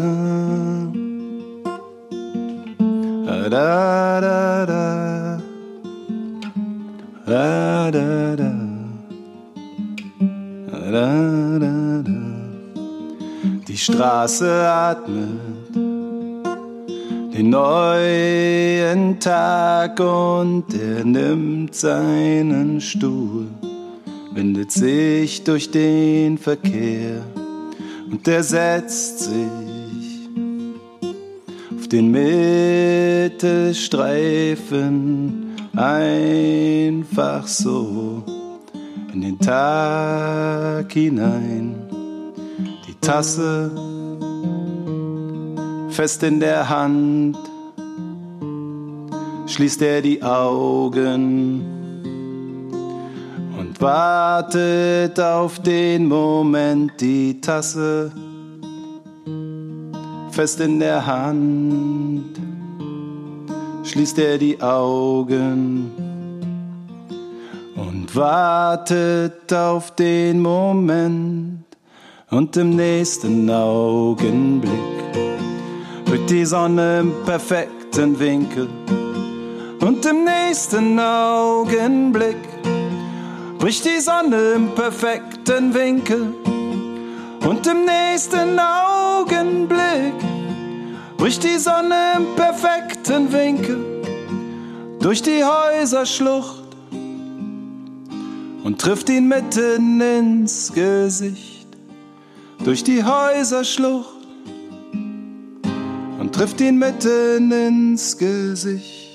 [SPEAKER 4] Da, da, da, da. Da, da, da. Da, da. Die Straße atmet den neuen Tag und er nimmt seinen Stuhl, windet sich durch den Verkehr und er setzt sich auf den Mittelstreifen einfach so in den Tag hinein. Die Tasse fest in der Hand, schließt er die Augen und wartet auf den Moment, die Tasse fest in der Hand, schließt er die Augen und wartet auf den Moment und im nächsten Augenblick rückt die Sonne im perfekten Winkel. Und im nächsten Augenblick bricht die Sonne im perfekten Winkel. Und im nächsten Augenblick bricht die Sonne im perfekten Winkel. Durch die Häuserschlucht und trifft ihn mitten ins Gesicht. Durch die Häuserschlucht und trifft ihn mitten ins Gesicht.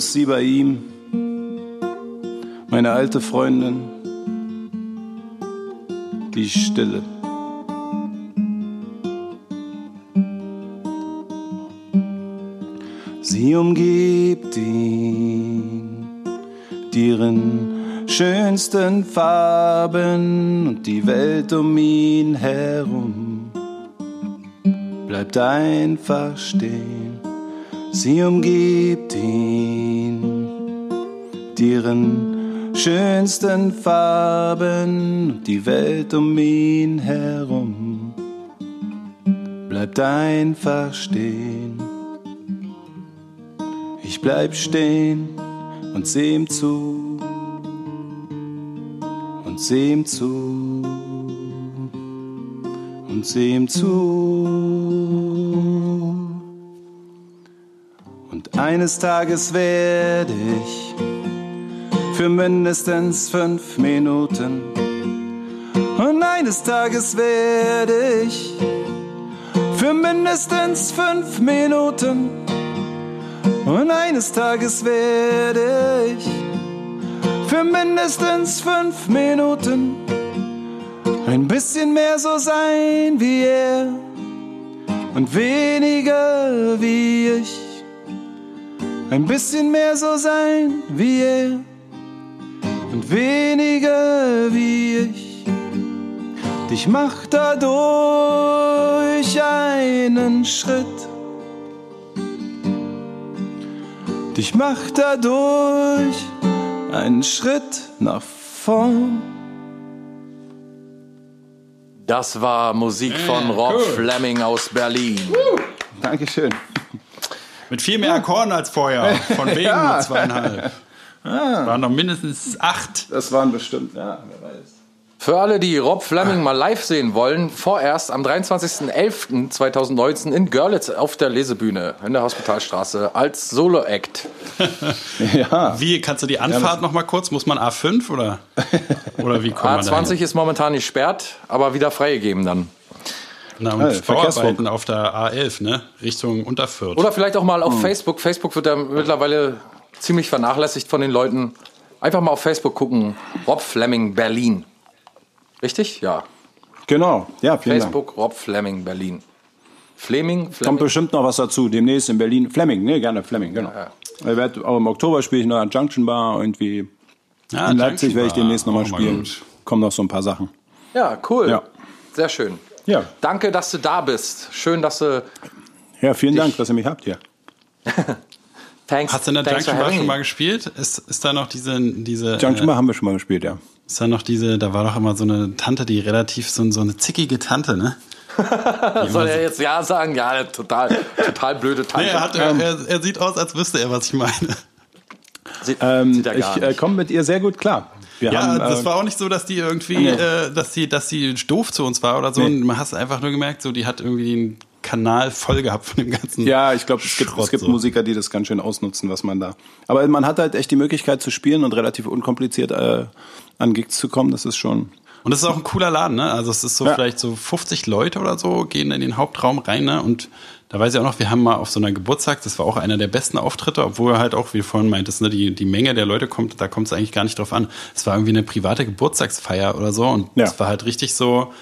[SPEAKER 4] Ist sie bei ihm, meine alte Freundin, die Stille. Sie umgibt ihn, deren schönsten Farben und die Welt um ihn herum bleibt einfach stehen. Sie umgibt ihn, deren schönsten Farben die Welt um ihn herum bleibt einfach stehen. Ich bleib stehen und seh ihm zu und seh ihm zu und seh ihm zu. Und eines Tages werde ich für mindestens fünf Minuten und eines Tages werde ich für mindestens fünf Minuten und eines Tages werde ich für mindestens fünf Minuten ein bisschen mehr so sein wie er und weniger wie ich. Ein bisschen mehr so sein wie er und weniger wie ich. Dich macht dadurch einen Schritt Dich macht dadurch einen Schritt nach vorn.
[SPEAKER 2] Das war Musik von Rob
[SPEAKER 3] cool.
[SPEAKER 2] Fleming aus Berlin.
[SPEAKER 4] Dankeschön.
[SPEAKER 3] Mit viel mehr Akkorden als vorher. Von wegen
[SPEAKER 4] Ja.
[SPEAKER 3] nur zweieinhalb. Waren noch mindestens acht.
[SPEAKER 4] Das waren bestimmt, ja, wer weiß.
[SPEAKER 2] Für alle, die Rob Fleming mal live sehen wollen, vorerst am 23.11.2019 in Görlitz auf der Lesebühne in der Hospitalstraße als Solo-Act.
[SPEAKER 4] Ja,
[SPEAKER 3] Wie, kannst du die Anfahrt noch mal kurz? Muss man A5 oder? Oder wie kommt man da
[SPEAKER 2] A20 ist momentan gesperrt, aber wieder freigegeben dann.
[SPEAKER 3] Na, und
[SPEAKER 4] Ja, Verkehrsfunk.
[SPEAKER 3] auf der A11, ne? Richtung Unterfürth.
[SPEAKER 2] Oder vielleicht auch mal auf Facebook. Facebook wird ja mittlerweile ziemlich vernachlässigt von den Leuten. Einfach mal auf Facebook gucken. Rob Fleming Berlin. Richtig? Ja.
[SPEAKER 4] genau. Ja, vielen
[SPEAKER 2] Facebook Rob Fleming Berlin. Fleming,
[SPEAKER 4] Dank. Kommt
[SPEAKER 2] Fleming.
[SPEAKER 4] bestimmt noch was dazu. Demnächst in Berlin. Fleming, ne, gerne Fleming, genau. Ich werd, auch im Oktober spiele ich noch an Junction Bar irgendwie.
[SPEAKER 3] Ja,
[SPEAKER 4] in Leipzig werde ich demnächst nochmal
[SPEAKER 3] mal
[SPEAKER 4] spielen. Kommen noch so ein paar Sachen.
[SPEAKER 2] Ja, cool.
[SPEAKER 4] Ja.
[SPEAKER 2] Sehr schön.
[SPEAKER 4] Ja,
[SPEAKER 2] Danke, dass du da bist. Schön, dass du.
[SPEAKER 4] ja vielen Dank, dass ihr mich habt hier.
[SPEAKER 2] Thanks,
[SPEAKER 3] Hast du in der
[SPEAKER 2] thanks
[SPEAKER 3] Junction Bar schon mal gespielt? Ist, ist da noch diese, diese
[SPEAKER 4] Junction
[SPEAKER 3] äh,
[SPEAKER 4] Bar haben wir schon mal gespielt, ja.
[SPEAKER 3] ist da noch diese, da war doch immer so eine Tante, die relativ so, so eine zickige Tante, ne?
[SPEAKER 2] Soll er jetzt Ja sagen? Ja, total, total blöde Tante.
[SPEAKER 3] Nee, er, hat, er, er, er sieht aus, als wüsste er, was ich meine.
[SPEAKER 2] Sieht,
[SPEAKER 4] Ähm,
[SPEAKER 2] sieht er gar
[SPEAKER 4] ich äh,
[SPEAKER 2] nicht.
[SPEAKER 4] komme mit ihr sehr gut klar. Wir
[SPEAKER 3] Ja,
[SPEAKER 4] haben,
[SPEAKER 3] das
[SPEAKER 4] äh,
[SPEAKER 3] war auch nicht so, dass die irgendwie,
[SPEAKER 4] Nee.
[SPEAKER 3] äh, dass die, dass die doof zu uns war oder so.
[SPEAKER 4] Nee.
[SPEAKER 3] Und man hast einfach nur gemerkt, so die hat irgendwie den Kanal voll gehabt von dem ganzen.
[SPEAKER 4] Ja, ich glaube, es gibt,
[SPEAKER 3] Schrott
[SPEAKER 4] es gibt
[SPEAKER 3] so.
[SPEAKER 4] Musiker, die das ganz schön ausnutzen, was man da. Aber man hat halt echt die Möglichkeit zu spielen und relativ unkompliziert äh, an Gigs zu kommen. Das ist schon.
[SPEAKER 3] Und es ist auch ein cooler Laden, ne? Also es ist so
[SPEAKER 4] Ja.
[SPEAKER 3] vielleicht so 50 Leute oder so gehen in den Hauptraum rein, ne? Und da weiß ich auch noch, wir haben mal auf so einer Geburtstag, das war auch einer der besten Auftritte, obwohl halt auch, wie du vorhin meintest, ne, die, die Menge der Leute kommt, da kommt es eigentlich gar nicht drauf an. Es war irgendwie eine private Geburtstagsfeier oder so und
[SPEAKER 4] Ja.
[SPEAKER 3] es war halt richtig so,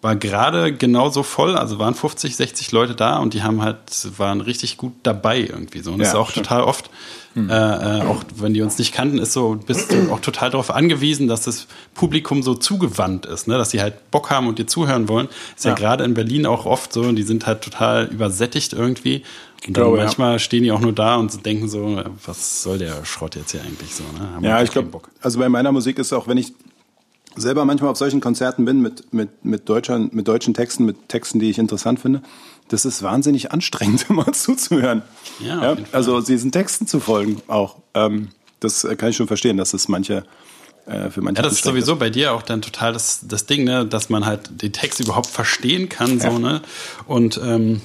[SPEAKER 3] war gerade genauso voll, also waren 50, 60 Leute da und die haben halt, waren richtig gut dabei irgendwie so. Und das
[SPEAKER 4] Ja,
[SPEAKER 3] ist auch
[SPEAKER 4] stimmt.
[SPEAKER 3] total oft, äh, äh, auch wenn die uns nicht kannten, ist so, bist du auch total darauf angewiesen, dass das Publikum so zugewandt ist, ne? dass sie halt Bock haben und dir zuhören wollen. Ist ja,
[SPEAKER 4] Ja.
[SPEAKER 3] gerade in Berlin auch oft so und die sind halt total übersättigt irgendwie. Und
[SPEAKER 4] glaube, ja.
[SPEAKER 3] manchmal stehen die auch nur da und denken so, was soll der Schrott jetzt hier eigentlich so, ne? Haben
[SPEAKER 4] Ja, ich glaube, also bei meiner Musik ist auch, wenn ich selber manchmal auf solchen Konzerten bin mit, mit, mit, deutschen, mit deutschen Texten, mit Texten, die ich interessant finde, das ist wahnsinnig anstrengend, immer zuzuhören.
[SPEAKER 3] Ja, Fall.
[SPEAKER 4] also diesen Texten zu folgen auch. Ähm, das äh, kann ich schon verstehen, dass das manche äh, für manche
[SPEAKER 3] Ja, das ist sowieso bei dir auch dann total das, das Ding, ne, dass man halt den Text überhaupt verstehen kann, so, ne? Und ähm,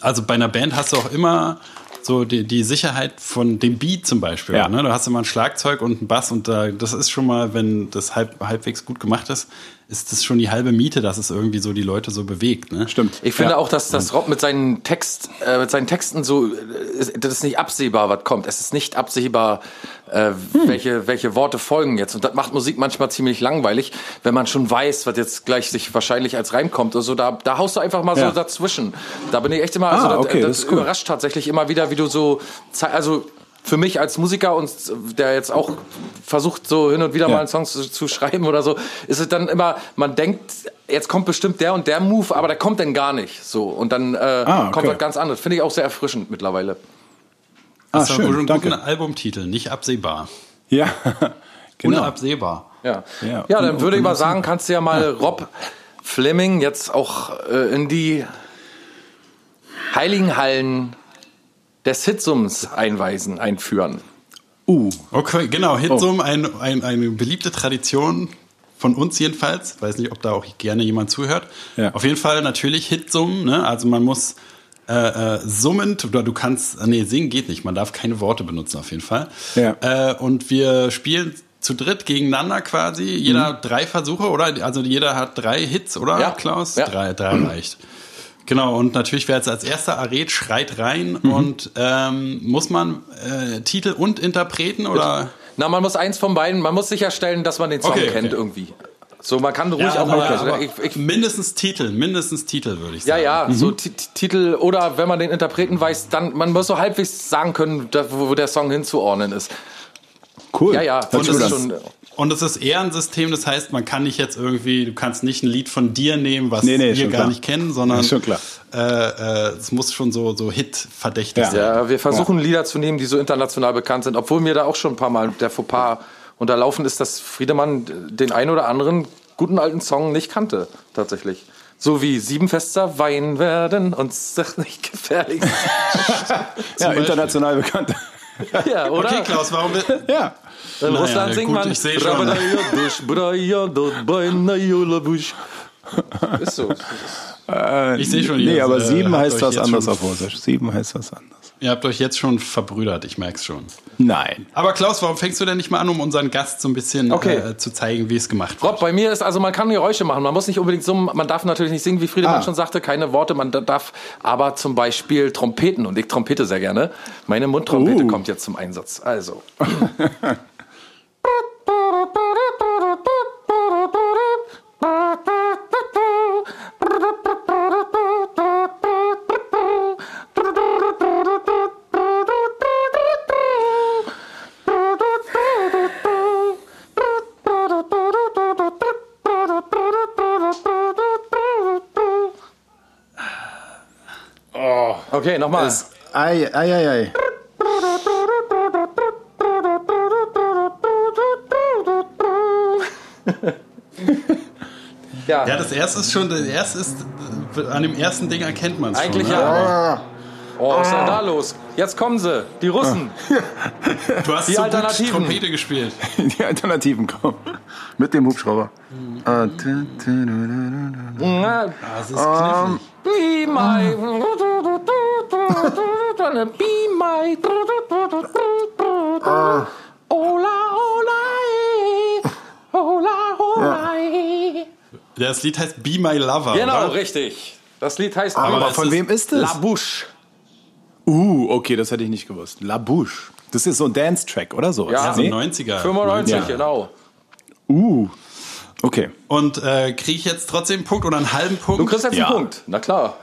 [SPEAKER 3] also bei einer Band hast du auch immer so die, die Sicherheit von dem Beat zum Beispiel.
[SPEAKER 4] Ja.
[SPEAKER 3] Ne? Du hast immer ein Schlagzeug und einen Bass und da, das ist schon mal, wenn das halb, halbwegs gut gemacht ist, ist das schon die halbe Miete, dass es irgendwie so die Leute so bewegt. Ne?
[SPEAKER 4] Stimmt.
[SPEAKER 2] Ich finde
[SPEAKER 4] Ja.
[SPEAKER 2] auch, dass das Rob mit seinen Text, äh, mit seinen Texten so, äh, das ist nicht absehbar, was kommt. Es ist nicht absehbar, äh, welche, welche Worte folgen jetzt. Und das macht Musik manchmal ziemlich langweilig, wenn man schon weiß, was jetzt gleich sich wahrscheinlich als Reim kommt oder so. Da, da haust du einfach mal
[SPEAKER 4] Ja.
[SPEAKER 2] so dazwischen. Da bin ich echt immer, also
[SPEAKER 4] Ah,
[SPEAKER 2] das,
[SPEAKER 4] okay,
[SPEAKER 2] das,
[SPEAKER 4] das ist cool.
[SPEAKER 2] überrascht tatsächlich immer wieder, wie du so, also für mich als Musiker und der jetzt auch versucht, so hin und wieder
[SPEAKER 4] Ja.
[SPEAKER 2] mal einen Song zu, zu schreiben oder so, ist es dann immer, man denkt, jetzt kommt bestimmt der und der Move, aber der kommt dann gar nicht. So. Und dann äh,
[SPEAKER 4] Ah, okay.
[SPEAKER 2] kommt was ganz anderes. Finde ich auch sehr erfrischend mittlerweile.
[SPEAKER 4] Ah,
[SPEAKER 3] das ist
[SPEAKER 4] schön,
[SPEAKER 3] ein
[SPEAKER 4] danke.
[SPEAKER 3] guter Albumtitel, nicht absehbar.
[SPEAKER 4] Ja, genau.
[SPEAKER 3] Unabsehbar.
[SPEAKER 2] Ja,
[SPEAKER 4] Ja.
[SPEAKER 2] ja, dann würde ich mal sagen, kannst du ja mal Rob Fleming jetzt auch äh, in die heiligen Hallen des Hitsums einweisen, einführen.
[SPEAKER 4] Uh,
[SPEAKER 3] Okay, genau. Hitsum, ein, ein, eine beliebte Tradition von uns jedenfalls. Weiß nicht, ob da auch gerne jemand zuhört.
[SPEAKER 4] Ja.
[SPEAKER 3] Auf jeden Fall natürlich Hitsum. Ne? Also man muss äh, äh, summend oder du kannst, nee, singen geht nicht. Man darf keine Worte benutzen auf jeden Fall.
[SPEAKER 4] Ja.
[SPEAKER 3] Äh, und wir spielen zu dritt gegeneinander quasi. Jeder drei Versuche, oder? Also jeder hat drei Hits, oder,
[SPEAKER 2] Ja.
[SPEAKER 3] Klaus?
[SPEAKER 2] Ja.
[SPEAKER 3] Drei, drei reicht. Genau, und natürlich, wer jetzt als erster errät, schreit rein und ähm, muss man äh, Titel und Interpreten oder?
[SPEAKER 2] Na, man muss eins von beiden, man muss sicherstellen, dass man den Song
[SPEAKER 3] Okay, okay.
[SPEAKER 2] kennt irgendwie. So, man kann ruhig
[SPEAKER 3] Ja,
[SPEAKER 2] auch mal. ich, ich,
[SPEAKER 3] mindestens Titel, mindestens Titel würde ich
[SPEAKER 2] ja,
[SPEAKER 3] sagen.
[SPEAKER 2] ja, so Ti- Ti- Titel oder wenn man den Interpreten weiß, dann man muss so halbwegs sagen können, da, wo, wo der Song hinzuordnen ist.
[SPEAKER 4] cool.
[SPEAKER 2] Ja, ja, und das ist schon.
[SPEAKER 3] Und es ist eher ein System, das heißt, man kann nicht jetzt irgendwie, du kannst nicht ein Lied von dir nehmen, was
[SPEAKER 4] Nee, nee,
[SPEAKER 3] wir gar
[SPEAKER 4] klar.
[SPEAKER 3] nicht kennen, sondern
[SPEAKER 4] klar.
[SPEAKER 3] Äh, äh, es muss schon so, so Hit-verdächtig
[SPEAKER 4] Ja.
[SPEAKER 3] sein.
[SPEAKER 2] Ja, wir versuchen Lieder zu nehmen, die so international bekannt sind, obwohl mir da auch schon ein paar Mal der Fauxpas unterlaufen ist, dass Friedemann den ein oder anderen guten alten Song nicht kannte, tatsächlich. So wie Siebenfester Wein werden uns doch nicht gefährlich.
[SPEAKER 4] Ja, international bekannt.
[SPEAKER 2] ja, oder?
[SPEAKER 3] Okay, Klaus, warum
[SPEAKER 4] ja.
[SPEAKER 2] In
[SPEAKER 3] Naja,
[SPEAKER 2] Russland singt
[SPEAKER 3] gut,
[SPEAKER 2] man
[SPEAKER 3] ich seh schon.
[SPEAKER 2] Ist so.
[SPEAKER 4] Äh,
[SPEAKER 3] Ich seh schon,
[SPEAKER 4] Nee,
[SPEAKER 3] ihr,
[SPEAKER 4] aber
[SPEAKER 3] äh,
[SPEAKER 4] sieben heißt was anderes auf Russisch. Sieben heißt was anderes.
[SPEAKER 3] ihr habt euch jetzt schon verbrüdert, ich merk's schon.
[SPEAKER 4] Nein.
[SPEAKER 3] Aber Klaus, warum fängst du denn nicht mal an, um unseren Gast so ein bisschen
[SPEAKER 2] Okay.
[SPEAKER 3] äh, zu zeigen, wie es gemacht wird?
[SPEAKER 2] Rob, bei mir ist, also man kann Geräusche machen, man muss nicht unbedingt summen, man darf natürlich nicht singen, wie Friedemann
[SPEAKER 4] Ah.
[SPEAKER 2] schon sagte, keine Worte, man da- darf aber zum Beispiel Trompeten und ich trompete sehr gerne. Meine Mundtrompete
[SPEAKER 4] Uh.
[SPEAKER 2] kommt jetzt zum Einsatz. Also. Okay, nochmal.
[SPEAKER 4] Ei, ei, ei, ei.
[SPEAKER 2] Ja,
[SPEAKER 3] Ja, das erste ist schon, das erste ist, an dem ersten Ding erkennt man es schon.
[SPEAKER 2] eigentlich
[SPEAKER 3] ne?
[SPEAKER 2] ja. Oh, was ist denn da los? Jetzt kommen sie, die Russen.
[SPEAKER 3] Du hast
[SPEAKER 2] Die
[SPEAKER 3] so
[SPEAKER 2] Alternativen.
[SPEAKER 3] gut Trompete gespielt.
[SPEAKER 4] Die Alternativen kommen. Mit dem Hubschrauber. Ah, tu, tu, du, du, du, du.
[SPEAKER 2] Na,
[SPEAKER 3] Das ist knifflig.
[SPEAKER 2] Be my. Be my. Ola, ola, eh. Ola, ola, eh.
[SPEAKER 3] Das Lied heißt Be My Lover.
[SPEAKER 2] Genau,
[SPEAKER 3] oder?
[SPEAKER 2] richtig. Das Lied heißt
[SPEAKER 4] Aber
[SPEAKER 3] es
[SPEAKER 4] von wem ist
[SPEAKER 2] La
[SPEAKER 4] das?
[SPEAKER 2] Bouche.
[SPEAKER 4] Uh, okay, das hätte ich nicht gewusst. La Bouche. Das ist so ein Dance-Track oder so.
[SPEAKER 2] Ja,
[SPEAKER 3] so
[SPEAKER 4] nee?
[SPEAKER 3] 90er.
[SPEAKER 2] 95,
[SPEAKER 4] Ja.
[SPEAKER 2] genau.
[SPEAKER 4] Uh, Okay.
[SPEAKER 3] Und äh, kriege ich jetzt trotzdem einen Punkt oder einen halben Punkt?
[SPEAKER 2] Du kriegst jetzt
[SPEAKER 4] Ja.
[SPEAKER 2] einen Punkt. Na klar.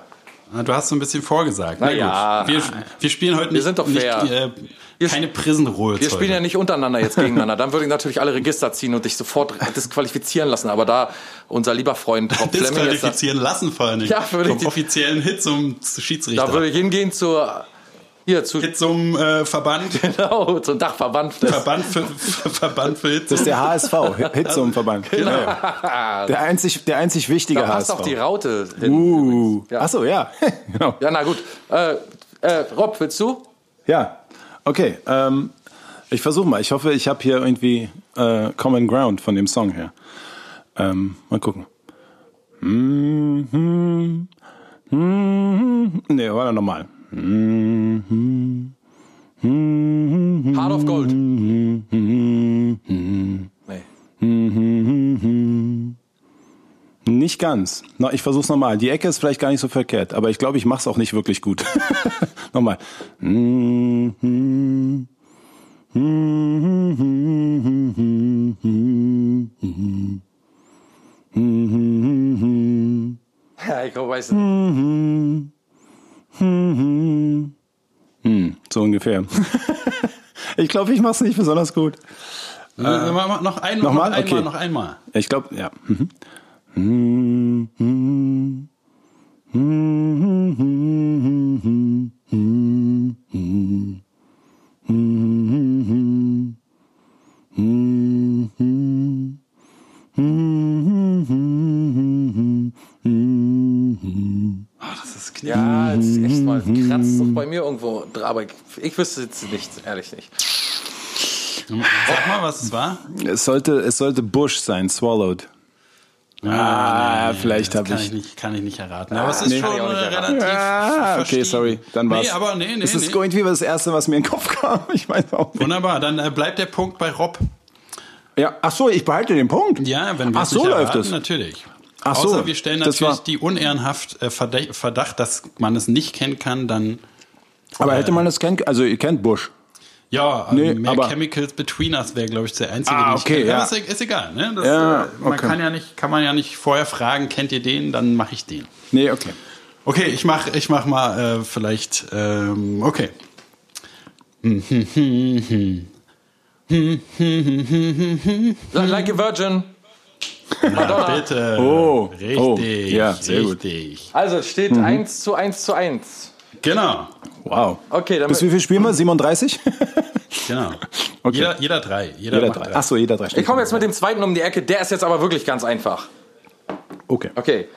[SPEAKER 3] Du hast so ein bisschen vorgesagt.
[SPEAKER 2] Na ja.
[SPEAKER 3] gut. Wir, wir spielen heute nicht,
[SPEAKER 2] sind doch
[SPEAKER 3] nicht
[SPEAKER 2] fair.
[SPEAKER 3] äh,
[SPEAKER 2] Wir-
[SPEAKER 3] keine Prison Rules.
[SPEAKER 2] Wir spielen ja nicht untereinander jetzt gegeneinander. Dann würde ich natürlich alle Register ziehen und dich sofort disqualifizieren lassen. Aber da unser lieber Freund Rob
[SPEAKER 3] Disqualifizieren lassen vor allem.
[SPEAKER 2] Ja, würde ich
[SPEAKER 3] Vom
[SPEAKER 2] die-
[SPEAKER 3] offiziellen Hit zum Schiedsrichter.
[SPEAKER 2] da würde ich hingehen zur hier zu
[SPEAKER 3] Hit zum äh, Verband.
[SPEAKER 2] genau zum Dachverband des
[SPEAKER 3] Verband für, Verband für Hit.
[SPEAKER 4] Das ist der HSV, Hitzum-Verband.
[SPEAKER 2] Genau.
[SPEAKER 4] Ja. Der einzig, der einzig wichtige
[SPEAKER 2] da passt
[SPEAKER 4] HSV.
[SPEAKER 2] auch die Raute hin.
[SPEAKER 4] Uh.
[SPEAKER 2] Ja.
[SPEAKER 4] Ach so, ja. genau.
[SPEAKER 2] Ja, na gut. Äh, äh, Rob, willst du?
[SPEAKER 4] Ja, okay. Ähm, ich versuche mal. Ich hoffe, ich habe hier irgendwie äh, Common Ground von dem Song her. Ähm, mal gucken. Mhm. Mhm. Nee, war normal.
[SPEAKER 2] Heart of Gold. Nee.
[SPEAKER 4] Nicht ganz. No, ich versuch's nochmal. Die Ecke ist vielleicht gar nicht so verkehrt, aber ich glaube, ich mach's auch nicht wirklich gut. nochmal.
[SPEAKER 2] Ja, ich glaube, weiß nicht.
[SPEAKER 4] So ungefähr. ich glaube, ich mach's nicht besonders gut.
[SPEAKER 3] Äh, noch, noch einmal,
[SPEAKER 4] Nochmal?
[SPEAKER 3] noch einmal,
[SPEAKER 4] Okay.
[SPEAKER 3] noch einmal.
[SPEAKER 4] Ich glaube, ja. Mhm.
[SPEAKER 3] Das ist knick.
[SPEAKER 2] Ja, jetzt ist echt mal kratzt doch bei mir irgendwo. dran, Aber ich, ich wüsste jetzt nicht, ehrlich nicht.
[SPEAKER 3] Sag mal, was es war.
[SPEAKER 4] Es sollte, es sollte Bush sein, Swallowed. Ah, vielleicht
[SPEAKER 3] Das
[SPEAKER 4] habe
[SPEAKER 3] kann
[SPEAKER 4] ich.
[SPEAKER 3] ich nicht, kann ich nicht erraten. Aber es ist
[SPEAKER 4] nee.
[SPEAKER 3] schon äh, relativ
[SPEAKER 4] Ah, okay, sorry. Dann war's.
[SPEAKER 3] Nee, aber nee, nee,
[SPEAKER 4] Es ist
[SPEAKER 3] nee.
[SPEAKER 4] irgendwie das Erste, was mir in den Kopf kam. Ich weiß auch nicht.
[SPEAKER 3] Wunderbar, dann äh, bleibt der Punkt bei Rob.
[SPEAKER 4] Ja, ach so, ich behalte den Punkt.
[SPEAKER 3] Ja, wenn wir
[SPEAKER 4] Ach
[SPEAKER 3] es
[SPEAKER 4] so läuft es.
[SPEAKER 3] natürlich.
[SPEAKER 4] Ach so,
[SPEAKER 3] Außer wir stellen natürlich
[SPEAKER 4] war-
[SPEAKER 3] die unehrenhaft äh, Verdacht, dass man es nicht kennen kann, dann
[SPEAKER 4] Aber hätte man das kennt, also ihr kennt Bush.
[SPEAKER 3] ja,
[SPEAKER 4] Nee,
[SPEAKER 3] äh, mehr
[SPEAKER 4] aber-
[SPEAKER 3] Chemicals Between Us wäre, glaube ich, der einzige,
[SPEAKER 4] Ah,
[SPEAKER 3] den ich
[SPEAKER 4] okay,
[SPEAKER 3] kenne.
[SPEAKER 4] ja.
[SPEAKER 3] Ist, ist egal, ne? Das,
[SPEAKER 4] Ja,
[SPEAKER 3] äh, man
[SPEAKER 4] okay.
[SPEAKER 3] kann ja nicht, kann man ja nicht vorher fragen, kennt ihr den, dann mache ich den.
[SPEAKER 4] Nee, okay.
[SPEAKER 3] Okay, ich mach, ich mach mal äh, vielleicht, ähm, okay.
[SPEAKER 2] Like a Virgin. Madonna.
[SPEAKER 3] Bitte.
[SPEAKER 4] Oh,
[SPEAKER 3] richtig.
[SPEAKER 4] oh, ja, sehr gut.
[SPEAKER 3] richtig.
[SPEAKER 2] Also es steht 1 zu 1 zu 1.
[SPEAKER 3] Genau,
[SPEAKER 4] Wow.
[SPEAKER 2] Okay, dann
[SPEAKER 4] Bis wie viel spielen wir? 37?
[SPEAKER 3] genau.
[SPEAKER 4] Okay.
[SPEAKER 3] Jeder, jeder drei. Jeder,
[SPEAKER 4] Jeder drei.
[SPEAKER 3] drei.
[SPEAKER 4] Ach so, jeder drei.
[SPEAKER 2] ich komme jetzt mit dem zweiten um die Ecke. Der ist jetzt aber wirklich ganz einfach.
[SPEAKER 4] Okay.
[SPEAKER 2] Okay.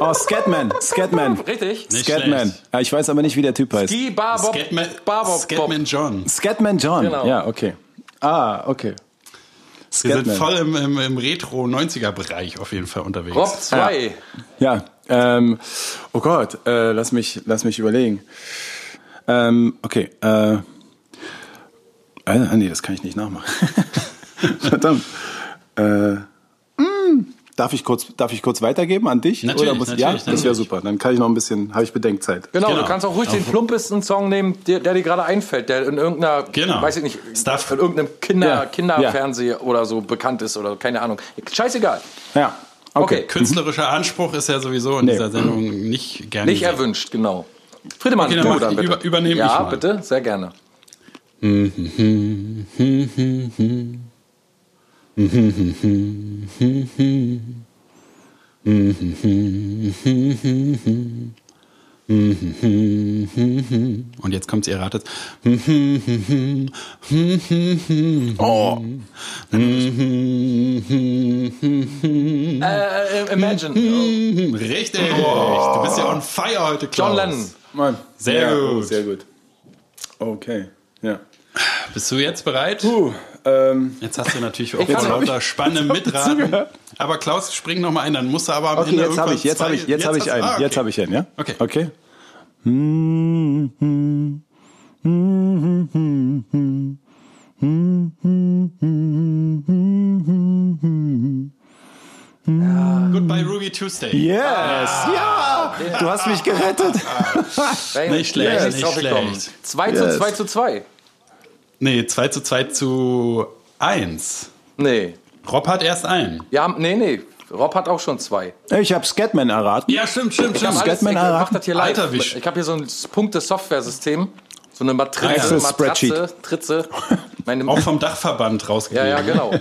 [SPEAKER 4] Oh, Scatman. Scatman.
[SPEAKER 2] Richtig?
[SPEAKER 3] Nicht
[SPEAKER 4] Scatman.
[SPEAKER 3] schlecht.
[SPEAKER 4] Ja, ich weiß aber nicht, wie der Typ heißt.
[SPEAKER 2] Die Barbob.
[SPEAKER 3] Scatman,
[SPEAKER 2] Barbob.
[SPEAKER 3] Scatman John.
[SPEAKER 4] Scatman John.
[SPEAKER 2] Genau.
[SPEAKER 4] Ja, okay. Ah, okay.
[SPEAKER 3] Wir sind
[SPEAKER 4] Scatman.
[SPEAKER 3] voll im, im, im Retro-90er-Bereich auf jeden Fall unterwegs.
[SPEAKER 2] Rob 2.
[SPEAKER 4] Ja, ähm, oh Gott, äh, lass mich, lass mich überlegen. Ähm, okay, äh, äh, nee, das kann ich nicht nachmachen. Verdammt. Äh, mm, darf ich kurz, darf ich kurz weitergeben an dich?
[SPEAKER 3] Natürlich,
[SPEAKER 4] Oder muss,
[SPEAKER 3] natürlich,
[SPEAKER 4] ja, das wäre super. Dann kann ich noch ein bisschen, habe ich Bedenkzeit.
[SPEAKER 2] Genau,
[SPEAKER 3] Genau.
[SPEAKER 2] du kannst auch ruhig den plumpesten Song nehmen, der, der dir gerade einfällt, der in irgendeiner,
[SPEAKER 3] Genau.
[SPEAKER 2] weiß ich nicht,
[SPEAKER 3] Stuff.
[SPEAKER 2] in irgendeinem Kinder,
[SPEAKER 4] Ja.
[SPEAKER 2] Kinderfernseh oder so bekannt ist oder keine Ahnung. Scheißegal.
[SPEAKER 4] Ja, okay.
[SPEAKER 2] Okay.
[SPEAKER 3] Künstlerischer Anspruch ist ja sowieso in
[SPEAKER 4] Nee.
[SPEAKER 3] dieser Sendung nicht gerne.
[SPEAKER 2] Nicht
[SPEAKER 3] gesehen.
[SPEAKER 2] erwünscht, genau. Friedemann,
[SPEAKER 3] Okay, dann
[SPEAKER 2] du dann
[SPEAKER 3] ich-
[SPEAKER 2] bitte.
[SPEAKER 3] über- übernehme
[SPEAKER 2] ja,
[SPEAKER 3] ich mal.
[SPEAKER 2] bitte, sehr gerne.
[SPEAKER 3] Und jetzt kommt's, ihr ratet.
[SPEAKER 4] Oh,
[SPEAKER 2] Äh, Imagine.
[SPEAKER 3] Richtig. Du bist ja on fire heute, Klaus.
[SPEAKER 2] John Lennon.
[SPEAKER 4] Mann.
[SPEAKER 3] Sehr
[SPEAKER 4] ja,
[SPEAKER 3] gut.
[SPEAKER 4] Sehr gut. Okay, ja.
[SPEAKER 3] Bist du jetzt bereit?
[SPEAKER 4] Puh, ähm,
[SPEAKER 3] Jetzt hast du natürlich auch vor lauter spannende Mitraten. Aber Klaus, spring noch mal ein, dann musst du aber am
[SPEAKER 4] okay,
[SPEAKER 3] Ende
[SPEAKER 4] jetzt habe ich, jetzt habe ich, jetzt habe ich einen,
[SPEAKER 3] ah, okay.
[SPEAKER 4] jetzt habe ich einen, ja?
[SPEAKER 3] Okay.
[SPEAKER 4] Okay.
[SPEAKER 3] Goodbye Ruby Tuesday.
[SPEAKER 4] Yes, ja, du hast mich gerettet.
[SPEAKER 3] Nicht schlecht,
[SPEAKER 2] Ja,
[SPEAKER 3] nicht schlecht.
[SPEAKER 2] 2 zu
[SPEAKER 4] Yes.
[SPEAKER 2] 2 zu 2.
[SPEAKER 3] Nee, 2 zu 2 zu eins.
[SPEAKER 2] Nee.
[SPEAKER 3] Rob hat erst einen.
[SPEAKER 2] Ja, nee, nee. Rob hat auch schon zwei.
[SPEAKER 4] Ich habe Scatman erraten.
[SPEAKER 3] Ja, stimmt, stimmt,
[SPEAKER 2] Ich habe
[SPEAKER 3] stimmt.
[SPEAKER 2] alles, ich
[SPEAKER 4] Scatman
[SPEAKER 2] mach
[SPEAKER 4] erraten?
[SPEAKER 2] das hier live.
[SPEAKER 3] Alter,
[SPEAKER 2] Ich habe hier so ein Punkte-Software-System. So eine Matrize, Matratze. Tritze. Meine,
[SPEAKER 3] Auch vom Dachverband
[SPEAKER 2] ja,
[SPEAKER 3] rausgegeben.
[SPEAKER 2] ja, genau.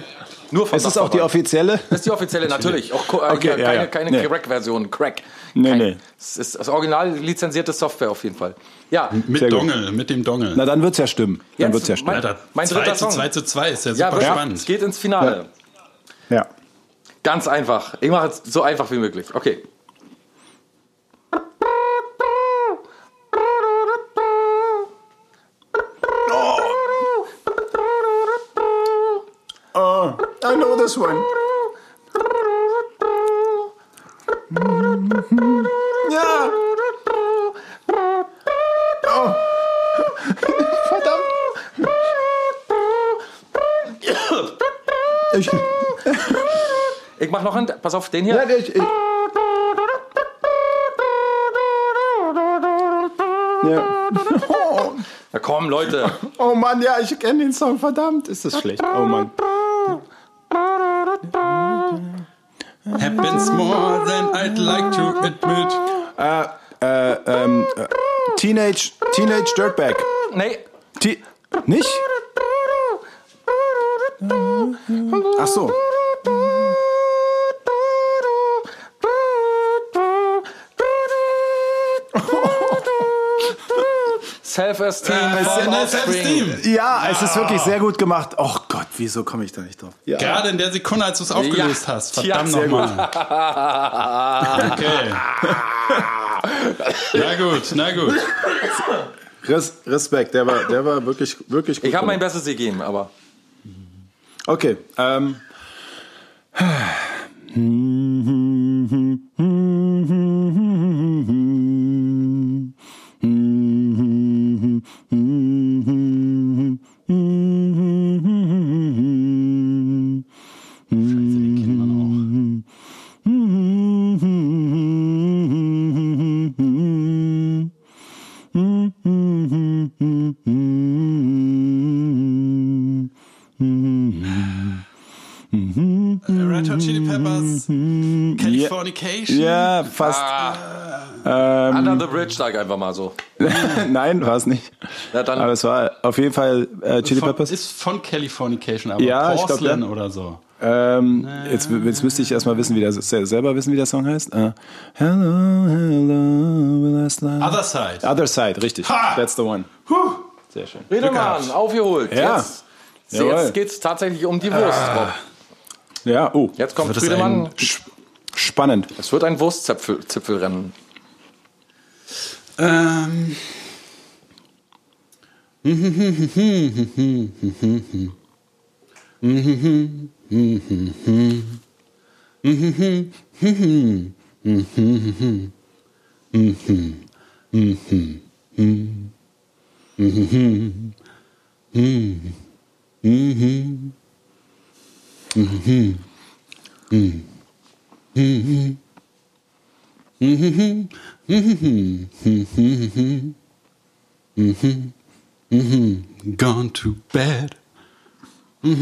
[SPEAKER 2] Nur von
[SPEAKER 4] Ist es auch die offizielle?
[SPEAKER 2] Das ist die offizielle, natürlich. Auch, äh,
[SPEAKER 4] Okay,
[SPEAKER 2] keine
[SPEAKER 4] ja, ja.
[SPEAKER 2] keine
[SPEAKER 4] Nee.
[SPEAKER 2] Crack-Version. Crack.
[SPEAKER 4] Nee,
[SPEAKER 2] Kein,
[SPEAKER 4] nee.
[SPEAKER 2] Es ist das original lizenzierte Software auf jeden Fall. Ja,
[SPEAKER 3] Mit. Dongel, mit dem Dongel.
[SPEAKER 4] Na, dann wird's ja stimmen. Dann
[SPEAKER 2] Jetzt
[SPEAKER 4] wird's ja stimmen.
[SPEAKER 2] mein- mein
[SPEAKER 3] 2
[SPEAKER 2] dritter
[SPEAKER 3] zu
[SPEAKER 2] Song.
[SPEAKER 3] 2 zu 2 ist ja
[SPEAKER 2] ja
[SPEAKER 3] super spannend.
[SPEAKER 2] es geht ins Finale.
[SPEAKER 4] Ja.
[SPEAKER 2] Ganz einfach. Ich mache es so einfach wie möglich. Okay.
[SPEAKER 4] I know this one. Ja. Ich
[SPEAKER 2] mache noch einen. Pass auf, den hier.
[SPEAKER 4] ja, ich, ich. Ja. Oh,
[SPEAKER 2] Na komm, Leute.
[SPEAKER 4] oh Mann, ja, ich kenne den Song, verdammt, ist das schlecht. Oh Mann.
[SPEAKER 3] Happens more than I'd like to admit.
[SPEAKER 4] Äh, ähm, äh, Teenage, Teenage Dirtbag.
[SPEAKER 2] Nee.
[SPEAKER 4] Ti nicht? Ach so.
[SPEAKER 2] Self-Esteem.
[SPEAKER 3] Äh. Self-Esteem.
[SPEAKER 4] Ja, es ist wirklich sehr gut gemacht. Oh Gott, wieso komme ich da nicht drauf? Ja.
[SPEAKER 3] Gerade in der Sekunde, als du es aufgelöst
[SPEAKER 2] Ja.
[SPEAKER 3] hast.
[SPEAKER 2] Ja,
[SPEAKER 3] Verdammt
[SPEAKER 2] sehr
[SPEAKER 3] nochmal. Okay. Na gut, na gut.
[SPEAKER 4] Res Respekt, der war, der war wirklich, wirklich gut.
[SPEAKER 2] Ich habe mein. Bestes gegeben, aber.
[SPEAKER 4] Okay, ähm.
[SPEAKER 3] Red Hot Chili Peppers, Californication.
[SPEAKER 4] Ja, fast.
[SPEAKER 2] Under the Bridge, sag einfach mal so.
[SPEAKER 4] Nein, war es nicht.
[SPEAKER 2] Dann.
[SPEAKER 4] Aber es war auf jeden Fall äh, Chili
[SPEAKER 3] Von,
[SPEAKER 4] Peppers.
[SPEAKER 3] ist von Californication, aber
[SPEAKER 4] Ja, ich glaub,
[SPEAKER 3] Porcelain
[SPEAKER 4] ja.
[SPEAKER 3] oder so.
[SPEAKER 4] Ähm, jetzt, jetzt müsste ich erstmal wissen, wie der selber wissen, wie der Song heißt. Äh, hello, hello, will I slide?
[SPEAKER 3] Other Side.
[SPEAKER 4] Other Side, richtig.
[SPEAKER 3] Ha!
[SPEAKER 4] That's the one.
[SPEAKER 3] Huh.
[SPEAKER 4] Sehr schön.
[SPEAKER 2] Redemann, aufgeholt.
[SPEAKER 4] Ja.
[SPEAKER 2] Jetzt,
[SPEAKER 4] Jawohl.
[SPEAKER 2] jetzt geht's tatsächlich um die Wurst, Rob.
[SPEAKER 4] Ja, oh.
[SPEAKER 2] Jetzt kommt Friedemann.
[SPEAKER 4] Sp- Spannend.
[SPEAKER 2] Es wird ein Wurstzipfelrennen.
[SPEAKER 3] Ähm. Gone to bed. On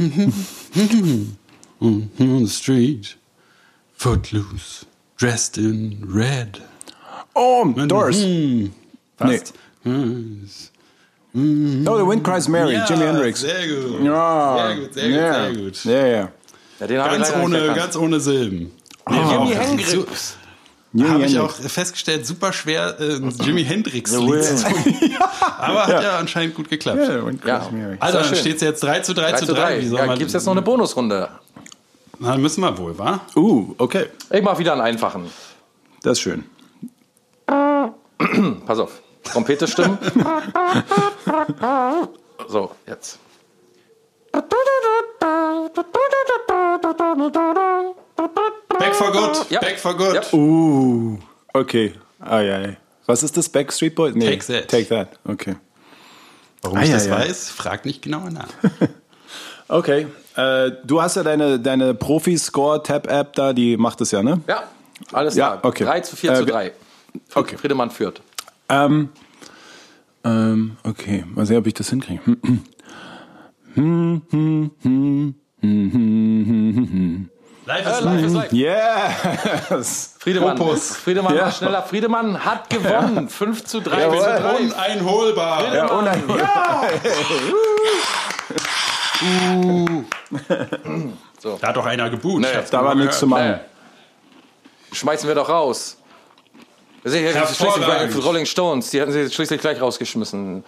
[SPEAKER 3] the street. Footloose. Dressed in red.
[SPEAKER 4] Oh, Doors.
[SPEAKER 3] Fast.
[SPEAKER 4] Oh, The Wind Cries Mary,
[SPEAKER 3] Ja,
[SPEAKER 4] Jimi Hendrix.
[SPEAKER 3] Sehr gut.
[SPEAKER 4] Ja,
[SPEAKER 3] Sehr gut, sehr gut,
[SPEAKER 4] ja.
[SPEAKER 3] sehr gut.
[SPEAKER 4] Ja, ja.
[SPEAKER 2] Ja, den
[SPEAKER 3] Ganz ohne, ganz ohne Silben. Nee,
[SPEAKER 2] Jimi
[SPEAKER 3] auch-
[SPEAKER 2] Hendrix.
[SPEAKER 3] Habe ich
[SPEAKER 4] Hendrix.
[SPEAKER 3] auch festgestellt, super schwer, äh, Jimi Hendrix-Lied zu tun. Aber hat ja anscheinend gut geklappt.
[SPEAKER 4] Ja, Cries
[SPEAKER 2] Ja.
[SPEAKER 3] Also, dann steht es jetzt 3 zu 3,
[SPEAKER 2] 3
[SPEAKER 3] zu
[SPEAKER 2] zu
[SPEAKER 3] 3.
[SPEAKER 2] 3.
[SPEAKER 3] Wie soll
[SPEAKER 2] Ja, gibt es jetzt noch eine Bonusrunde?
[SPEAKER 3] Na, müssen wir wohl, wa?
[SPEAKER 4] Uh, okay.
[SPEAKER 2] Ich mache wieder einen einfachen.
[SPEAKER 4] Das ist schön.
[SPEAKER 2] Pass auf. Trompete stimmen. so, jetzt.
[SPEAKER 3] Back for good.
[SPEAKER 2] Ja.
[SPEAKER 3] Back for good.
[SPEAKER 2] Ja.
[SPEAKER 4] Uh, okay. Ah, ja, ja. Was ist das? Backstreet Boys? Nee.
[SPEAKER 3] Take That.
[SPEAKER 4] Take That. Okay.
[SPEAKER 3] Warum
[SPEAKER 4] Ah,
[SPEAKER 3] ich das weiß, frag nicht genauer nach.
[SPEAKER 4] Okay. Äh, du hast ja deine, deine Profi-Score-Tab-App da, die macht es ja, ne?
[SPEAKER 2] Ja, alles
[SPEAKER 4] Ja,
[SPEAKER 2] klar.
[SPEAKER 4] okay.
[SPEAKER 2] 3 zu 4
[SPEAKER 4] Äh,
[SPEAKER 2] zu
[SPEAKER 4] wir-
[SPEAKER 2] 3.
[SPEAKER 4] Okay.
[SPEAKER 2] Friedemann führt.
[SPEAKER 4] Ähm, ähm, okay, mal sehen, ob ich das hinkriege.
[SPEAKER 3] Live ist
[SPEAKER 2] Äh,
[SPEAKER 3] live.
[SPEAKER 2] live ist live.
[SPEAKER 4] Yes!
[SPEAKER 2] Friedemann,
[SPEAKER 4] Opus.
[SPEAKER 2] Friedemann
[SPEAKER 4] Ja.
[SPEAKER 2] war schneller. Friedemann hat gewonnen. 5 zu 3.
[SPEAKER 4] Jawohl.
[SPEAKER 2] Wir sind live.
[SPEAKER 3] Uneinholbar.
[SPEAKER 4] Ja, unheimlich.
[SPEAKER 3] Da hat doch einer gebucht. Ich hab's
[SPEAKER 4] Da war nichts zu machen.
[SPEAKER 2] Schmeißen wir doch raus. Wir sind hier schließlich bei Rolling Stones. Die hätten sie schließlich gleich rausgeschmissen.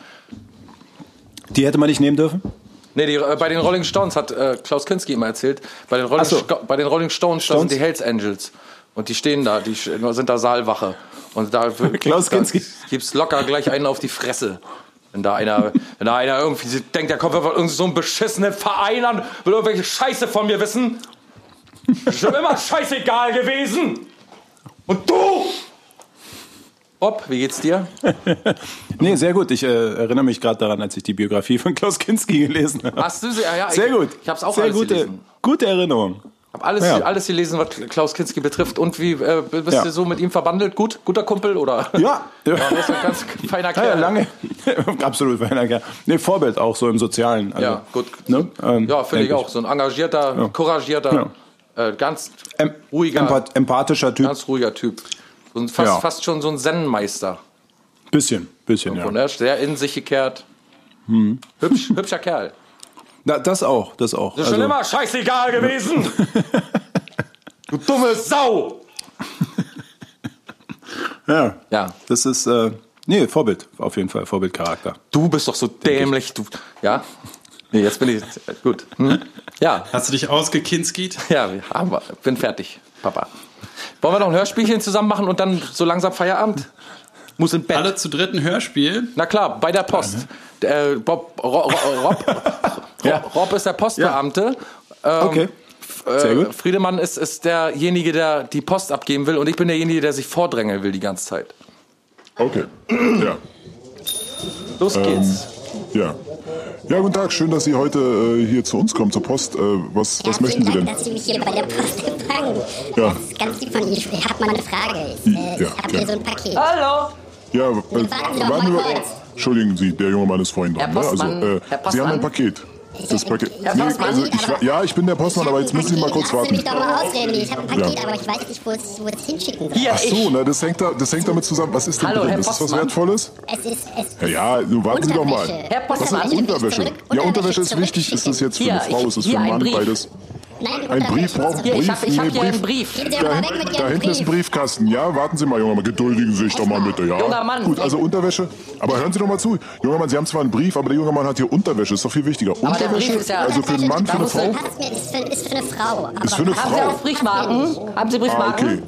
[SPEAKER 4] Die hätte man nicht nehmen dürfen?
[SPEAKER 2] Nee, die, äh, bei den Rolling Stones hat äh, Klaus Kinski immer erzählt. Bei den Rolling,
[SPEAKER 4] so.
[SPEAKER 2] Sto- bei den Rolling Stones,
[SPEAKER 4] Stones?
[SPEAKER 2] sind die Hells Angels. Und die stehen da, die sind da Saalwache. Und da
[SPEAKER 4] Klaus Kinski.
[SPEAKER 2] gibt's locker gleich einen auf die Fresse. Wenn da einer, wenn da einer irgendwie denkt, der kommt von so einem beschissenen Verein an, will irgendwelche Scheiße von mir wissen. Ist ihm immer scheißegal gewesen. Und du? Bob, wie geht's dir?
[SPEAKER 4] Nee, sehr gut. Ich äh, erinnere mich gerade daran, als ich die Biografie von Klaus Kinski gelesen habe.
[SPEAKER 2] Hast du sie? Ja, ja,
[SPEAKER 4] Sehr
[SPEAKER 2] ich,
[SPEAKER 4] gut.
[SPEAKER 2] Ich hab's auch
[SPEAKER 4] sehr
[SPEAKER 2] alles
[SPEAKER 4] gute,
[SPEAKER 2] gelesen.
[SPEAKER 4] gute Erinnerung.
[SPEAKER 2] Hab alles,
[SPEAKER 4] Ja.
[SPEAKER 2] alles gelesen, was Klaus Kinski betrifft. Und wie äh, bist
[SPEAKER 4] Ja.
[SPEAKER 2] du so mit ihm verbandelt? Gut? Guter Kumpel oder?
[SPEAKER 4] Ja, ja.
[SPEAKER 2] Ja, der ist ein ganz feiner Kerl.
[SPEAKER 4] ja, lange. Absolut feiner Kerl. Nee, Vorbild auch so im Sozialen. Also,
[SPEAKER 2] Ja, gut.
[SPEAKER 4] Ne? Ähm,
[SPEAKER 2] Ja, finde ich auch. So ein engagierter, couragierter, äh, ganz
[SPEAKER 4] Em
[SPEAKER 2] ruhiger,
[SPEAKER 4] empath empathischer Typ.
[SPEAKER 2] ganz ruhiger Typ. So fast,
[SPEAKER 4] Ja.
[SPEAKER 2] fast schon so ein Zen-Meister.
[SPEAKER 4] Bisschen, bisschen, ja.
[SPEAKER 2] Und er ist sehr in sich gekehrt.
[SPEAKER 4] Hm.
[SPEAKER 2] Hübsch, hübscher Kerl.
[SPEAKER 4] Na, das auch, das auch.
[SPEAKER 2] Das ist schon immer scheißegal gewesen. du dumme Sau.
[SPEAKER 4] ja.
[SPEAKER 2] Ja.
[SPEAKER 4] Das ist, äh, nee, Vorbild, auf jeden Fall, Vorbildcharakter.
[SPEAKER 2] Du bist doch so dämlich. Du, ja? Nee, jetzt bin ich. Gut. Hm? Ja.
[SPEAKER 3] Hast du dich ausgekinskiet?
[SPEAKER 2] Ja, wir haben wir. Bin fertig, Papa. Wollen wir noch ein Hörspielchen zusammen machen und dann so langsam Feierabend? Muss in Bett.
[SPEAKER 3] Alle zu dritten Hörspiel.
[SPEAKER 2] Na klar, bei der Post. Äh, Bob, Ro, Ro, Rob,
[SPEAKER 4] Ja.
[SPEAKER 2] Rob ist der Postbeamte. Ähm,
[SPEAKER 4] Okay. Sehr
[SPEAKER 2] äh,
[SPEAKER 4] gut.
[SPEAKER 2] Friedemann ist, ist derjenige, der die Post abgeben will und ich bin derjenige, der sich vordrängeln will die ganze Zeit.
[SPEAKER 6] Okay. Ja.
[SPEAKER 2] Los geht's.
[SPEAKER 6] Ja. Ja, guten Tag. Schön, dass Sie heute äh, hier zu uns kommen, zur Post. Äh, was was möchten Sie denn?
[SPEAKER 7] Dank, dass Sie mich hier bei der Post empfangen.
[SPEAKER 6] Ja.
[SPEAKER 7] Das ist ganz lieb von Ihnen. Ich habe mal eine Frage. Ich, äh,
[SPEAKER 6] Ja,
[SPEAKER 7] ich habe
[SPEAKER 6] ja.
[SPEAKER 7] hier so ein Paket.
[SPEAKER 2] Hallo!
[SPEAKER 6] Ja, äh,
[SPEAKER 7] Warten Sie doch
[SPEAKER 6] warten
[SPEAKER 7] mal kurz.
[SPEAKER 6] Entschuldigen Sie, der junge Mann ist vorhin dran.
[SPEAKER 2] Herr
[SPEAKER 6] ne? Also,
[SPEAKER 2] Postmann,
[SPEAKER 6] äh,
[SPEAKER 2] Herr
[SPEAKER 6] Sie haben
[SPEAKER 2] Postmann.
[SPEAKER 6] ein Paket. Das Paket. Nee, also ich, ja, ich bin der Postmann, aber jetzt müssen Sie mal kurz warten.
[SPEAKER 7] doch mal ausreden. Ich habe ein Paket,
[SPEAKER 6] Ja.
[SPEAKER 7] aber ich weiß nicht, wo es, wo es hinschicken soll.
[SPEAKER 6] Ach so, ne, das hängt, da, das hängt damit zusammen. Was ist denn
[SPEAKER 2] Hallo,
[SPEAKER 6] drin?
[SPEAKER 2] Herr
[SPEAKER 6] Ist das was. Wertvolles?
[SPEAKER 7] Es ist, es
[SPEAKER 6] Ja, ja, nun warten Sie doch mal.
[SPEAKER 2] Herr Postmann.
[SPEAKER 7] Unterwäsche will ich
[SPEAKER 6] Unterwäsche. Ja, Unterwäsche ist wichtig. Ist das jetzt für
[SPEAKER 2] Hier,
[SPEAKER 6] eine Frau?
[SPEAKER 2] ich-
[SPEAKER 6] Ist das für einen
[SPEAKER 2] ein
[SPEAKER 6] Mann?
[SPEAKER 2] Brief.
[SPEAKER 6] Beides?
[SPEAKER 7] Nein,
[SPEAKER 6] Ein. Brief
[SPEAKER 2] Hier, ich
[SPEAKER 6] Brief?
[SPEAKER 2] habe ich hab
[SPEAKER 6] Nee,
[SPEAKER 2] hier einen
[SPEAKER 6] Brief.
[SPEAKER 2] Brief.
[SPEAKER 7] Gehen Sie doch
[SPEAKER 6] Da, hin,
[SPEAKER 7] weg mit
[SPEAKER 6] da hinten ist ein
[SPEAKER 7] Brief.
[SPEAKER 6] Briefkasten. Ja, warten Sie mal, junger Mann. Geduldigen Sie sich doch mal bitte. Ja.
[SPEAKER 2] Junger Mann.
[SPEAKER 6] Gut, also Unterwäsche. Aber hören Sie doch mal zu. Junger Mann, Sie haben zwar einen Brief, aber der junge Mann hat hier Unterwäsche. Ist doch viel wichtiger.
[SPEAKER 2] der
[SPEAKER 6] Unterwäsche?
[SPEAKER 2] Brief ist ja-
[SPEAKER 6] also für einen Mann, für eine Frau?
[SPEAKER 7] Ist für, ist für eine Frau. Aber
[SPEAKER 6] Ist für eine
[SPEAKER 2] Haben Sie
[SPEAKER 6] Frau.
[SPEAKER 2] auch Briefmarken? Haben Sie
[SPEAKER 6] Ah,
[SPEAKER 2] Briefmarken?
[SPEAKER 6] okay.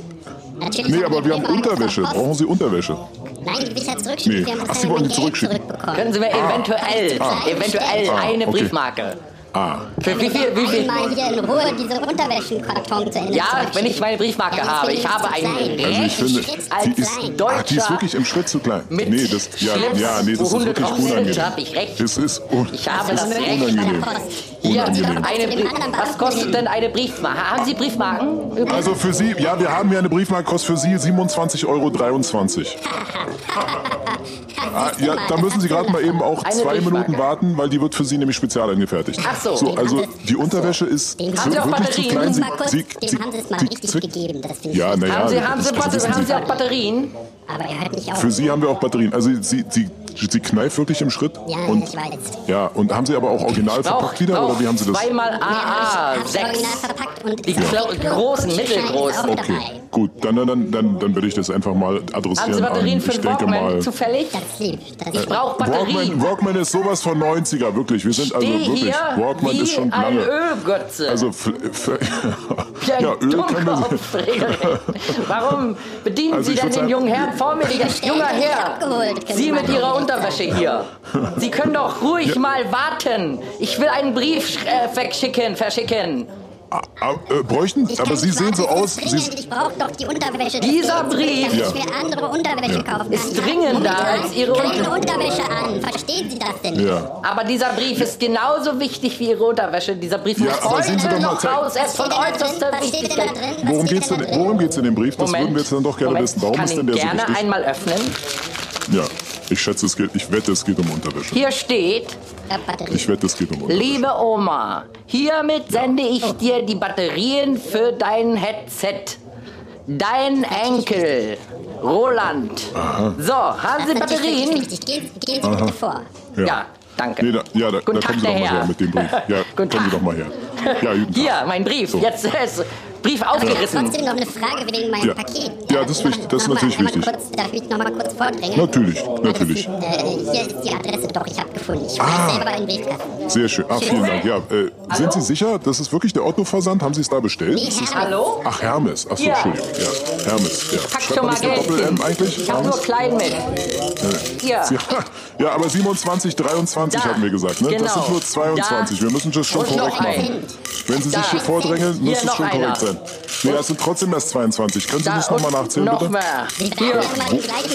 [SPEAKER 7] Natürlich
[SPEAKER 6] Nee, aber wir haben Unterwäsche. Brauchen Sie Unterwäsche?
[SPEAKER 7] Nein, die will ich ja zurückschicken.
[SPEAKER 6] Nee.
[SPEAKER 7] Wir haben
[SPEAKER 6] Ach, Sie wollen die zurückschicken.
[SPEAKER 2] Können Sie mir eventuell,
[SPEAKER 7] Ah.
[SPEAKER 2] eventuell
[SPEAKER 6] Ah,
[SPEAKER 2] eine
[SPEAKER 6] okay.
[SPEAKER 2] Briefmarke?
[SPEAKER 6] Ah,
[SPEAKER 2] Für wie viel, wie viel?
[SPEAKER 7] Mal hier in Ruhe diese Unterwäschenkarton zu Ende
[SPEAKER 2] Ja,
[SPEAKER 7] zurückschicken.
[SPEAKER 2] wenn ich meine Briefmarke
[SPEAKER 7] Ja,
[SPEAKER 2] habe. Ich habe
[SPEAKER 7] zu
[SPEAKER 2] einen
[SPEAKER 6] also ich finde,
[SPEAKER 7] Schritt
[SPEAKER 2] als
[SPEAKER 6] die ist, ach, die ist wirklich im Schritt zu klein.
[SPEAKER 2] mit
[SPEAKER 6] nee, das, ja,
[SPEAKER 2] Schlips,
[SPEAKER 6] ja, nee, das ist wirklich unangenehm.
[SPEAKER 2] ich recht.
[SPEAKER 6] Das ist, un
[SPEAKER 2] Ich habe
[SPEAKER 6] das
[SPEAKER 2] das
[SPEAKER 6] ist
[SPEAKER 2] Recht.
[SPEAKER 6] unangenehm. Unangenehm.
[SPEAKER 2] eine Was kostet denn eine Briefmarke? Haben Sie Briefmarken? übrigens?
[SPEAKER 6] Also für Sie, ja, wir haben hier eine Briefmarke, kostet für Sie 27,23 Euro. Ah, ja, da müssen Sie gerade mal eben auch
[SPEAKER 2] Eine
[SPEAKER 6] zwei
[SPEAKER 2] Briefmarke.
[SPEAKER 6] Minuten warten, weil die wird für Sie nämlich spezial angefertigt.
[SPEAKER 2] Ach so.
[SPEAKER 6] so also
[SPEAKER 7] Sie-
[SPEAKER 6] die Unterwäsche ist so
[SPEAKER 2] Sie
[SPEAKER 6] wirklich zu klein. Sie, Sie, Sie,
[SPEAKER 7] haben sie es mal
[SPEAKER 6] Sie-
[SPEAKER 7] richtig
[SPEAKER 6] Sie-
[SPEAKER 7] gegeben. Das finde ich
[SPEAKER 6] Ja, naja,
[SPEAKER 2] haben Sie, haben
[SPEAKER 6] das,
[SPEAKER 2] Sie, haben
[SPEAKER 6] Sie.
[SPEAKER 2] Sie auch Batterien?
[SPEAKER 7] Aber er hört nicht auf.
[SPEAKER 6] Für Sie haben wir auch Batterien. Also Sie, Sie, Sie kneift wirklich im Schritt.
[SPEAKER 7] Ja,
[SPEAKER 6] und,
[SPEAKER 7] ich weiß.
[SPEAKER 6] Ja, und haben Sie aber auch original
[SPEAKER 2] Brauch,
[SPEAKER 6] verpackt wieder
[SPEAKER 2] brauch
[SPEAKER 6] oder wie haben Sie das?
[SPEAKER 2] zweimal
[SPEAKER 7] Ja,
[SPEAKER 2] AA,
[SPEAKER 7] original
[SPEAKER 2] sechs.
[SPEAKER 7] verpackt und
[SPEAKER 2] Die klo- großen, mittelgroßen.
[SPEAKER 7] auch mit
[SPEAKER 6] Okay, gut, dann, dann, dann, dann werde ich das einfach mal adressieren
[SPEAKER 2] Haben Sie Batterien
[SPEAKER 6] an,
[SPEAKER 2] für
[SPEAKER 6] ich
[SPEAKER 2] den
[SPEAKER 6] denke
[SPEAKER 2] Walkman
[SPEAKER 6] mal,
[SPEAKER 2] zufällig?
[SPEAKER 7] Das lieb. Das
[SPEAKER 2] Ich brauche Batterien.
[SPEAKER 6] Walkman, Walkman ist sowas von 90er, wirklich. Wir sind also
[SPEAKER 2] Stehe
[SPEAKER 6] wirklich,
[SPEAKER 2] hier
[SPEAKER 6] Walkman
[SPEAKER 2] wie
[SPEAKER 6] ist schon
[SPEAKER 2] ein
[SPEAKER 6] lange.
[SPEAKER 2] Ölgötze.
[SPEAKER 6] Also, ja, Öl können wir.
[SPEAKER 2] Warum bedienen
[SPEAKER 6] Also
[SPEAKER 2] Sie denn den jungen Herrn vor mir? Die- Junger Herr, Sie mit Ihrer. Unterwäsche hier. Sie können doch ruhig mal warten. Ich will einen Brief äh, wegschicken, verschicken.
[SPEAKER 6] Ah, äh, bräuchten,
[SPEAKER 7] Ich
[SPEAKER 6] aber
[SPEAKER 7] kann
[SPEAKER 6] Sie
[SPEAKER 7] nicht
[SPEAKER 6] sehen so
[SPEAKER 7] es
[SPEAKER 6] aus.
[SPEAKER 7] ist
[SPEAKER 6] Sie.
[SPEAKER 7] Ich brauche doch die Unterwäsche.
[SPEAKER 2] Dieser Brief-
[SPEAKER 7] Damit
[SPEAKER 6] Ja.
[SPEAKER 7] ich mir andere Unterwäsche kaufen kann.
[SPEAKER 2] Ist
[SPEAKER 7] Ich
[SPEAKER 2] dringender
[SPEAKER 7] momentan
[SPEAKER 2] als Ihre
[SPEAKER 7] keine
[SPEAKER 2] Unter-
[SPEAKER 7] Unterwäsche an. Verstehen Sie das denn?
[SPEAKER 6] ja.
[SPEAKER 2] Aber dieser Brief ist genauso wichtig wie Ihre Unterwäsche. Dieser Brief
[SPEAKER 6] Ja,
[SPEAKER 2] muss
[SPEAKER 6] aber
[SPEAKER 2] heute
[SPEAKER 6] sehen Sie doch mal,
[SPEAKER 2] noch raus. Er ist von äußerster
[SPEAKER 7] drin? Was steht denn da
[SPEAKER 2] Wichtigkeit.
[SPEAKER 6] Worum
[SPEAKER 7] steht
[SPEAKER 6] geht's
[SPEAKER 7] denn
[SPEAKER 6] worum geht's in dem Brief? Das
[SPEAKER 2] Moment,
[SPEAKER 6] würden wir jetzt dann doch gerne
[SPEAKER 2] Moment,
[SPEAKER 6] wissen. Warum
[SPEAKER 2] kann
[SPEAKER 6] ist denn der so
[SPEAKER 2] gerne
[SPEAKER 6] wichtig?
[SPEAKER 2] einmal öffnen.
[SPEAKER 6] Ja. Ich schätze, es geht, ich wette, es geht um Unterwäsche.
[SPEAKER 8] Hier steht,
[SPEAKER 7] Ja, Batterie.
[SPEAKER 6] Ich wette, es geht um Unterwäsche.
[SPEAKER 8] liebe Oma, hiermit sende ich dir die Batterien für dein Headset. Dein Enkel, Roland. So, haben Sie Batterien?
[SPEAKER 7] richtig. Gehen, gehen Sie bitte vor.
[SPEAKER 8] Ja, danke.
[SPEAKER 6] Nee, da, ja, da,
[SPEAKER 8] Guten
[SPEAKER 6] da
[SPEAKER 8] Tag,
[SPEAKER 6] kommen Sie doch mal
[SPEAKER 8] Herr.
[SPEAKER 6] her mit dem Brief. Ja,
[SPEAKER 8] Guten
[SPEAKER 6] kommen Sie
[SPEAKER 8] Tag.
[SPEAKER 6] doch mal her. Ja, guten Tag.
[SPEAKER 8] Hier, mein Brief.
[SPEAKER 6] So.
[SPEAKER 8] Jetzt ist Brief aufgerissen.
[SPEAKER 7] Trotzdem noch eine Frage wegen meinem
[SPEAKER 6] Ja.
[SPEAKER 7] Paket.
[SPEAKER 6] Ja, das ist wichtig, das ist natürlich
[SPEAKER 7] mal
[SPEAKER 6] wichtig.
[SPEAKER 7] Kurz, darf ich noch mal kurz vordringen?
[SPEAKER 6] Natürlich,
[SPEAKER 7] Also das
[SPEAKER 6] natürlich.
[SPEAKER 7] Ist, äh, hier ist die Adresse, doch, ich habe gefunden. Ich weiß
[SPEAKER 6] Ah.
[SPEAKER 7] selber in den Briefkasten.
[SPEAKER 6] Sehr schön. Ah, vielen Dank. Ja, äh, sind Sie sicher, das ist wirklich der Otto-Versand? Haben Sie es da bestellt?
[SPEAKER 7] Nee, Hermes.
[SPEAKER 8] Hallo?
[SPEAKER 6] Ach, Hermes. Ach so,
[SPEAKER 8] Ja.
[SPEAKER 6] Entschuldigung. Ja, Hermes. Ja.
[SPEAKER 8] Pack
[SPEAKER 6] Schreibt
[SPEAKER 8] schon mal
[SPEAKER 6] das
[SPEAKER 8] Geld
[SPEAKER 6] Doppel-M eigentlich?
[SPEAKER 8] Ich habe nur klein mit. Hier.
[SPEAKER 6] Ja, ja, aber 27, 23
[SPEAKER 8] Da.
[SPEAKER 6] hatten wir gesagt. Ne? Das
[SPEAKER 8] Genau.
[SPEAKER 6] sind nur 22.
[SPEAKER 8] Da.
[SPEAKER 6] Wir müssen das schon
[SPEAKER 8] Und
[SPEAKER 6] korrekt machen. Wenn Sie sich hier vordrängeln, muss es schon korrekt
[SPEAKER 8] einer.
[SPEAKER 6] Sein. Nee, es sind trotzdem erst 22. Können Sie
[SPEAKER 8] Da
[SPEAKER 6] das nochmal nachzählen,
[SPEAKER 8] noch
[SPEAKER 6] bitte?
[SPEAKER 8] mehr. Hier.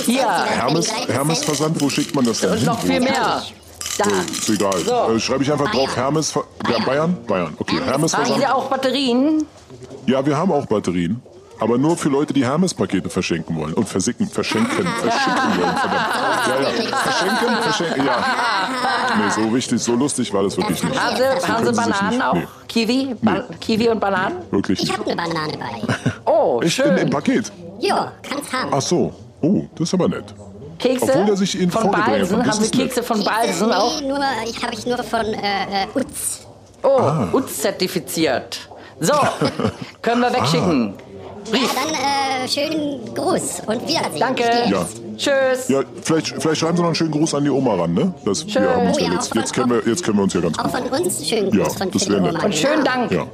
[SPEAKER 8] Hier.
[SPEAKER 6] Hermes, Hermes. Versand, wo schickt man das denn
[SPEAKER 8] Und
[SPEAKER 6] hin?
[SPEAKER 8] noch viel mehr. Da.
[SPEAKER 6] Ist egal.
[SPEAKER 8] So.
[SPEAKER 6] Äh, Schreibe ich einfach drauf
[SPEAKER 7] Bayern.
[SPEAKER 6] Hermes. Ver ja, Bayern? Bayern. Okay, Hermes
[SPEAKER 8] Haben Sie auch Batterien?
[SPEAKER 6] Ja, wir haben auch Batterien. Aber nur für Leute, die Hermes-Pakete verschenken wollen. Und versicken, verschenken, verschicken wollen. Verdammt. Ja, ja. Verschenken, verschenken, ja. Nee, so wichtig, so lustig war das wirklich nicht.
[SPEAKER 8] Haben Sie, haben Sie Bananen
[SPEAKER 6] nicht-
[SPEAKER 8] auch?
[SPEAKER 6] nee.
[SPEAKER 8] Kiwi? Ba Kiwi und Bananen?
[SPEAKER 6] Wirklich
[SPEAKER 7] Ich
[SPEAKER 6] nicht.
[SPEAKER 7] habe eine Banane bei.
[SPEAKER 8] Oh,
[SPEAKER 6] Ich bin im
[SPEAKER 8] schön.
[SPEAKER 6] Paket.
[SPEAKER 7] Ja, kannst haben.
[SPEAKER 6] Ach so. Oh, das ist aber nett.
[SPEAKER 8] Kekse
[SPEAKER 6] Obwohl der sich Ihnen
[SPEAKER 8] von Balsen. Haben Sie. Kekse von Balsen auch?
[SPEAKER 7] Nee, nur, ich habe ich nur von äh, äh, Utz.
[SPEAKER 8] Oh,
[SPEAKER 6] Ah.
[SPEAKER 8] UZ-zertifiziert. So, können wir wegschicken.
[SPEAKER 7] Ja, dann äh, schönen Gruß und Wiedersehen.
[SPEAKER 8] Danke.
[SPEAKER 6] Ja.
[SPEAKER 8] Tschüss.
[SPEAKER 6] Ja, vielleicht, vielleicht schreiben Sie noch einen schönen Gruß an die Oma ran, ne? Das, wir haben uns
[SPEAKER 7] Oh
[SPEAKER 6] ja
[SPEAKER 7] ja,
[SPEAKER 6] jetzt,
[SPEAKER 7] auch
[SPEAKER 6] jetzt, können wir, jetzt können wir uns ja ganz
[SPEAKER 7] Auch
[SPEAKER 6] gut.
[SPEAKER 7] von uns schönen
[SPEAKER 6] Ja,
[SPEAKER 7] Gruß von
[SPEAKER 6] das
[SPEAKER 7] für die
[SPEAKER 6] wär nett.
[SPEAKER 8] Und schönen Dank.
[SPEAKER 6] Ja.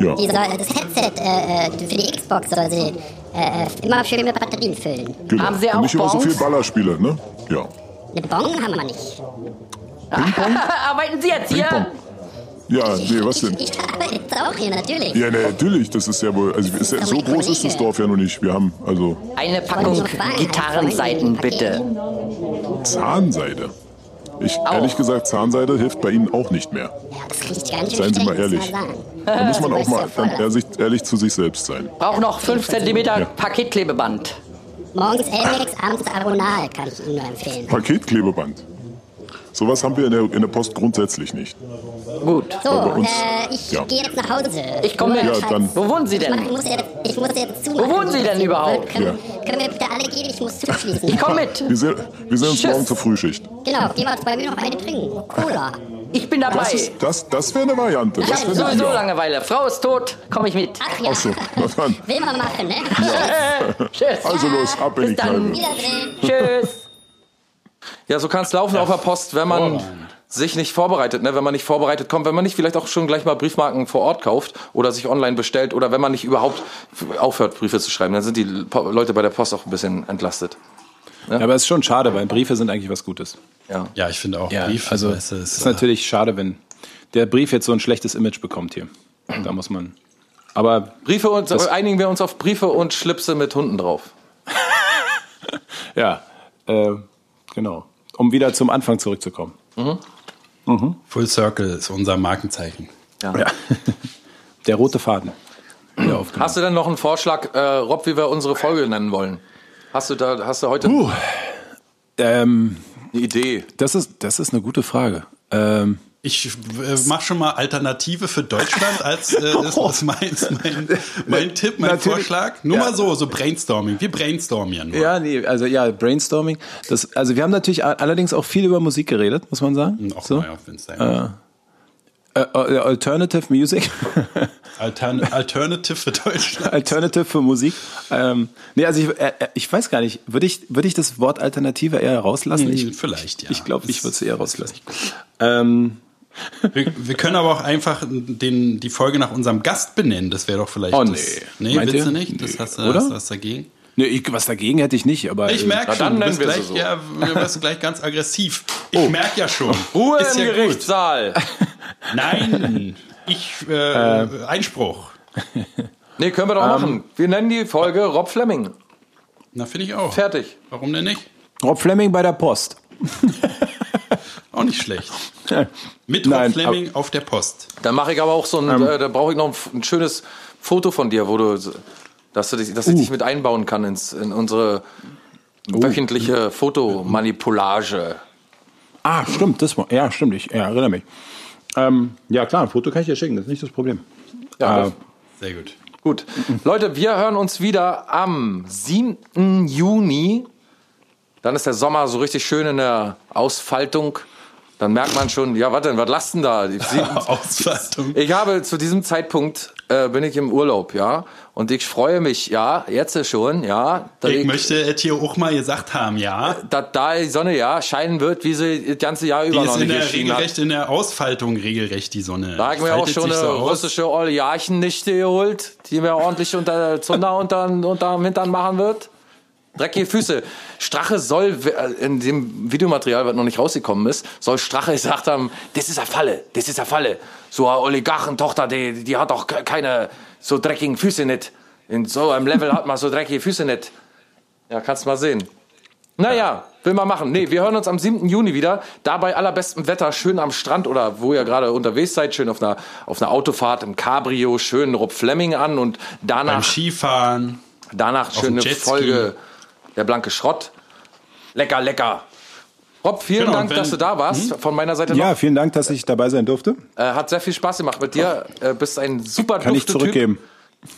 [SPEAKER 6] Ja.
[SPEAKER 7] Dieser, das Headset äh, äh, für die Xbox soll sie äh, immer schön mit Batterien füllen.
[SPEAKER 6] Genau.
[SPEAKER 8] Haben Sie
[SPEAKER 6] Und
[SPEAKER 8] auch
[SPEAKER 6] nicht immer so viel
[SPEAKER 8] Bongs?
[SPEAKER 6] Ballerspiele, ne? Ja.
[SPEAKER 7] Eine Bon haben wir nicht.
[SPEAKER 8] Arbeiten Sie jetzt hier?
[SPEAKER 6] Ja, nee, was denn?
[SPEAKER 7] Ich arbeite jetzt auch hier, natürlich.
[SPEAKER 6] Ja, ne, natürlich, das ist ja wohl, also ist ja, so groß ist das Dorf ja noch nicht. Wir haben also
[SPEAKER 8] Eine Packung Gitarrenseiten, bitte.
[SPEAKER 6] Zahnseide. Ich, ehrlich gesagt, Zahnseide hilft bei Ihnen auch nicht mehr.
[SPEAKER 7] Ja, das riecht ganz
[SPEAKER 6] Seien Sie mal ehrlich. Da muss man auch mal
[SPEAKER 7] ja
[SPEAKER 6] ehrlich, ehrlich zu sich selbst sein.
[SPEAKER 8] Braucht noch 5 cm Paketklebeband.
[SPEAKER 7] Morgens Elmex, abends Aronal kann ich Ihnen nur empfehlen.
[SPEAKER 6] Paketklebeband. Sowas haben wir in der, in der Post grundsätzlich nicht.
[SPEAKER 8] Gut.
[SPEAKER 7] So,
[SPEAKER 6] bei uns-
[SPEAKER 7] äh, ich
[SPEAKER 6] ja.
[SPEAKER 7] gehe jetzt nach Hause.
[SPEAKER 8] Ich komme mit.
[SPEAKER 6] Ja, dann-
[SPEAKER 8] Wo wohnen Sie
[SPEAKER 7] Ich,
[SPEAKER 8] denn?
[SPEAKER 7] ich, muss jetzt, ich muss jetzt zumachen.
[SPEAKER 8] Wo wohnen Sie denn überhaupt?
[SPEAKER 7] Können, können wir bitte alle gehen? Ich muss zuschließen.
[SPEAKER 8] Ich komme mit.
[SPEAKER 6] Wir sehen, wir sehen uns
[SPEAKER 8] Tschüss.
[SPEAKER 6] morgen zur Frühschicht.
[SPEAKER 7] Genau, gehen wir zwei Minuten noch eine trinken. Cola.
[SPEAKER 8] Ich bin dabei.
[SPEAKER 6] Das, ist- das, das wäre eine Variante.
[SPEAKER 8] Ich
[SPEAKER 6] Das
[SPEAKER 8] habe
[SPEAKER 6] wäre
[SPEAKER 8] sowieso
[SPEAKER 6] ja.
[SPEAKER 8] Langeweile. Frau ist tot, komme ich mit.
[SPEAKER 7] Ach ja,
[SPEAKER 6] Ach so, na dann.
[SPEAKER 7] will man machen, ne?
[SPEAKER 8] Tschüss.
[SPEAKER 6] Also los, ab in die
[SPEAKER 8] Bis dann.
[SPEAKER 6] Kneipe.
[SPEAKER 8] Tschüss.
[SPEAKER 2] Ja, so kann es laufen auf der Post, wenn man sich nicht vorbereitet, ne? wenn man nicht vorbereitet kommt, wenn man nicht vielleicht auch schon gleich mal Briefmarken vor Ort kauft oder sich online bestellt oder wenn man nicht überhaupt aufhört, Briefe zu schreiben, dann sind die Po- Leute bei der Post auch ein bisschen entlastet.
[SPEAKER 4] Ja, aber es ist schon schade, weil Briefe sind eigentlich was Gutes.
[SPEAKER 2] Ja.
[SPEAKER 3] Ja, ich finde auch
[SPEAKER 4] Ja,
[SPEAKER 3] Brief.
[SPEAKER 4] also
[SPEAKER 3] es
[SPEAKER 4] es ist natürlich schade, wenn der Brief jetzt so ein schlechtes Image bekommt hier. Da muss man. Aber
[SPEAKER 2] Briefe und
[SPEAKER 4] Das-
[SPEAKER 2] einigen wir uns auf Briefe und Schlipse mit Hunden drauf.
[SPEAKER 4] ja, äh, genau. Um wieder zum Anfang zurückzukommen.
[SPEAKER 3] Full Circle ist unser Markenzeichen.
[SPEAKER 4] Ja. Der rote Faden. Ja.
[SPEAKER 2] Hast du denn noch einen Vorschlag, äh, Rob, wie wir unsere Folge nennen wollen? Hast du da, hast du heute
[SPEAKER 4] ähm,
[SPEAKER 2] eine Idee?
[SPEAKER 4] das, ist, das ist eine gute Frage. Ähm,
[SPEAKER 3] Ich äh, mache schon mal Alternative für Deutschland als äh, ist, ist mein, ist mein, mein Tipp, mein
[SPEAKER 4] Natürlich.
[SPEAKER 3] Vorschlag. Nur
[SPEAKER 4] Ja.
[SPEAKER 3] mal so, so Brainstorming. Wir brainstormen ja nur.
[SPEAKER 4] ja, nee, also ja, Brainstorming. Das, also wir haben natürlich allerdings auch viel über Musik geredet, muss man sagen.
[SPEAKER 3] Auch
[SPEAKER 4] so.
[SPEAKER 3] mal auf Instagram.
[SPEAKER 4] Äh, äh, Alternative Music.
[SPEAKER 3] Altern Alternative für Deutschland.
[SPEAKER 4] Alternative für Musik. Ähm, nee, also ich, äh, äh, ich weiß gar nicht, würde ich, würde ich das Wort Alternative eher rauslassen? Ich,
[SPEAKER 3] Vielleicht, ja.
[SPEAKER 4] ich glaube, ich würde es eher rauslassen. Ähm,
[SPEAKER 3] Wir, wir können aber auch einfach den, die Folge nach unserem Gast benennen. Das wäre doch vielleicht.
[SPEAKER 4] Oh,
[SPEAKER 3] das,
[SPEAKER 4] nee.
[SPEAKER 3] Nee,
[SPEAKER 4] Meint
[SPEAKER 3] willst
[SPEAKER 4] ihr?
[SPEAKER 3] du nicht? Das
[SPEAKER 4] Nee.
[SPEAKER 3] hast du,
[SPEAKER 4] Oder?
[SPEAKER 3] hast du was dagegen?
[SPEAKER 4] nee, ich, was dagegen hätte ich nicht, aber.
[SPEAKER 3] Ich
[SPEAKER 4] äh,
[SPEAKER 3] merke schon,
[SPEAKER 2] dann
[SPEAKER 3] du bist
[SPEAKER 2] wir
[SPEAKER 3] gleich,
[SPEAKER 2] so.
[SPEAKER 3] ja, du wirst gleich ganz aggressiv. Ich merke ja schon.
[SPEAKER 2] Ruhe
[SPEAKER 3] Ist
[SPEAKER 2] im
[SPEAKER 3] ja gut.
[SPEAKER 2] Gerichtssaal.
[SPEAKER 3] Nein, ich, äh, Einspruch.
[SPEAKER 2] Nee, können wir doch machen. Wir nennen die Folge Rob Fleming.
[SPEAKER 3] Na, finde ich auch.
[SPEAKER 2] Fertig.
[SPEAKER 3] Warum denn nicht?
[SPEAKER 4] Rob Fleming bei der Post.
[SPEAKER 3] Auch nicht schlecht. Mit
[SPEAKER 4] Nein,
[SPEAKER 3] Fleming auf der Post.
[SPEAKER 2] Dann mache ich aber auch so ein,
[SPEAKER 4] Ähm.
[SPEAKER 2] äh, da brauche ich noch ein, ein schönes Foto von dir, wo du, dass, du dich, dass ich
[SPEAKER 4] Uh.
[SPEAKER 2] dich mit einbauen kann ins, in unsere wöchentliche Fotomanipulage.
[SPEAKER 4] Ah, stimmt, das war, ja, stimmt, ich ja, erinnere mich. Ähm, ja, klar, ein Foto kann ich dir schicken, das ist nicht das Problem.
[SPEAKER 2] Ja,
[SPEAKER 4] Äh,
[SPEAKER 3] Sehr gut.
[SPEAKER 2] Gut. Leute, wir hören uns wieder am 7. Juni. Dann ist der Sommer so richtig schön in der Ausfaltung. Dann merkt man schon, ja, was denn, was lasst denn da? Die
[SPEAKER 3] Ausfaltung.
[SPEAKER 2] Ich habe zu diesem Zeitpunkt äh, bin ich im Urlaub, ja, und ich freue mich, ja, jetzt schon, ja, dass
[SPEAKER 3] Ich möchte es hier auch mal gesagt haben, ja.
[SPEAKER 2] dass da die Sonne ja scheinen wird, wie sie das ganze Jahr
[SPEAKER 3] Die
[SPEAKER 2] über
[SPEAKER 3] ist
[SPEAKER 2] noch
[SPEAKER 3] in
[SPEAKER 2] nicht
[SPEAKER 3] der
[SPEAKER 2] geschienen hat.
[SPEAKER 3] regelrecht in der Ausfaltung regelrecht, die Sonne.
[SPEAKER 2] Da habe ich mir auch schon eine
[SPEAKER 3] so
[SPEAKER 2] russische Oligarchennichte geholt, die mir ordentlich unter der Zunder unter, unter dem Hintern machen wird. Dreckige Füße. Strache soll, äh, in dem Videomaterial, was noch nicht rausgekommen ist, soll Strache gesagt haben, das ist eine Falle, das ist eine Falle. So eine Oligarchentochter, die, die hat doch ke- keine so dreckigen Füße nicht. In so einem Level hat man so dreckige Füße nicht. Ja, kannst mal sehen. Naja, will man machen. Nee, wir hören uns am 7. Juni wieder. Da bei allerbestem Wetter, schön am Strand oder wo ihr gerade unterwegs seid, schön auf einer, auf einer Autofahrt im Cabrio, schön Rob Fleming an und
[SPEAKER 3] Beim
[SPEAKER 2] danach,
[SPEAKER 3] Skifahren.
[SPEAKER 2] danach schön
[SPEAKER 3] dem
[SPEAKER 2] eine
[SPEAKER 3] Jetski.
[SPEAKER 2] Folge Der blanke Schrott. Lecker, lecker. Rob, vielen
[SPEAKER 3] Genau,
[SPEAKER 2] Dank,
[SPEAKER 3] wenn-
[SPEAKER 2] dass du da warst. Von meiner Seite
[SPEAKER 4] ja,
[SPEAKER 2] noch.
[SPEAKER 4] vielen Dank, dass ich dabei sein durfte.
[SPEAKER 2] Äh, hat sehr viel Spaß gemacht mit dir. Äh, bist ein super
[SPEAKER 4] Kann ich zurückgeben.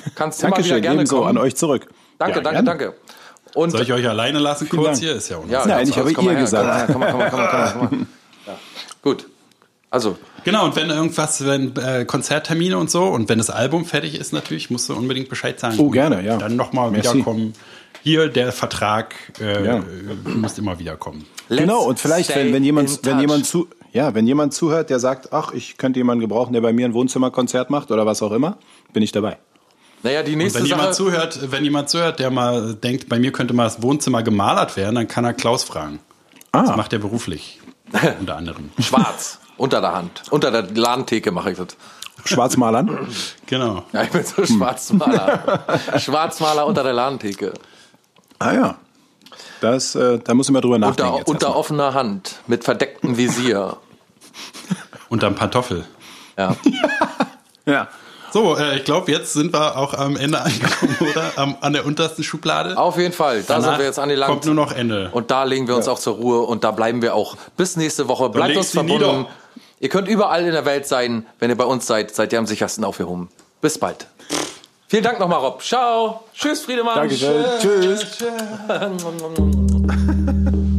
[SPEAKER 2] Typ. Kannst immer wieder gerne kommen.
[SPEAKER 4] an euch zurück.
[SPEAKER 2] Danke,
[SPEAKER 4] Ja,
[SPEAKER 2] danke,
[SPEAKER 4] gerne.
[SPEAKER 2] danke. Und
[SPEAKER 3] Soll ich euch alleine lassen kurz
[SPEAKER 4] Dank.
[SPEAKER 3] hier? Ist ja auch
[SPEAKER 2] ja,
[SPEAKER 4] Nein, ich habe ihr gesagt.
[SPEAKER 2] Komm mal, komm mal, komm mal, komm mal, komm mal, komm mal. Ja. Gut. Also,
[SPEAKER 3] Genau, und wenn irgendwas, wenn äh, Konzerttermine und so und wenn das Album fertig ist natürlich, musst du unbedingt Bescheid sagen.
[SPEAKER 4] Oh, gerne, ja.
[SPEAKER 3] Dann nochmal
[SPEAKER 4] Merci.
[SPEAKER 3] wiederkommen. Hier der Vertrag, äh,
[SPEAKER 4] Ja.
[SPEAKER 3] musst immer wiederkommen.
[SPEAKER 2] let's
[SPEAKER 4] Genau, und vielleicht, wenn, wenn, jemand, wenn, jemand zu, ja, wenn jemand zuhört, der sagt, ach, ich könnte jemanden gebrauchen, der bei mir ein Wohnzimmerkonzert macht oder was auch immer, bin ich dabei.
[SPEAKER 2] Naja, die
[SPEAKER 3] Und
[SPEAKER 2] nächste
[SPEAKER 3] wenn jemand
[SPEAKER 2] Sache.
[SPEAKER 3] zuhört, wenn jemand zuhört, der mal denkt, bei mir könnte mal das Wohnzimmer gemalert werden, dann kann er Klaus fragen. Das
[SPEAKER 4] Ah,
[SPEAKER 3] macht er beruflich. unter anderem.
[SPEAKER 2] Schwarz. unter der Hand. Unter der Ladentheke mache ich das.
[SPEAKER 4] Schwarzmalern.
[SPEAKER 3] Genau.
[SPEAKER 2] Ja, ich bin so Schwarzmaler. Schwarzmaler unter der Ladentheke.
[SPEAKER 4] Ah ja. Das, äh, da muss ich mal drüber nachdenken.
[SPEAKER 2] Unter,
[SPEAKER 4] jetzt
[SPEAKER 2] unter offener Hand. Mit verdecktem Visier.
[SPEAKER 3] Unterm Pantoffel.
[SPEAKER 2] Ja.
[SPEAKER 4] Ja.
[SPEAKER 3] So, äh, ich glaube, jetzt sind wir auch am Ende angekommen, oder? Am, an der untersten Schublade.
[SPEAKER 2] Auf jeden Fall. Da
[SPEAKER 3] Danach
[SPEAKER 2] sind wir jetzt angelangt.
[SPEAKER 3] Kommt nur noch Ende.
[SPEAKER 2] Und da legen wir uns auch zur Ruhe und da bleiben wir auch bis nächste Woche. Bleibt uns verbunden. Ihr könnt überall in der Welt sein. Wenn ihr bei uns seid, seid ihr am sichersten aufgehoben. Bis bald. Vielen Dank nochmal, Rob. Ciao. Tschüss, Friedemann.
[SPEAKER 4] Dankeschön. Tschüss.
[SPEAKER 2] Tschüss.